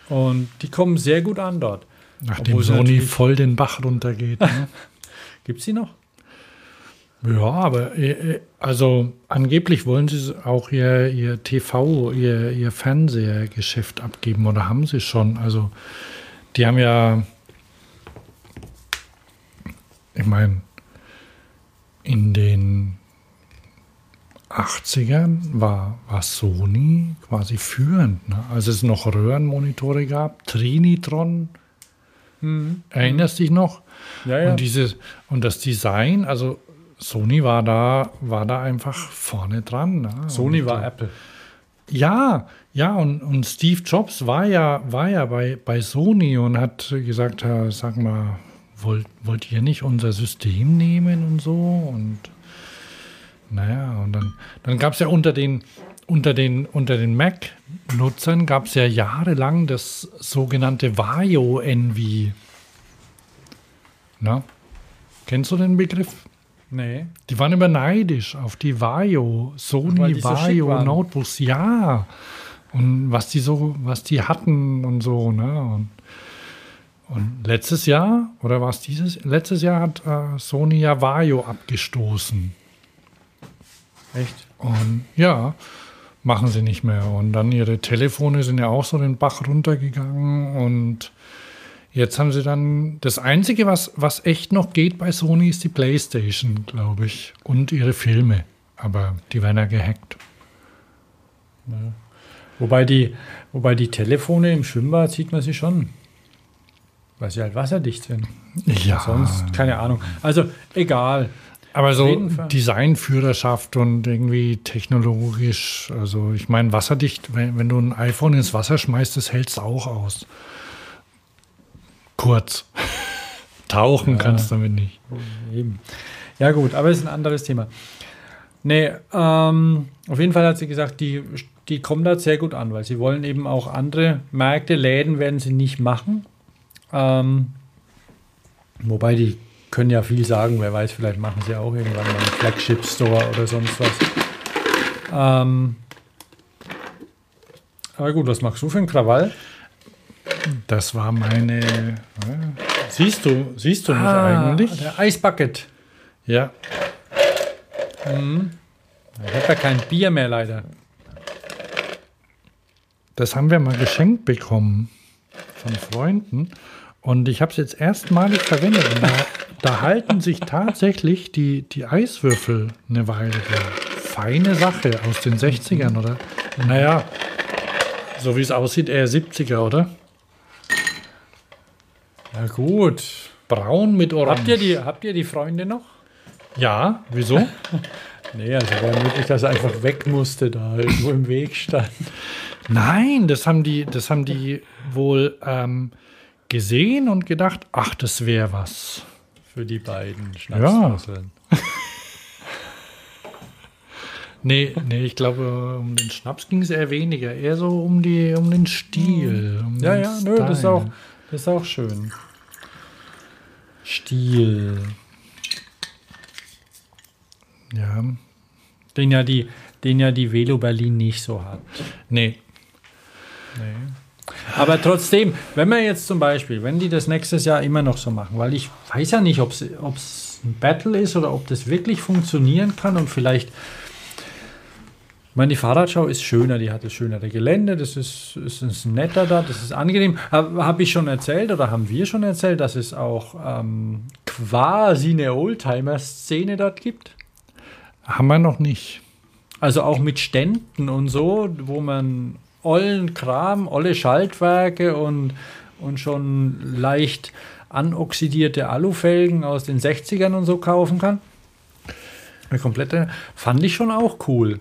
Und die kommen sehr gut an dort. Nachdem sie Sony voll den Bach runtergeht. Ne? Gibt es die noch? Ja, aber äh, also angeblich wollen sie auch ihr, ihr TV, ihr, ihr Fernsehergeschäft abgeben oder haben sie schon. Also die haben ja, ich meine, in den 80ern war, war Sony quasi führend. Ne? Als es noch Röhrenmonitore gab, Trinitron, erinnerst dich noch? Ja, Und, dieses, und das Design, also Sony war da, war da einfach vorne dran. Ne? Sony und, war Apple. Ja, ja, und, und Steve Jobs war ja, war ja bei, bei Sony und hat gesagt, "Ja, sag mal, wollt, wollt ihr nicht unser System nehmen und so? Und naja, und dann, dann gab es ja unter den, unter den, unter den Mac-Nutzern gab es ja jahrelang das sogenannte Vario Envy. Na? Kennst du den Begriff? Nee. Die waren immer neidisch auf die Vario, Sony die so Vario waren. Notebooks, ja. Und was die so, was die hatten und so, ne? Und, und letztes Jahr, oder war es dieses? Letztes Jahr hat äh, Sony ja Vario abgestoßen. Echt? Und ja, machen sie nicht mehr. Und dann ihre Telefone sind ja auch so den Bach runtergegangen. Und jetzt haben sie dann das Einzige, was, was echt noch geht bei Sony, ist die Playstation, glaube ich. Und ihre Filme. Aber die werden ja gehackt. Wobei die, wobei die Telefone im Schwimmbad sieht man sie schon. Weil sie halt wasserdicht sind. Ja, Sonst, keine Ahnung. Also, egal. aber so. Designführerschaft und irgendwie technologisch, also ich meine, wasserdicht, wenn, wenn du ein iPhone ins Wasser schmeißt, das hält es auch aus. Kurz. Tauchen kannst du damit nicht. Eben. Ja, gut, aber es ist ein anderes Thema. Nee, ähm, auf jeden Fall hat sie gesagt, die, die kommen da sehr gut an, weil sie wollen eben auch andere Märkte, Läden werden sie nicht machen. Ähm, wobei die können ja viel sagen, wer weiß, vielleicht machen sie auch irgendwann mal einen Flagship-Store oder sonst was. Ähm, aber gut, was machst du für einen Krawall? Das war meine. äh, Siehst du, siehst du mich Ah, eigentlich? Der Eisbucket. Ja. Ich habe ja kein Bier mehr leider. Das haben wir mal geschenkt bekommen von Freunden. Und ich habe es jetzt erstmalig verwendet. Da, da halten sich tatsächlich die, die Eiswürfel eine Weile. drin. Feine Sache aus den 60ern, oder? Naja, so wie es aussieht, eher 70er, oder? Ja gut. Braun mit Orange. Habt ihr die, habt ihr die Freunde noch? Ja, wieso? Nee, also wäre möglich, dass er einfach weg musste, da irgendwo im Weg stand. Nein, das haben die, das haben die wohl ähm, gesehen und gedacht, ach, das wäre was. Für die beiden Schnapsdrosseln. Nee, nee, ich glaube, um den Schnaps ging es eher weniger. Eher so um, die, um den Stil. Um Ja, den ja, nö, das ist, Style. auch, das ist auch schön. Stil. Ja, Den ja die, den ja die Velo Berlin nicht so hat. nee. Aber trotzdem, wenn wir jetzt zum Beispiel, wenn die das nächstes Jahr immer noch so machen, weil ich weiß ja nicht, ob es ein Battle ist oder ob das wirklich funktionieren kann und vielleicht. Meine, die Fahrradschau ist schöner, die hat das schönere Gelände, das ist, ist, ist netter da, das ist angenehm. Habe hab ich schon erzählt oder haben wir schon erzählt, dass es auch ähm, quasi eine Oldtimer-Szene dort gibt? Haben wir noch nicht. Also auch mit Ständen und so, wo man ollen Kram, olle Schaltwerke und, und schon leicht anoxidierte Alufelgen aus den 60ern und so kaufen kann. Eine komplette, fand ich schon auch cool.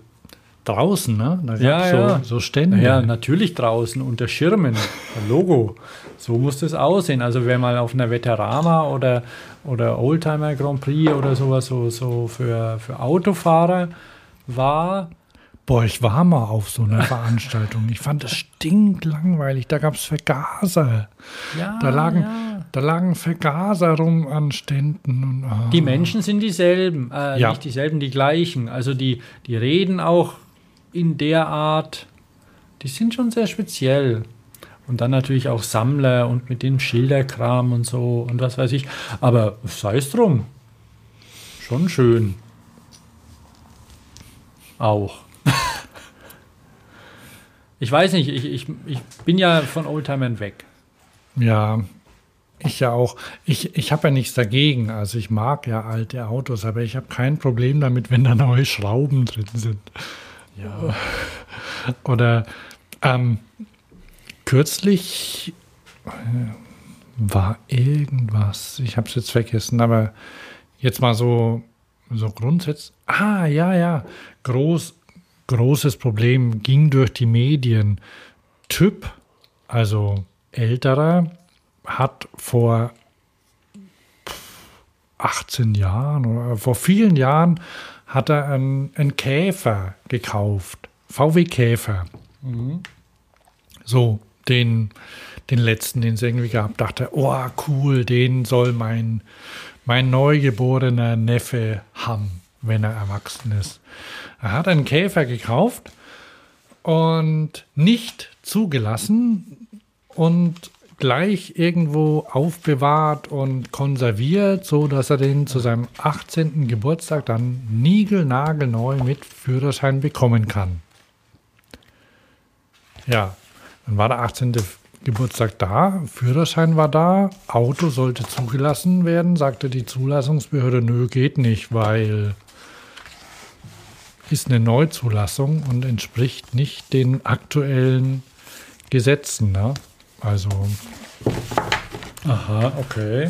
Draußen, ne? Da Ja, gab's ja. So, so Stände. Ja, natürlich draußen unter Schirmen. Logo. So muss das aussehen. Also wer mal auf einer Veterama oder, oder Oldtimer Grand Prix oder sowas so, so für, für Autofahrer war, Boah, ich war mal auf so einer Veranstaltung. Ich fand es stinklangweilig. Da gab es Vergaser. ja, Da lagen, ja. da lagen Vergaser rum an Ständen. Und, ah. Die Menschen sind dieselben, äh, Ja. nicht dieselben, die gleichen. Also die, die reden auch in der Art, die sind schon sehr speziell. Und dann natürlich auch Sammler und mit dem Schilderkram und so und was weiß ich. Aber sei es drum. Schon schön. Auch. ich weiß nicht, ich, ich, ich bin ja von Oldtimern weg. Ja, ich ja auch. Ich, ich habe ja nichts dagegen. Also ich mag ja alte Autos, aber ich habe kein Problem damit, wenn da neue Schrauben drin sind. Ja. Oder ähm, kürzlich äh, war irgendwas, ich habe es jetzt vergessen, aber jetzt mal so, so grundsätzlich. Ah, ja, ja. Groß, großes Problem ging durch die Medien. Typ, also älterer, hat vor 18 Jahren oder vor vielen Jahren hat er einen, einen Käfer gekauft. VW Käfer. So, den, den letzten, den es irgendwie gab, dachte, oh cool, den soll mein, mein neugeborener Neffe haben, wenn er erwachsen ist. Er hat einen Käfer gekauft und nicht zugelassen und gleich irgendwo aufbewahrt und konserviert, so dass er den zu seinem 18. Geburtstag dann niegelnagelneu mit Führerschein bekommen kann. Ja, dann war der 18. Geburtstag da, Führerschein war da, Auto sollte zugelassen werden, sagte die Zulassungsbehörde, nö, geht nicht, weil ist eine Neuzulassung und entspricht nicht den aktuellen Gesetzen. Ne? Also Aha, okay.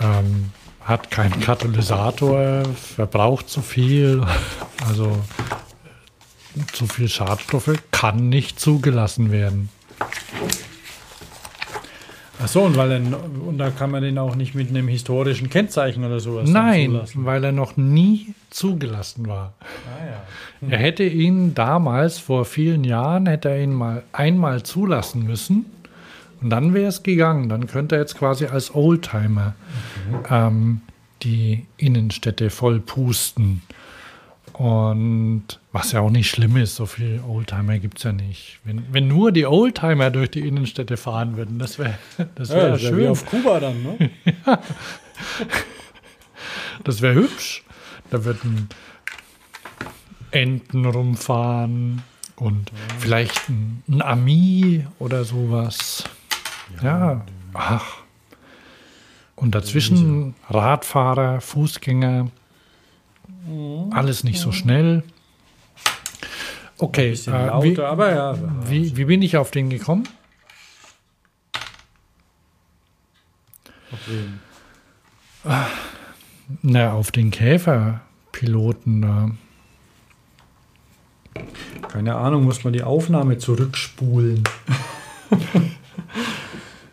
ähm, hat keinen Katalysator, verbraucht zu viel, also zu viel Schadstoffe kann nicht zugelassen werden. Ach so, und, weil er, und da kann man den auch nicht mit einem historischen Kennzeichen oder sowas Nein, weil er noch nie zugelassen war. Ah, ja. Er hätte ihn damals, vor vielen Jahren, hätte er ihn mal einmal zulassen müssen. Und dann wäre es gegangen. Dann könnte er jetzt quasi als Oldtimer ähm, die Innenstädte voll pusten. Und was ja auch nicht schlimm ist, so viele Oldtimer gibt es ja nicht. Wenn, wenn nur die Oldtimer durch die Innenstädte fahren würden, das wäre das wär Ja, das ist ja wie schön. auf Kuba dann, ne? Das wäre hübsch. Da würden Enten rumfahren und vielleicht ein, ein Ami oder sowas. Ja, ach. Und dazwischen Radfahrer, Fußgänger, alles nicht so schnell. Okay, äh, lauter, wie, aber ja. wie, wie bin ich auf den gekommen? Na, auf den Käferpiloten da. Keine Ahnung, muss man die Aufnahme zurückspulen.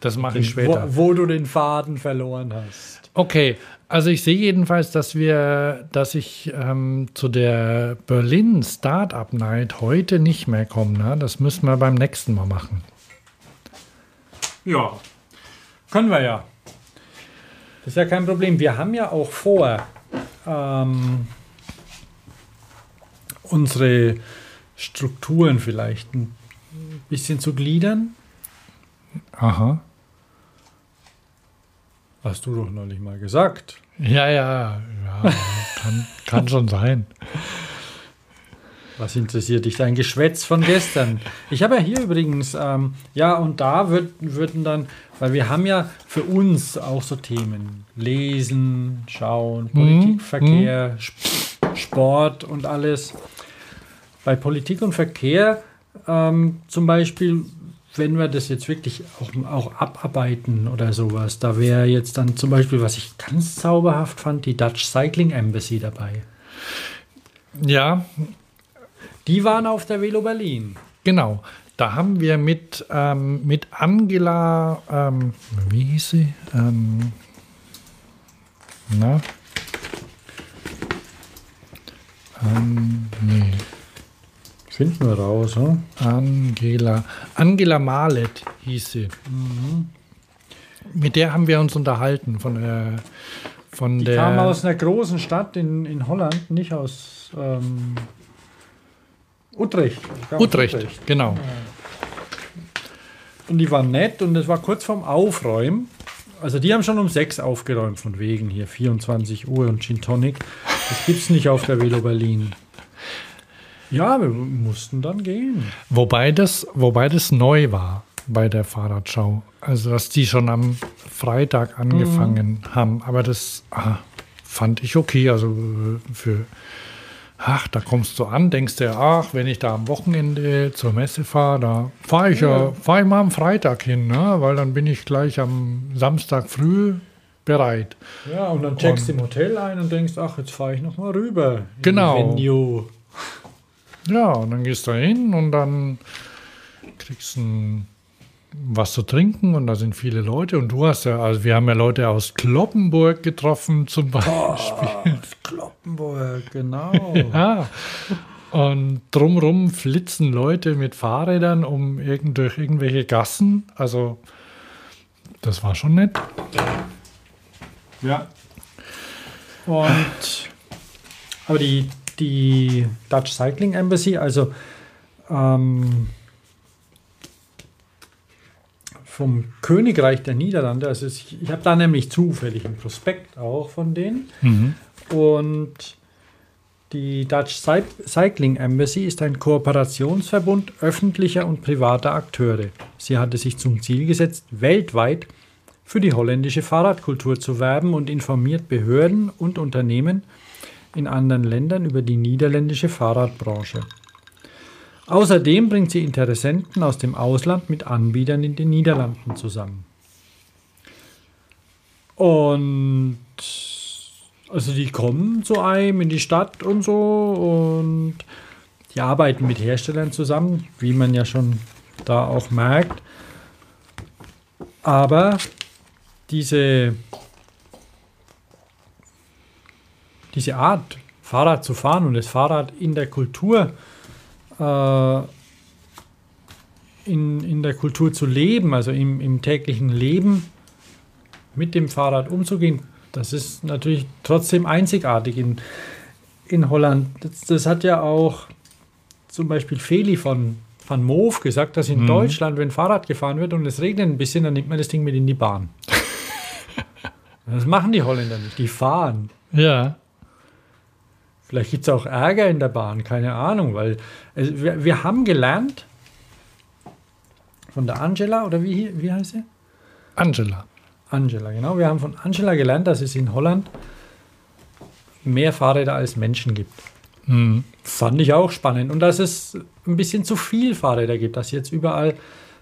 Das mache ich später. Wo, wo du den Faden verloren hast. Okay, also ich sehe jedenfalls, dass wir, dass ich ähm, zu der Berlin Startup Night heute nicht mehr komme. Ne? Das müssen wir beim nächsten Mal machen. Ja, können wir ja. Das ist ja kein Problem. Wir haben ja auch vor, ähm, unsere Strukturen vielleicht ein bisschen zu gliedern. Aha. Hast du doch neulich mal gesagt. Ja, ja, ja, kann, kann schon sein. Was interessiert dich dein Geschwätz von gestern? Ich habe ja hier übrigens, ähm, ja, und da wird, würden dann, weil wir haben ja für uns auch so Themen. Lesen, Schauen, Politik, Verkehr, Sp- Sport und alles. Bei Politik und Verkehr ähm, zum Beispiel, wenn wir das jetzt wirklich auch, auch abarbeiten oder sowas, da wäre jetzt dann zum Beispiel, was ich ganz zauberhaft fand, die Dutch Cycling Embassy dabei. Ja, Die waren auf der Velo Berlin. Genau. Da haben wir mit, ähm, mit Angela, ähm, wie hieß sie? Ähm, na? Ähm, nee. Finden wir raus, hm? Angela. Angela Malet hieß sie. Mit der haben wir uns unterhalten von der. Von Die der kam aus einer großen Stadt in, in Holland, nicht aus ähm, Utrecht. Aus Utrecht, genau. Und die waren nett und es war kurz vorm Aufräumen. Also die haben schon um sechs aufgeräumt, von wegen hier 24 Uhr und Gin Tonic. Das gibt's nicht auf der Velo Berlin. Ja, wir mussten dann gehen. Wobei das, wobei das neu war bei der Fahrradschau. Also, dass die schon am Freitag angefangen haben. Aber das ah, fand ich okay. Also für, ach, da kommst du an, denkst dir, ach, wenn ich da am Wochenende zur Messe fahre, da fahre ich ja, fahre ich mal am Freitag hin, ne? weil dann bin ich gleich am Samstag früh bereit. Ja, und dann checkst du im Hotel ein und denkst, ach, jetzt fahre ich noch mal rüber. Genau. Venue. Ja, und dann gehst du hin und dann kriegst du was zu trinken und da sind viele Leute und du hast ja, also wir haben ja Leute aus Kloppenburg getroffen zum Beispiel. Kloppenburg, genau. Ja. Und drumrum flitzen Leute mit Fahrrädern um irgend, durch irgendwelche Gassen. Also das war schon nett. Ja. Und aber die, die Dutch Cycling Embassy, also ähm, vom Königreich der Niederlande, also ich, ich habe da nämlich zufällig einen Prospekt auch von denen. Und die Dutch Cy Cycling Embassy ist ein Kooperationsverbund öffentlicher und privater Akteure. Sie hatte sich zum Ziel gesetzt, weltweit für die holländische Fahrradkultur zu werben und informiert Behörden und Unternehmen in anderen Ländern über die niederländische Fahrradbranche. Außerdem bringt sie Interessenten aus dem Ausland mit Anbietern in den Niederlanden zusammen. Und also die kommen zu einem in die Stadt und so und die arbeiten mit Herstellern zusammen, wie man ja schon da auch merkt. Aber diese, diese Art, Fahrrad zu fahren und das Fahrrad in der Kultur, äh, in, in der Kultur zu leben, also im, im täglichen Leben mit dem Fahrrad umzugehen, das ist natürlich trotzdem einzigartig in, in Holland. Das, das hat ja auch zum Beispiel Feli von, von Moof gesagt, dass in Deutschland, wenn Fahrrad gefahren wird und es regnet ein bisschen, dann nimmt man das Ding mit in die Bahn. das machen die Holländer nicht, die fahren. Ja. Vielleicht gibt es auch Ärger in der Bahn, keine Ahnung, weil also wir, wir haben gelernt von der Angela, oder wie, wie heißt sie? Angela. Angela, genau. Wir haben von Angela gelernt, dass es in Holland mehr Fahrräder als Menschen gibt. Mhm. Fand ich auch spannend. Und dass es ein bisschen zu viel Fahrräder gibt, dass sie jetzt überall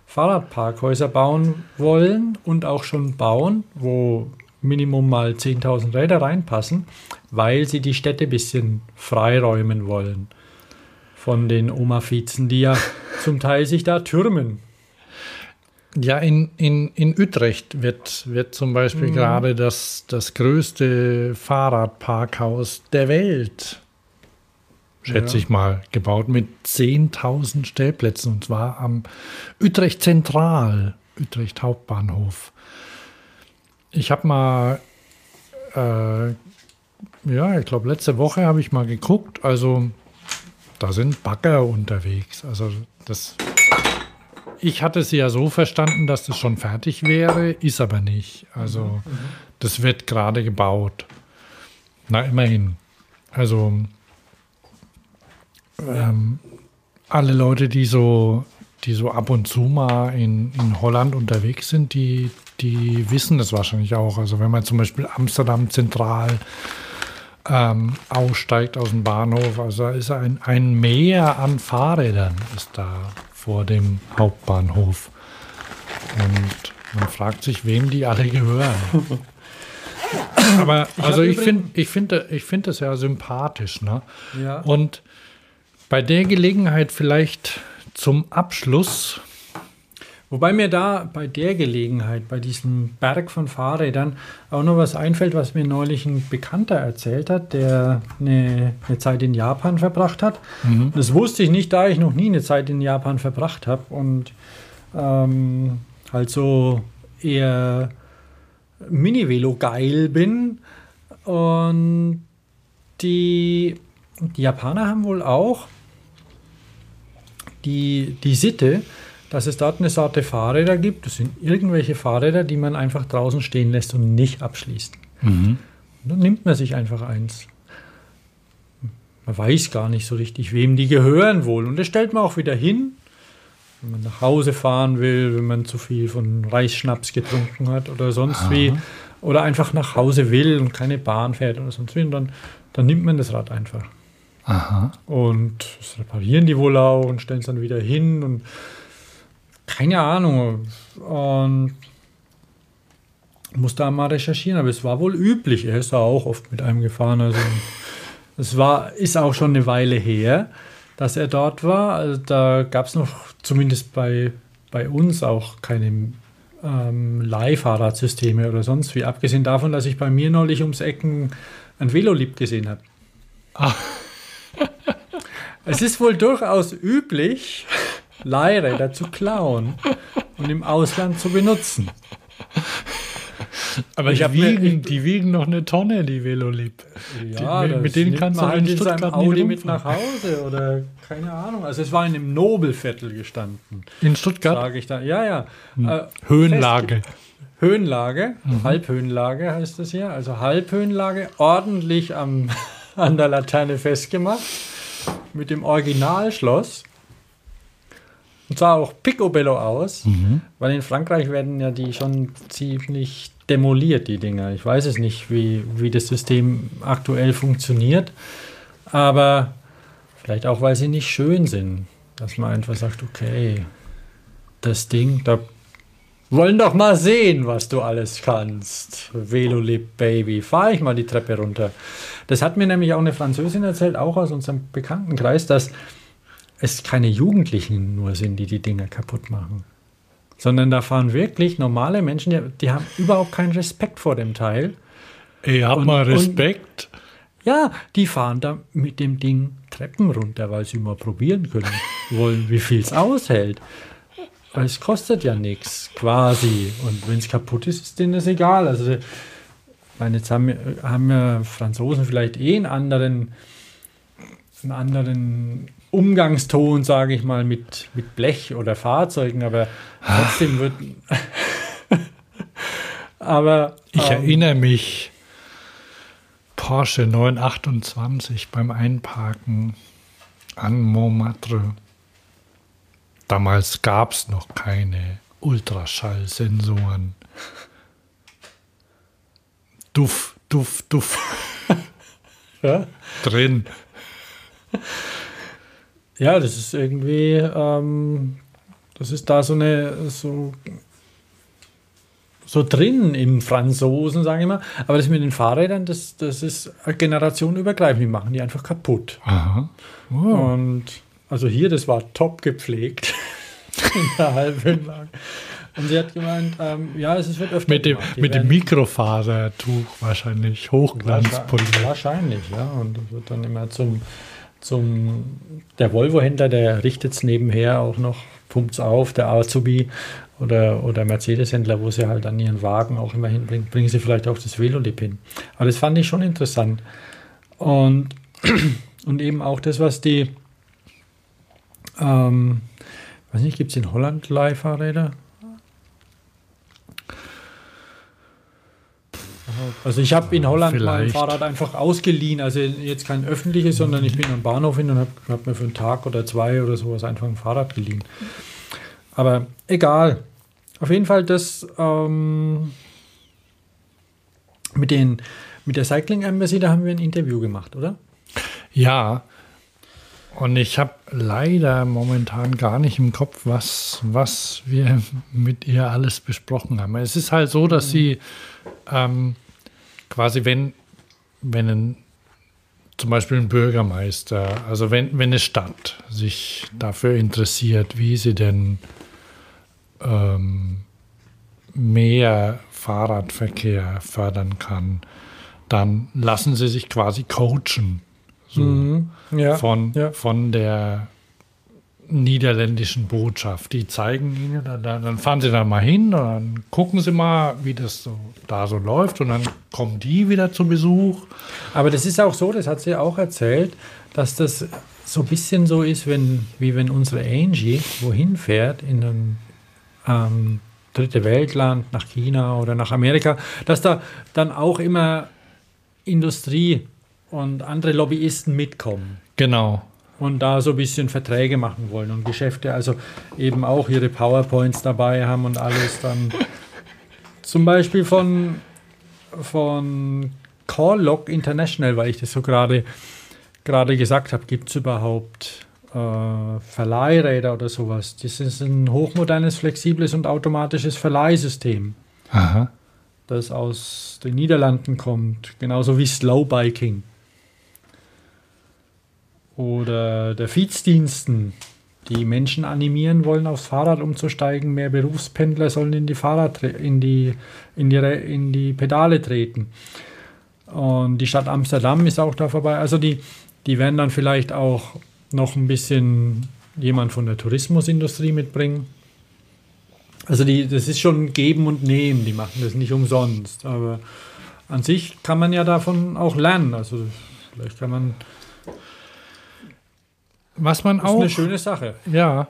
Fahrradparkhäuser bauen wollen und auch schon bauen, wo Minimum mal 10.000 Räder reinpassen, weil sie die Städte ein bisschen freiräumen wollen. Von den Oma-Vizen, die ja zum Teil sich da türmen. Ja, in, in, in Utrecht wird, wird zum Beispiel gerade das, das größte Fahrradparkhaus der Welt, schätze Ja. ich mal, gebaut mit 10.000 Stellplätzen und zwar am Utrecht Zentral, Utrecht Hauptbahnhof. Ich habe mal, äh, ja, ich glaube, letzte Woche habe ich mal geguckt, also da sind Bagger unterwegs. Also das ich hatte sie ja so verstanden, dass das schon fertig wäre, ist aber nicht. Also das wird gerade gebaut. Na, immerhin. Also ähm, alle Leute, die so, die so ab und zu mal in, in Holland unterwegs sind, die, die wissen das wahrscheinlich auch. Also wenn man zum Beispiel Amsterdam zentral ähm, aussteigt aus dem Bahnhof, also da ist ein, ein Meer an Fahrrädern ist da vor dem Hauptbahnhof. Und man fragt sich, wem die alle gehören. Aber also ich finde ich finde ich finde das ja sympathisch, ne? Ja. Und Bei der Gelegenheit vielleicht zum Abschluss. Wobei mir da bei der Gelegenheit, bei diesem Berg von Fahrrädern, auch noch was einfällt, was mir neulich ein Bekannter erzählt hat, der eine, eine Zeit in Japan verbracht hat. Mhm. Das wusste ich nicht, da ich noch nie eine Zeit in Japan verbracht habe und ähm, halt so eher Mini-Velo geil bin. Und die, die Japaner haben wohl auch die, die Sitte, dass es dort eine Sorte Fahrräder gibt. Das sind irgendwelche Fahrräder, die man einfach draußen stehen lässt und nicht abschließt. Mhm. Dann nimmt man sich einfach eins. Man weiß gar nicht so richtig, wem die gehören wohl. Und das stellt man auch wieder hin, wenn man nach Hause fahren will, wenn man zu viel von Reisschnaps getrunken hat oder sonst Aha. wie. Oder einfach nach Hause will und keine Bahn fährt oder sonst wie. Und dann, dann nimmt man das Rad einfach. Aha. Und das reparieren die wohl auch und stellen es dann wieder hin und keine Ahnung. Und muss da mal recherchieren, aber es war wohl üblich. Er ist da auch oft mit einem gefahren. Also es war, ist auch schon eine Weile her, dass er dort war. Also da gab es noch zumindest bei, bei uns auch keine ähm, Leihfahrradsysteme oder sonst wie. Abgesehen davon, dass ich bei mir neulich ums Ecken ein Velolib gesehen habe. Ah. es ist wohl durchaus üblich, Leihräder zu klauen und im Ausland zu benutzen. Aber die wiegen, die wiegen noch eine Tonne, die Velolib. Ja, die, mit denen kannst du halt in Stuttgart Audi mit nach Hause oder keine Ahnung. Also es war in einem Nobelviertel gestanden. In Stuttgart? Sage ich da. Ja, ja. Hm. Äh, Höhenlage. Höhenlage, mhm. Halbhöhenlage heißt das hier. Also Halbhöhenlage, ordentlich am, an der Laterne festgemacht. Mit dem Originalschloss. Und sah auch picobello aus, mhm. weil in Frankreich werden ja die schon ziemlich demoliert, die Dinger. Ich weiß es nicht, wie, wie das System aktuell funktioniert, aber vielleicht auch, weil sie nicht schön sind, dass man einfach sagt, okay, das Ding, da wollen doch mal sehen, was du alles kannst. Velolip Baby, fahr ich mal die Treppe runter. Das hat mir nämlich auch eine Französin erzählt, auch aus unserem Bekanntenkreis, dass es keine Jugendlichen nur sind, die die Dinger kaputt machen. Sondern da fahren wirklich normale Menschen, die, die haben überhaupt keinen Respekt vor dem Teil. Ey, hab und, mal Respekt. Und, ja, die fahren da mit dem Ding Treppen runter, weil sie mal probieren können wollen, wie viel es aushält. Weil es kostet ja nichts, quasi. Und wenn es kaputt ist, ist denen das egal. Also, ich meine, jetzt haben, haben ja Franzosen vielleicht eh einen anderen, einen anderen Umgangston, sage ich mal, mit, mit Blech oder Fahrzeugen, aber trotzdem wird. aber. Ich ähm, erinnere mich, Porsche 928 beim Einparken an Montmartre. Damals gab es noch keine Ultraschallsensoren. Duff, duff, duff. ja? Drin. Ja, das ist irgendwie, ähm, das ist da so eine, so, so drin im Franzosen, sage ich mal. Aber das mit den Fahrrädern, das, das ist generationenübergreifend. Die machen die einfach kaputt. Aha. Oh. Und also hier, das war top gepflegt in der Halbhöhenlage. Und sie hat gemeint, ähm, ja, es wird öfter. Mit dem, mit dem Mikrofasertuch wahrscheinlich, Hochglanzpolier. Wahrscheinlich, ja. Und das wird dann immer zum zum der Volvo-Händler, der richtet es nebenher auch noch, pumpt es auf, der Azubi oder, oder Mercedes-Händler, wo sie halt an ihren Wagen auch immer hinbringen, bringen sie vielleicht auch das Velolip hin. Aber das fand ich schon interessant. Und, und eben auch das, was die, ähm, weiß nicht, gibt es in Holland Leihfahrräder? Also ich habe in Holland Vielleicht. mein Fahrrad einfach ausgeliehen, also jetzt kein öffentliches, sondern ich bin am Bahnhof hin und habe hab mir für einen Tag oder zwei oder sowas einfach ein Fahrrad geliehen. Aber egal. Auf jeden Fall das ähm, mit, den, mit der Cycling Embassy, da haben wir ein Interview gemacht, oder? Ja. Und ich habe leider momentan gar nicht im Kopf, was, was wir mit ihr alles besprochen haben. Es ist halt so, dass sie ähm, quasi, wenn, wenn ein zum Beispiel ein Bürgermeister, also wenn, wenn eine Stadt sich dafür interessiert, wie sie denn ähm, mehr Fahrradverkehr fördern kann, dann lassen sie sich quasi coachen. So Mhm. Ja. von, ja. von der niederländischen Botschaft. Die zeigen ihnen, dann, dann fahren sie da mal hin und dann gucken sie mal, wie das so da so läuft und dann kommen die wieder zu Besuch. Aber das ist auch so, das hat sie auch erzählt, dass das so ein bisschen so ist, wenn, wie wenn unsere Angie wohin fährt in ein ähm, dritte Weltland, nach China oder nach Amerika, dass da dann auch immer Industrie und andere Lobbyisten mitkommen Genau. Und da so ein bisschen Verträge machen wollen und Geschäfte, also eben auch ihre PowerPoints dabei haben und alles dann zum Beispiel von, von Call Lock International, weil ich das so gerade gerade gesagt habe, gibt es überhaupt äh, Verleihräder oder sowas? Das ist ein hochmodernes, flexibles und automatisches Verleihsystem, Aha. das aus den Niederlanden kommt, genauso wie Slowbiking. Oder der Viehdiensten, die Menschen animieren wollen, aufs Fahrrad umzusteigen. Mehr Berufspendler sollen in die Fahrrad in die, in die, in die Pedale treten. Und die Stadt Amsterdam ist auch da vorbei. Also die, die werden dann vielleicht auch noch ein bisschen jemand von der Tourismusindustrie mitbringen. Also die, das ist schon Geben und Nehmen, die machen das nicht umsonst. Aber an sich kann man ja davon auch lernen. Also vielleicht kann man, Was man ist auch, eine schöne Sache. ja,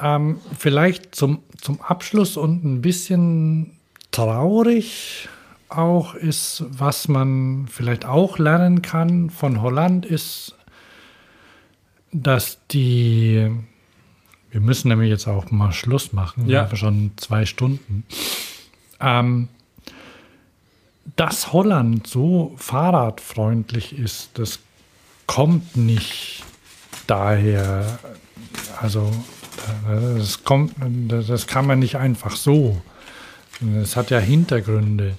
ähm, vielleicht zum, zum Abschluss und ein bisschen traurig auch ist, was man vielleicht auch lernen kann von Holland, ist, dass die, wir müssen nämlich jetzt auch mal Schluss machen, wir Ja. haben schon zwei Stunden, ähm, dass Holland so fahrradfreundlich ist, das kommt nicht daher, also das kommt, das kann man nicht einfach so. Es hat ja Hintergründe.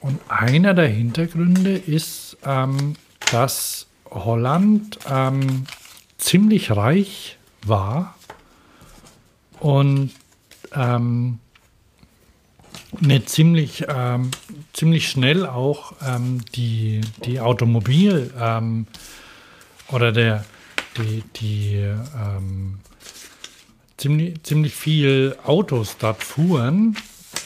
Und einer der Hintergründe ist, ähm, dass Holland ähm, ziemlich reich war und ähm, eine ziemlich, ähm, ziemlich schnell auch ähm, die, die Automobil ähm, oder der, die, die ähm, ziemlich, ziemlich viel Autos dort fuhren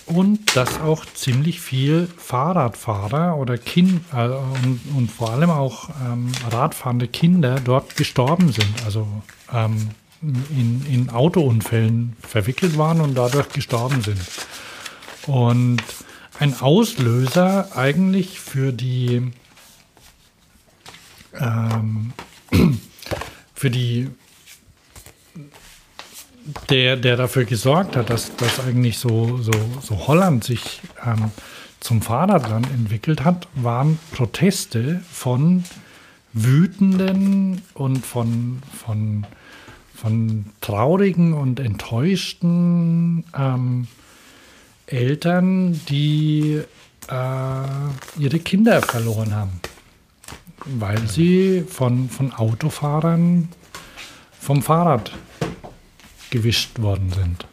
und dass auch ziemlich viel Fahrradfahrer oder Kind äh, und, und vor allem auch ähm, radfahrende Kinder dort gestorben sind, also ähm, in, in Autounfällen verwickelt waren und dadurch gestorben sind. Und ein Auslöser eigentlich für die ähm, für die der, der dafür gesorgt hat, dass, dass eigentlich so, so, so Holland sich ähm, zum Fahrradland entwickelt hat, waren Proteste von wütenden und von, von, von traurigen und enttäuschten ähm, Eltern, die äh, ihre Kinder verloren haben, weil sie von, von Autofahrern vom Fahrrad gewischt worden sind.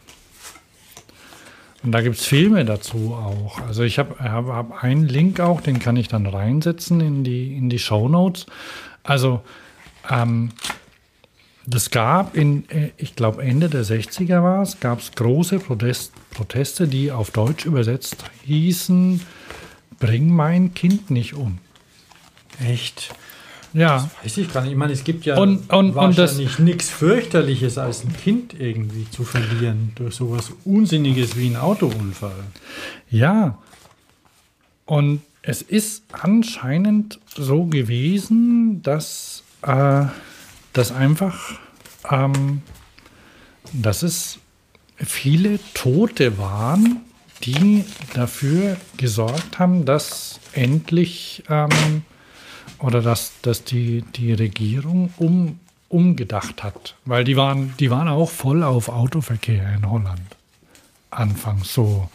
Und da gibt es Filme dazu auch. Also ich habe hab, hab einen Link auch, den kann ich dann reinsetzen in die, in die Show Notes. Also ähm, das gab in, äh, ich glaube Ende der 60er war es, gab es große Protest, Proteste, die auf Deutsch übersetzt hießen, bring mein Kind nicht um. Echt? Ja, Weiß ich gar nicht. Ich meine, es gibt ja Und- und- das- wahrscheinlich nichts fürchterliches, als ein Kind irgendwie zu verlieren durch sowas Unsinniges wie ein Autounfall. Ja. Und es ist anscheinend so gewesen, dass äh, das einfach, ähm, dass es viele Tote waren, die dafür gesorgt haben, dass endlich ähm, oder dass, dass die, die Regierung um, umgedacht hat. Weil die waren, die waren auch voll auf Autoverkehr in Holland. Anfangs so.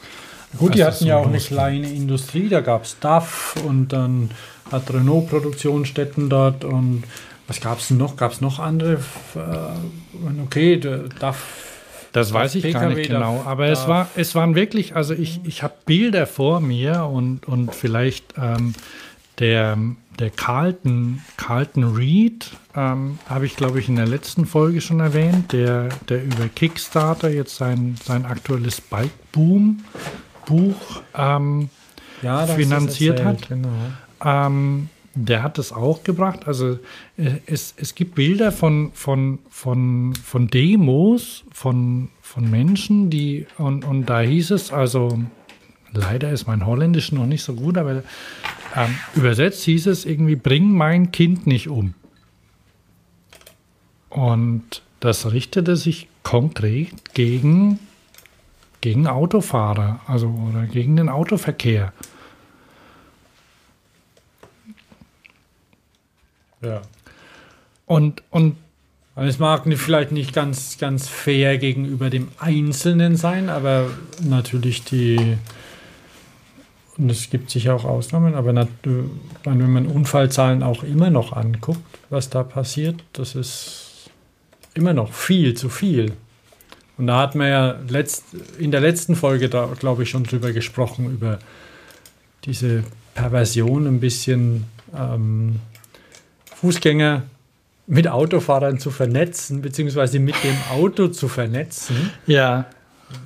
Gut, die als das hatten ja so auch eine kleine Industrie, da gab es DAF und dann hat Renault Produktionsstätten dort und was gab es noch? Gab es noch andere? Äh, okay, DAF. Das weiß ich gar nicht genau. Aber es, war, es waren wirklich, also ich, ich habe Bilder vor mir und, und vielleicht ähm, der, der Carlton, Carlton Reed, ähm, habe ich glaube ich in der letzten Folge schon erwähnt, der, der über Kickstarter jetzt sein, sein aktuelles Bike Boom Buch ähm, ja, finanziert erzählt, hat. Genau. ähm, der hat es auch gebracht. Also äh, es, es gibt Bilder von, von, von, von Demos von, von Menschen, die, und, und da hieß es, also leider ist mein Holländisch noch nicht so gut, aber ähm, übersetzt hieß es irgendwie, bring mein Kind nicht um. Und das richtete sich konkret gegen, gegen Autofahrer, also oder gegen den Autoverkehr. Ja. Und, und Also es mag vielleicht nicht ganz, ganz fair gegenüber dem Einzelnen sein, aber natürlich die, und es gibt sicher auch Ausnahmen, aber nat- wenn man Unfallzahlen auch immer noch anguckt, was da passiert, das ist immer noch viel zu viel. Und da hat man ja letzt, in der letzten Folge da, glaube ich, schon drüber gesprochen, über diese Perversion ein bisschen ähm, Fußgänger mit Autofahrern zu vernetzen, beziehungsweise mit dem Auto zu vernetzen, ja,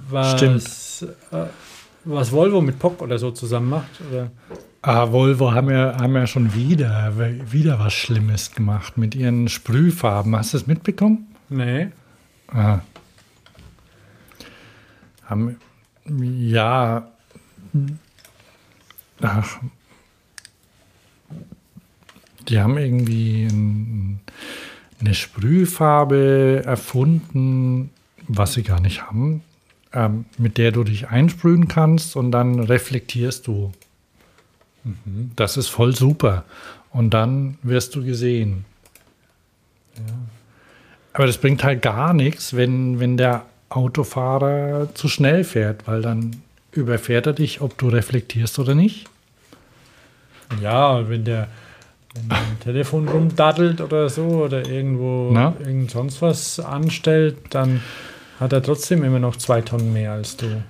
was, Stimmt. Äh, was Volvo mit POC oder so zusammen macht. Oder? Ah, Volvo haben ja, haben ja schon wieder, wieder was Schlimmes gemacht mit ihren Sprühfarben. Hast du es mitbekommen? Nee. Ah. Haben, ja. Ach. Die haben irgendwie ein, eine Sprühfarbe erfunden, was sie gar nicht haben, ähm, mit der du dich einsprühen kannst und dann reflektierst du. Das ist voll super. Und dann wirst du gesehen. Aber das bringt halt gar nichts, wenn, wenn der Autofahrer zu schnell fährt, weil dann überfährt er dich, ob du reflektierst oder nicht. Ja, wenn der, wenn der am Telefon rumdaddelt oder so oder irgendwo Na? irgend sonst was anstellt, dann hat er trotzdem immer noch zwei Tonnen mehr als du.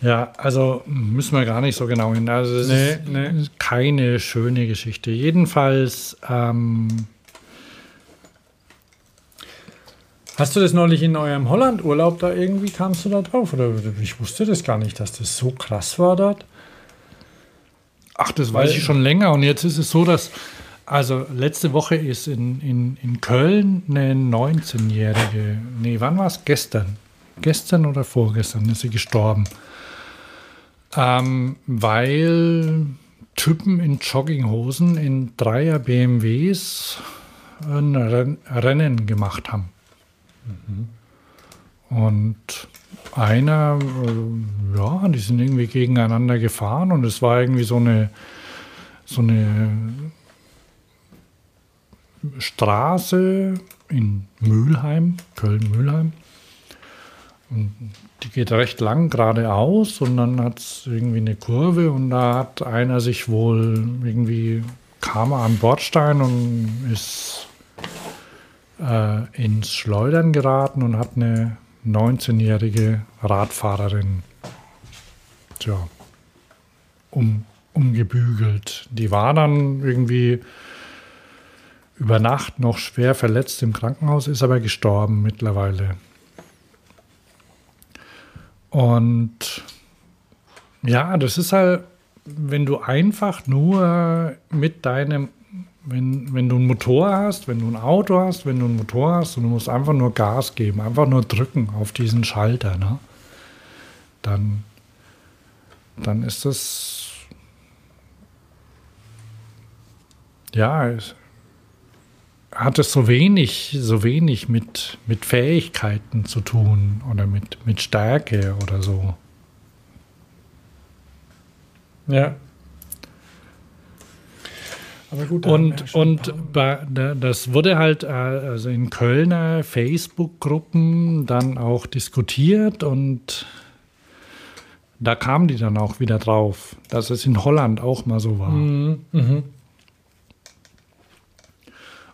Ja, also müssen wir gar nicht so genau hin. Also es Nee, ist nee. keine schöne Geschichte. Jedenfalls, ähm, Hast du das neulich in eurem Holland-Urlaub da irgendwie kamst du da drauf? Oder ich wusste das gar nicht, dass das so krass war dort. ach, das weiß Weil- ich schon länger. Und jetzt ist es so, dass, also letzte Woche ist in, in, in Köln eine 19-Jährige, nee, wann war es? Gestern. Gestern oder vorgestern ist sie gestorben. Ähm, weil Typen in Jogginghosen in Dreier BMWs ein Ren Rennen gemacht haben. Und einer, äh, ja, die sind irgendwie gegeneinander gefahren und es war irgendwie so eine, so eine Straße in Mülheim, Köln-Mülheim. Die geht recht lang geradeaus und dann hat es irgendwie eine Kurve und da hat einer sich wohl irgendwie, kam er an Bordstein und ist äh, ins Schleudern geraten und hat eine 19-jährige Radfahrerin tja, um, umgebügelt. Die war dann irgendwie über Nacht noch schwer verletzt im Krankenhaus, ist aber gestorben mittlerweile. Und ja, das ist halt, wenn du einfach nur mit deinem, wenn, wenn du ein Motor hast, wenn du ein Auto hast, wenn du ein Motor hast und du musst einfach nur Gas geben, einfach nur drücken auf diesen Schalter, ne? dann, dann ist das, ja, es hat es so wenig, so wenig mit, mit Fähigkeiten zu tun oder mit, mit Stärke oder so. Ja. Aber gut. da Und, und das wurde halt äh, also in Kölner Facebook-Gruppen dann auch diskutiert und da kamen die dann auch wieder drauf, dass es in Holland auch mal so war. Mhm. Mhm.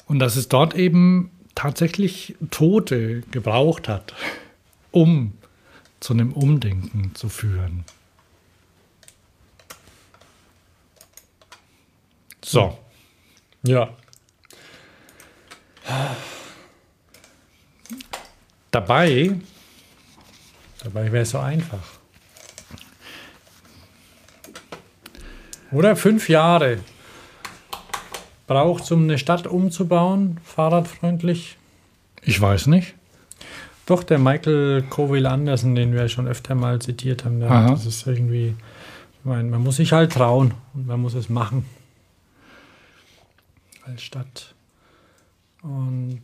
Und dass es dort eben tatsächlich Tote gebraucht hat, um zu einem Umdenken zu führen. So. Ja. Dabei, Dabei wäre es so einfach. Oder fünf Jahre braucht, um eine Stadt umzubauen, fahrradfreundlich. ich weiß nicht. Doch, der Michael Coville Anderson, den wir schon öfter mal zitiert haben, der, das ist irgendwie, ich meine, man muss sich halt trauen und man muss es machen. Als Stadt. Und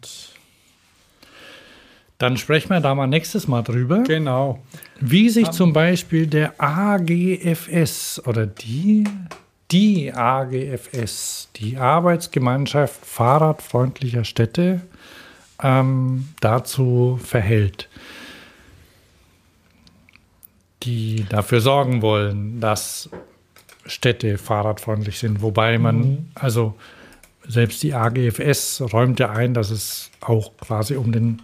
Dann sprechen wir da mal nächstes Mal drüber, genau. wie sich zum Beispiel der AGFS oder die, die AGFS, die Arbeitsgemeinschaft Fahrradfreundlicher Städte, ähm, dazu verhält. Die dafür sorgen wollen, dass Städte fahrradfreundlich sind. Wobei man, also selbst die AGFS räumt ja ein, dass es auch quasi um den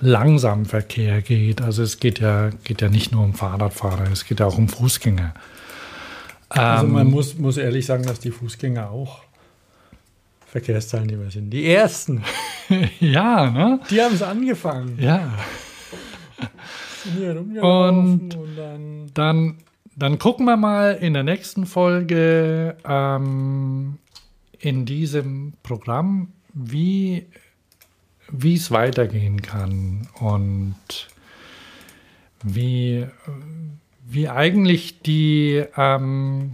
langsamen Verkehr geht. Also es geht ja, geht ja nicht nur um Fahrradfahrer, es geht ja auch um Fußgänger. Also Ähm, man muss, muss ehrlich sagen, dass die Fußgänger auch Verkehrsteilnehmer sind. Die ersten, ja, ne? die haben es angefangen. Ja. Sind hier rumgelaufen Und- und dann Dann, dann gucken wir mal in der nächsten Folge ähm, in diesem Programm, wie wie es weitergehen kann und wie, wie eigentlich die ähm,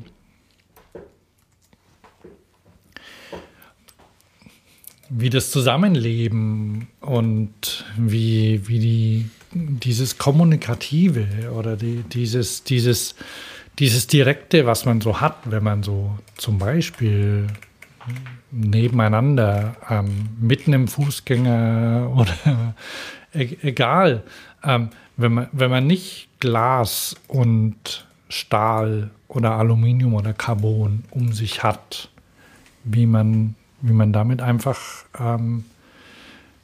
wie das Zusammenleben und wie, wie die, dieses Kommunikative oder die, dieses, dieses, dieses Direkte, was man so hat, wenn man so zum Beispiel nebeneinander, ähm, mitten im Fußgänger oder e egal, ähm, wenn, man, wenn man nicht Glas und Stahl oder Aluminium oder Carbon um sich hat, wie man, wie man damit einfach ähm,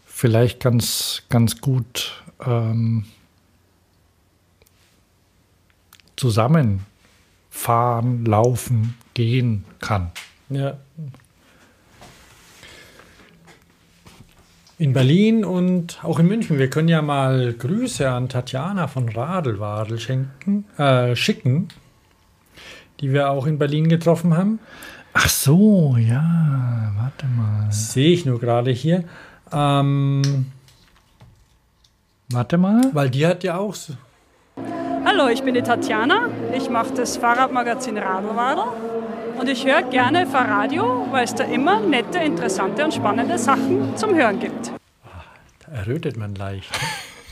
vielleicht ganz, ganz gut ähm, zusammenfahren, laufen, gehen kann. Ja. In Berlin und auch in München. Wir können ja mal Grüße an Tatjana von Radelwadel schenken, äh, schicken, die wir auch in Berlin getroffen haben. Ach so, ja, warte mal. Sehe ich nur gerade hier. Ähm, Warte mal. weil die hat ja auch so. Hallo, ich bin die Tatjana. Ich mache das Fahrradmagazin Radlwadel und ich höre gerne Fahrradio, weil es da immer nette, interessante und spannende Sachen zum Hören gibt. Da errötet man leicht.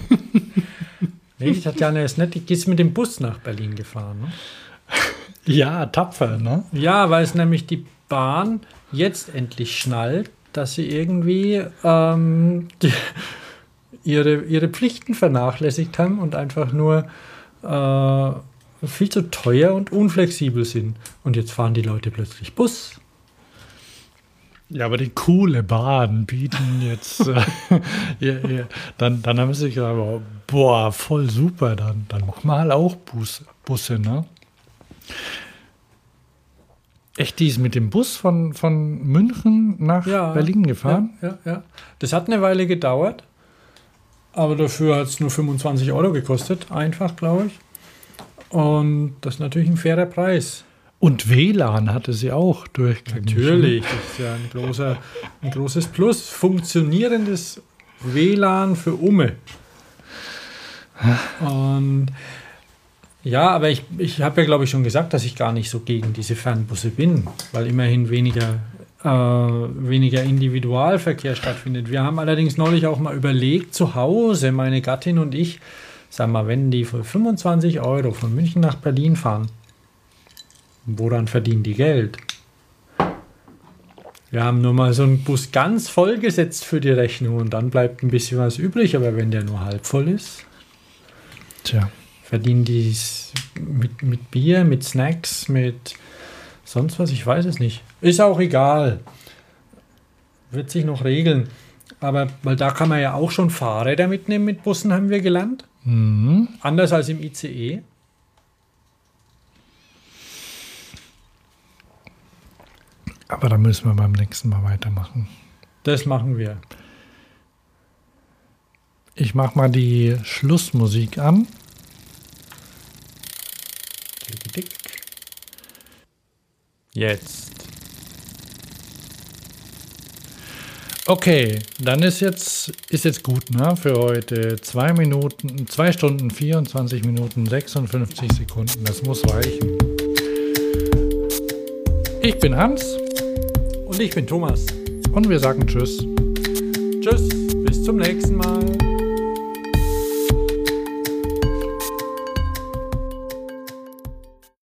nee, die Tatjana ist nett. Die ist mit dem Bus nach Berlin gefahren. Ne? Ja, tapfer, ne? Ja, weil es nämlich die Bahn jetzt endlich schnallt, dass sie irgendwie ähm, die, ihre, ihre Pflichten vernachlässigt haben und einfach nur äh, viel zu teuer und unflexibel sind. Und jetzt fahren die Leute plötzlich Bus. Ja, aber die coole Bahn bieten jetzt. äh, ja, ja. Dann, dann haben sie sich gedacht, boah, voll super, dann, dann machen wir halt auch Bus, Busse, ne? Echt, die ist mit dem Bus von, von München nach Berlin gefahren? Ja, ja, ja. Das hat eine Weile gedauert, aber dafür hat es nur 25 Euro gekostet, einfach, glaube ich. Und das ist natürlich ein fairer Preis. Und WLAN hatte sie auch durch. Natürlich, das ist ja ein, großer, ein großes Plus. Funktionierendes WLAN für Umme. Und ja, aber ich, ich habe ja, glaube ich, schon gesagt, dass ich gar nicht so gegen diese Fernbusse bin, weil immerhin weniger, äh, weniger Individualverkehr stattfindet. Wir haben allerdings neulich auch mal überlegt, zu Hause, meine Gattin und ich, sag mal, wenn die für 25 Euro von München nach Berlin fahren, woran verdienen die Geld? Wir haben nur mal so einen Bus ganz vollgesetzt für die Rechnung und dann bleibt ein bisschen was übrig, aber wenn der nur halb voll ist, Tja. verdienen die mit, mit Bier, mit Snacks, mit sonst was, ich weiß es nicht. Ist auch egal. Wird sich noch regeln. Aber weil da kann man ja auch schon Fahrräder mitnehmen mit Bussen, haben wir gelernt. Mhm. Anders als im ICE. Aber da müssen wir beim nächsten Mal weitermachen. Das machen wir. Ich mach mal die Schlussmusik an. Dick. Jetzt. Okay, dann ist jetzt, ist jetzt gut, ne? Für heute zwei Minuten, zwei Stunden, 24 Minuten, 56 Sekunden. Das muss reichen. Ich bin Hans Und ich bin Thomas. und wir sagen Tschüss. Tschüss, bis zum nächsten Mal.